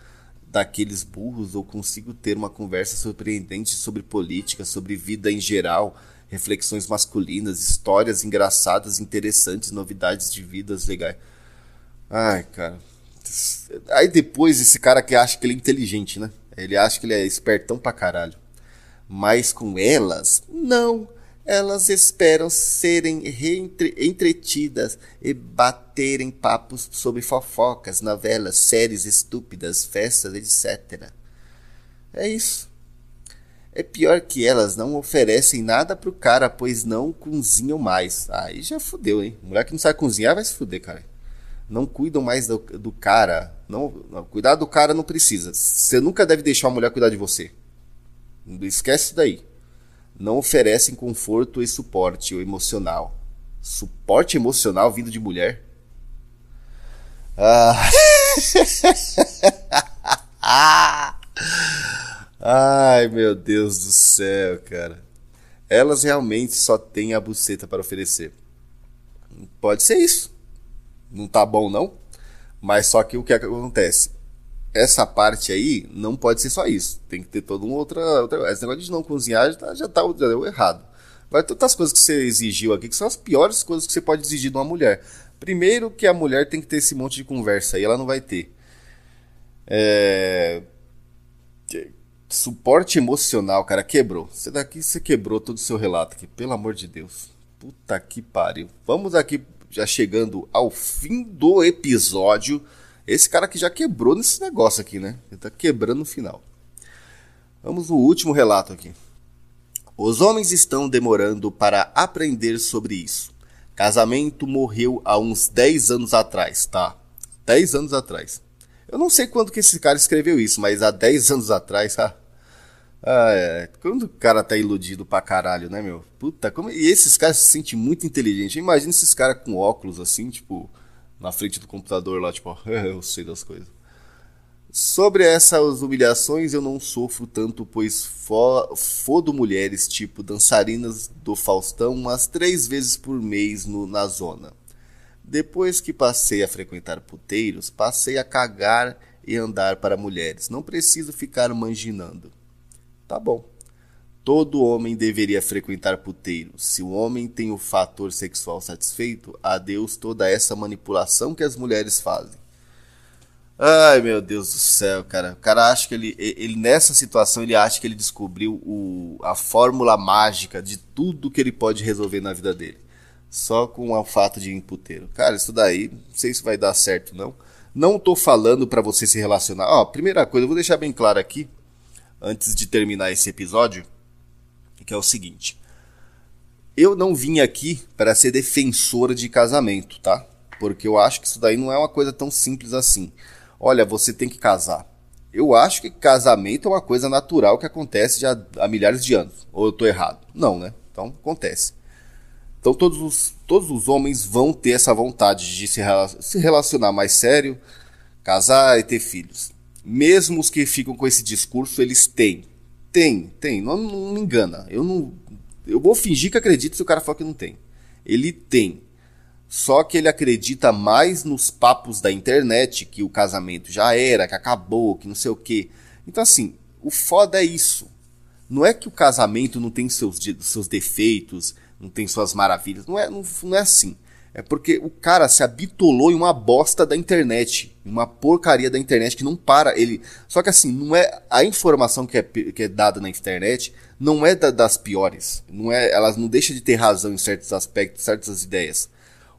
daqueles burros ou consigo ter uma conversa surpreendente sobre política, sobre vida em geral, reflexões masculinas, histórias engraçadas, interessantes, novidades de vidas legais. Ai, cara. Aí depois esse cara que acha que ele é inteligente, né? Ele acha que ele é espertão pra caralho. Mas com elas, não elas esperam serem entretidas e baterem papos sobre fofocas, novelas, séries estúpidas, festas, etc. É isso. É pior que elas não oferecem nada pro cara, pois não cozinham mais. Aí já fudeu, hein? Mulher que não sabe cozinhar vai se fuder, cara. Não cuidam mais do, do cara. Não, não, cuidar do cara não precisa. Você nunca deve deixar a mulher cuidar de você. Esquece daí não oferecem conforto e suporte emocional. Suporte emocional vindo de mulher? Ah. Ai, meu Deus do céu, cara. Elas realmente só têm a buceta para oferecer. Pode ser isso. Não tá bom, não? Mas só que o que acontece? essa parte aí não pode ser só isso. Tem que ter todo um outra, outra. Esse negócio de não cozinhar já, tá, já, tá, já deu errado. Vai ter outras coisas que você exigiu aqui, que são as piores coisas que você pode exigir de uma mulher. Primeiro que a mulher tem que ter esse monte de conversa aí, ela não vai ter. É... Suporte emocional, cara, quebrou. Você daqui você quebrou todo o seu relato aqui, pelo amor de Deus. Puta que pariu. Vamos aqui já chegando ao fim do episódio. Esse cara que já quebrou nesse negócio aqui, né? Ele tá quebrando no final. Vamos no último relato aqui. Os homens estão demorando para aprender sobre isso. Casamento morreu há uns 10 anos atrás, tá? 10 anos atrás. Eu não sei quando que esse cara escreveu isso, mas há 10 anos atrás, ah, ah, é. Quando o cara tá iludido pra caralho, né, meu? Puta, como. E esses caras se sentem muito inteligentes. Imagina esses caras com óculos assim, tipo na frente do computador lá, tipo, eu sei das coisas. Sobre essas humilhações eu não sofro tanto, pois fo fodo mulheres tipo dançarinas do Faustão umas três vezes por mês no, na zona. Depois que passei a frequentar puteiros, passei a cagar e andar para mulheres. Não preciso ficar manginando. Tá bom. Todo homem deveria frequentar puteiros. Se o homem tem o fator sexual satisfeito, adeus toda essa manipulação que as mulheres fazem. Ai, meu Deus do céu, cara. O cara acha que ele, ele nessa situação, ele acha que ele descobriu o, a fórmula mágica de tudo que ele pode resolver na vida dele. Só com o fato de ir em puteiro. Cara, isso daí, não sei se vai dar certo, não. Não tô falando para você se relacionar. Ó, primeira coisa, eu vou deixar bem claro aqui, antes de terminar esse episódio, que é o seguinte. Eu não vim aqui para ser defensor de casamento, tá? Porque eu acho que isso daí não é uma coisa tão simples assim olha, você tem que casar. Eu acho que casamento é uma coisa natural que acontece já há milhares de anos. Ou eu estou errado? Não, né? Então acontece. Então todos os, todos os homens vão ter essa vontade de se, se relacionar mais sério, casar e ter filhos. Mesmo os que ficam com esse discurso, eles têm. Tem, tem. Não, não me engana. Eu não. Eu vou fingir que acredito se o cara falar que não tem. Ele tem. Só que ele acredita mais nos papos da internet, que o casamento já era, que acabou, que não sei o quê. Então, assim, o foda é isso. Não é que o casamento não tem seus, seus defeitos, não tem suas maravilhas. Não é, não, não é assim. É porque o cara se habitolou em uma bosta da internet, uma porcaria da internet que não para. Ele, só que assim, não é a informação que é, que é dada na internet não é da, das piores. Não é, elas não deixam de ter razão em certos aspectos, certas ideias.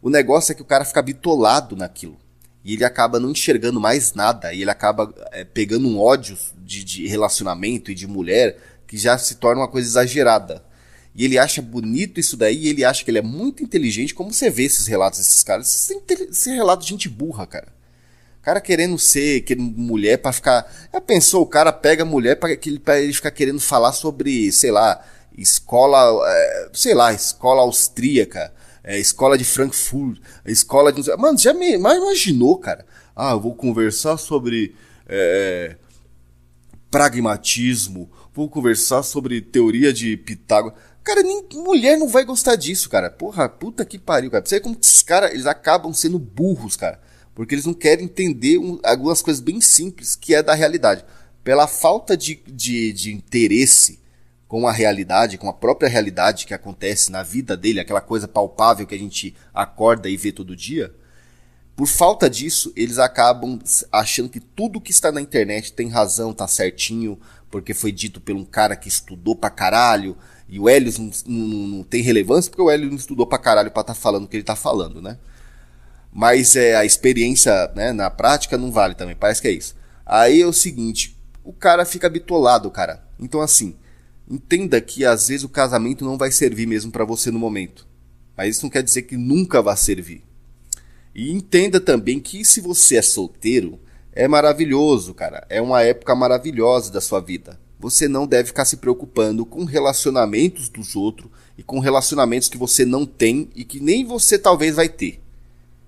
O negócio é que o cara fica bitolado naquilo. E ele acaba não enxergando mais nada. E ele acaba é, pegando um ódio de, de relacionamento e de mulher que já se torna uma coisa exagerada. E ele acha bonito isso daí, ele acha que ele é muito inteligente, como você vê esses relatos desses caras. Esse relato de gente burra, cara. Cara querendo ser querendo mulher para ficar. Já pensou, o cara pega mulher para ele, ele ficar querendo falar sobre, sei lá, escola. É, sei lá, escola austríaca é, escola de Frankfurt, escola de. Mano, já me imaginou, cara? Ah, eu vou conversar sobre é, pragmatismo, vou conversar sobre teoria de Pitágoras. Cara, nem mulher não vai gostar disso, cara. Porra, puta que pariu, cara. Você vê como esses caras, eles acabam sendo burros, cara. Porque eles não querem entender um, algumas coisas bem simples que é da realidade. Pela falta de, de, de interesse com a realidade, com a própria realidade que acontece na vida dele, aquela coisa palpável que a gente acorda e vê todo dia, por falta disso, eles acabam achando que tudo que está na internet tem razão, tá certinho, porque foi dito por um cara que estudou pra caralho, e o Helios não, não, não tem relevância porque o Helios não estudou pra caralho pra estar tá falando o que ele tá falando, né? Mas é, a experiência né, na prática não vale também, parece que é isso. Aí é o seguinte, o cara fica bitolado, cara. Então assim, Entenda que às vezes o casamento não vai servir mesmo para você no momento. Mas isso não quer dizer que nunca vai servir. E entenda também que se você é solteiro, é maravilhoso, cara. É uma época maravilhosa da sua vida. Você não deve ficar se preocupando com relacionamentos dos outros e com relacionamentos que você não tem e que nem você talvez vai ter.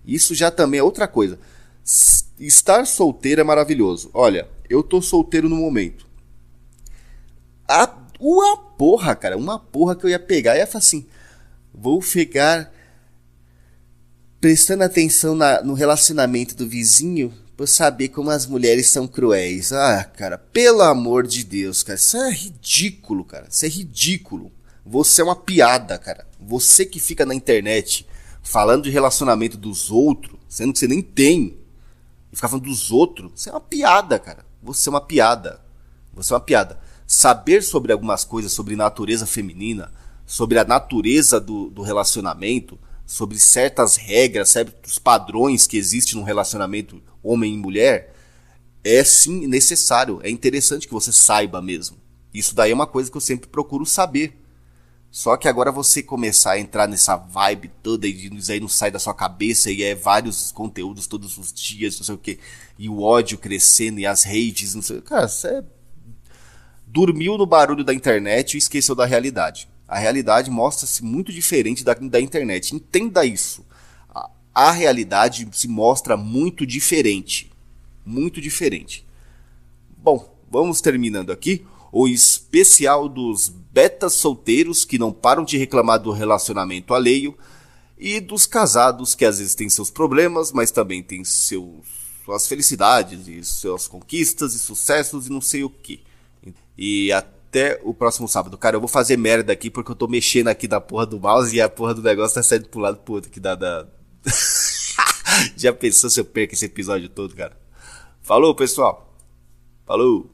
Isso já também é outra coisa. Estar solteiro é maravilhoso. Olha, eu tô solteiro no momento. A uma porra, cara, uma porra que eu ia pegar ia falar assim: vou ficar prestando atenção na, no relacionamento do vizinho pra saber como as mulheres são cruéis. Ah, cara, pelo amor de Deus, cara, isso é ridículo, cara, isso é ridículo. Você é uma piada, cara. Você que fica na internet falando de relacionamento dos outros, sendo que você nem tem, e ficar falando dos outros, você é uma piada, cara. Você é uma piada. Você é uma piada saber sobre algumas coisas sobre natureza feminina, sobre a natureza do, do relacionamento, sobre certas regras, certos padrões que existem no relacionamento homem e mulher, é sim necessário, é interessante que você saiba mesmo. Isso daí é uma coisa que eu sempre procuro saber. Só que agora você começar a entrar nessa vibe toda e isso aí não sai da sua cabeça e é vários conteúdos todos os dias, não sei o que, e o ódio crescendo e as redes, não sei, cara, isso é dormiu no barulho da internet e esqueceu da realidade. A realidade mostra-se muito diferente da, da internet. Entenda isso a realidade se mostra muito diferente. Muito diferente. Bom, vamos terminando aqui o especial dos betas solteiros que não param de reclamar do relacionamento alheio e dos casados que às vezes têm seus problemas, mas também têm seus, suas felicidades e suas conquistas e sucessos e não sei o que. E até o próximo sábado. Cara, eu vou fazer merda aqui porque eu tô mexendo aqui na porra do mouse e a porra do negócio tá saindo pro lado pro outro dá da, da, Já pensou se eu perco esse episódio todo, cara? Falou, pessoal. Falou.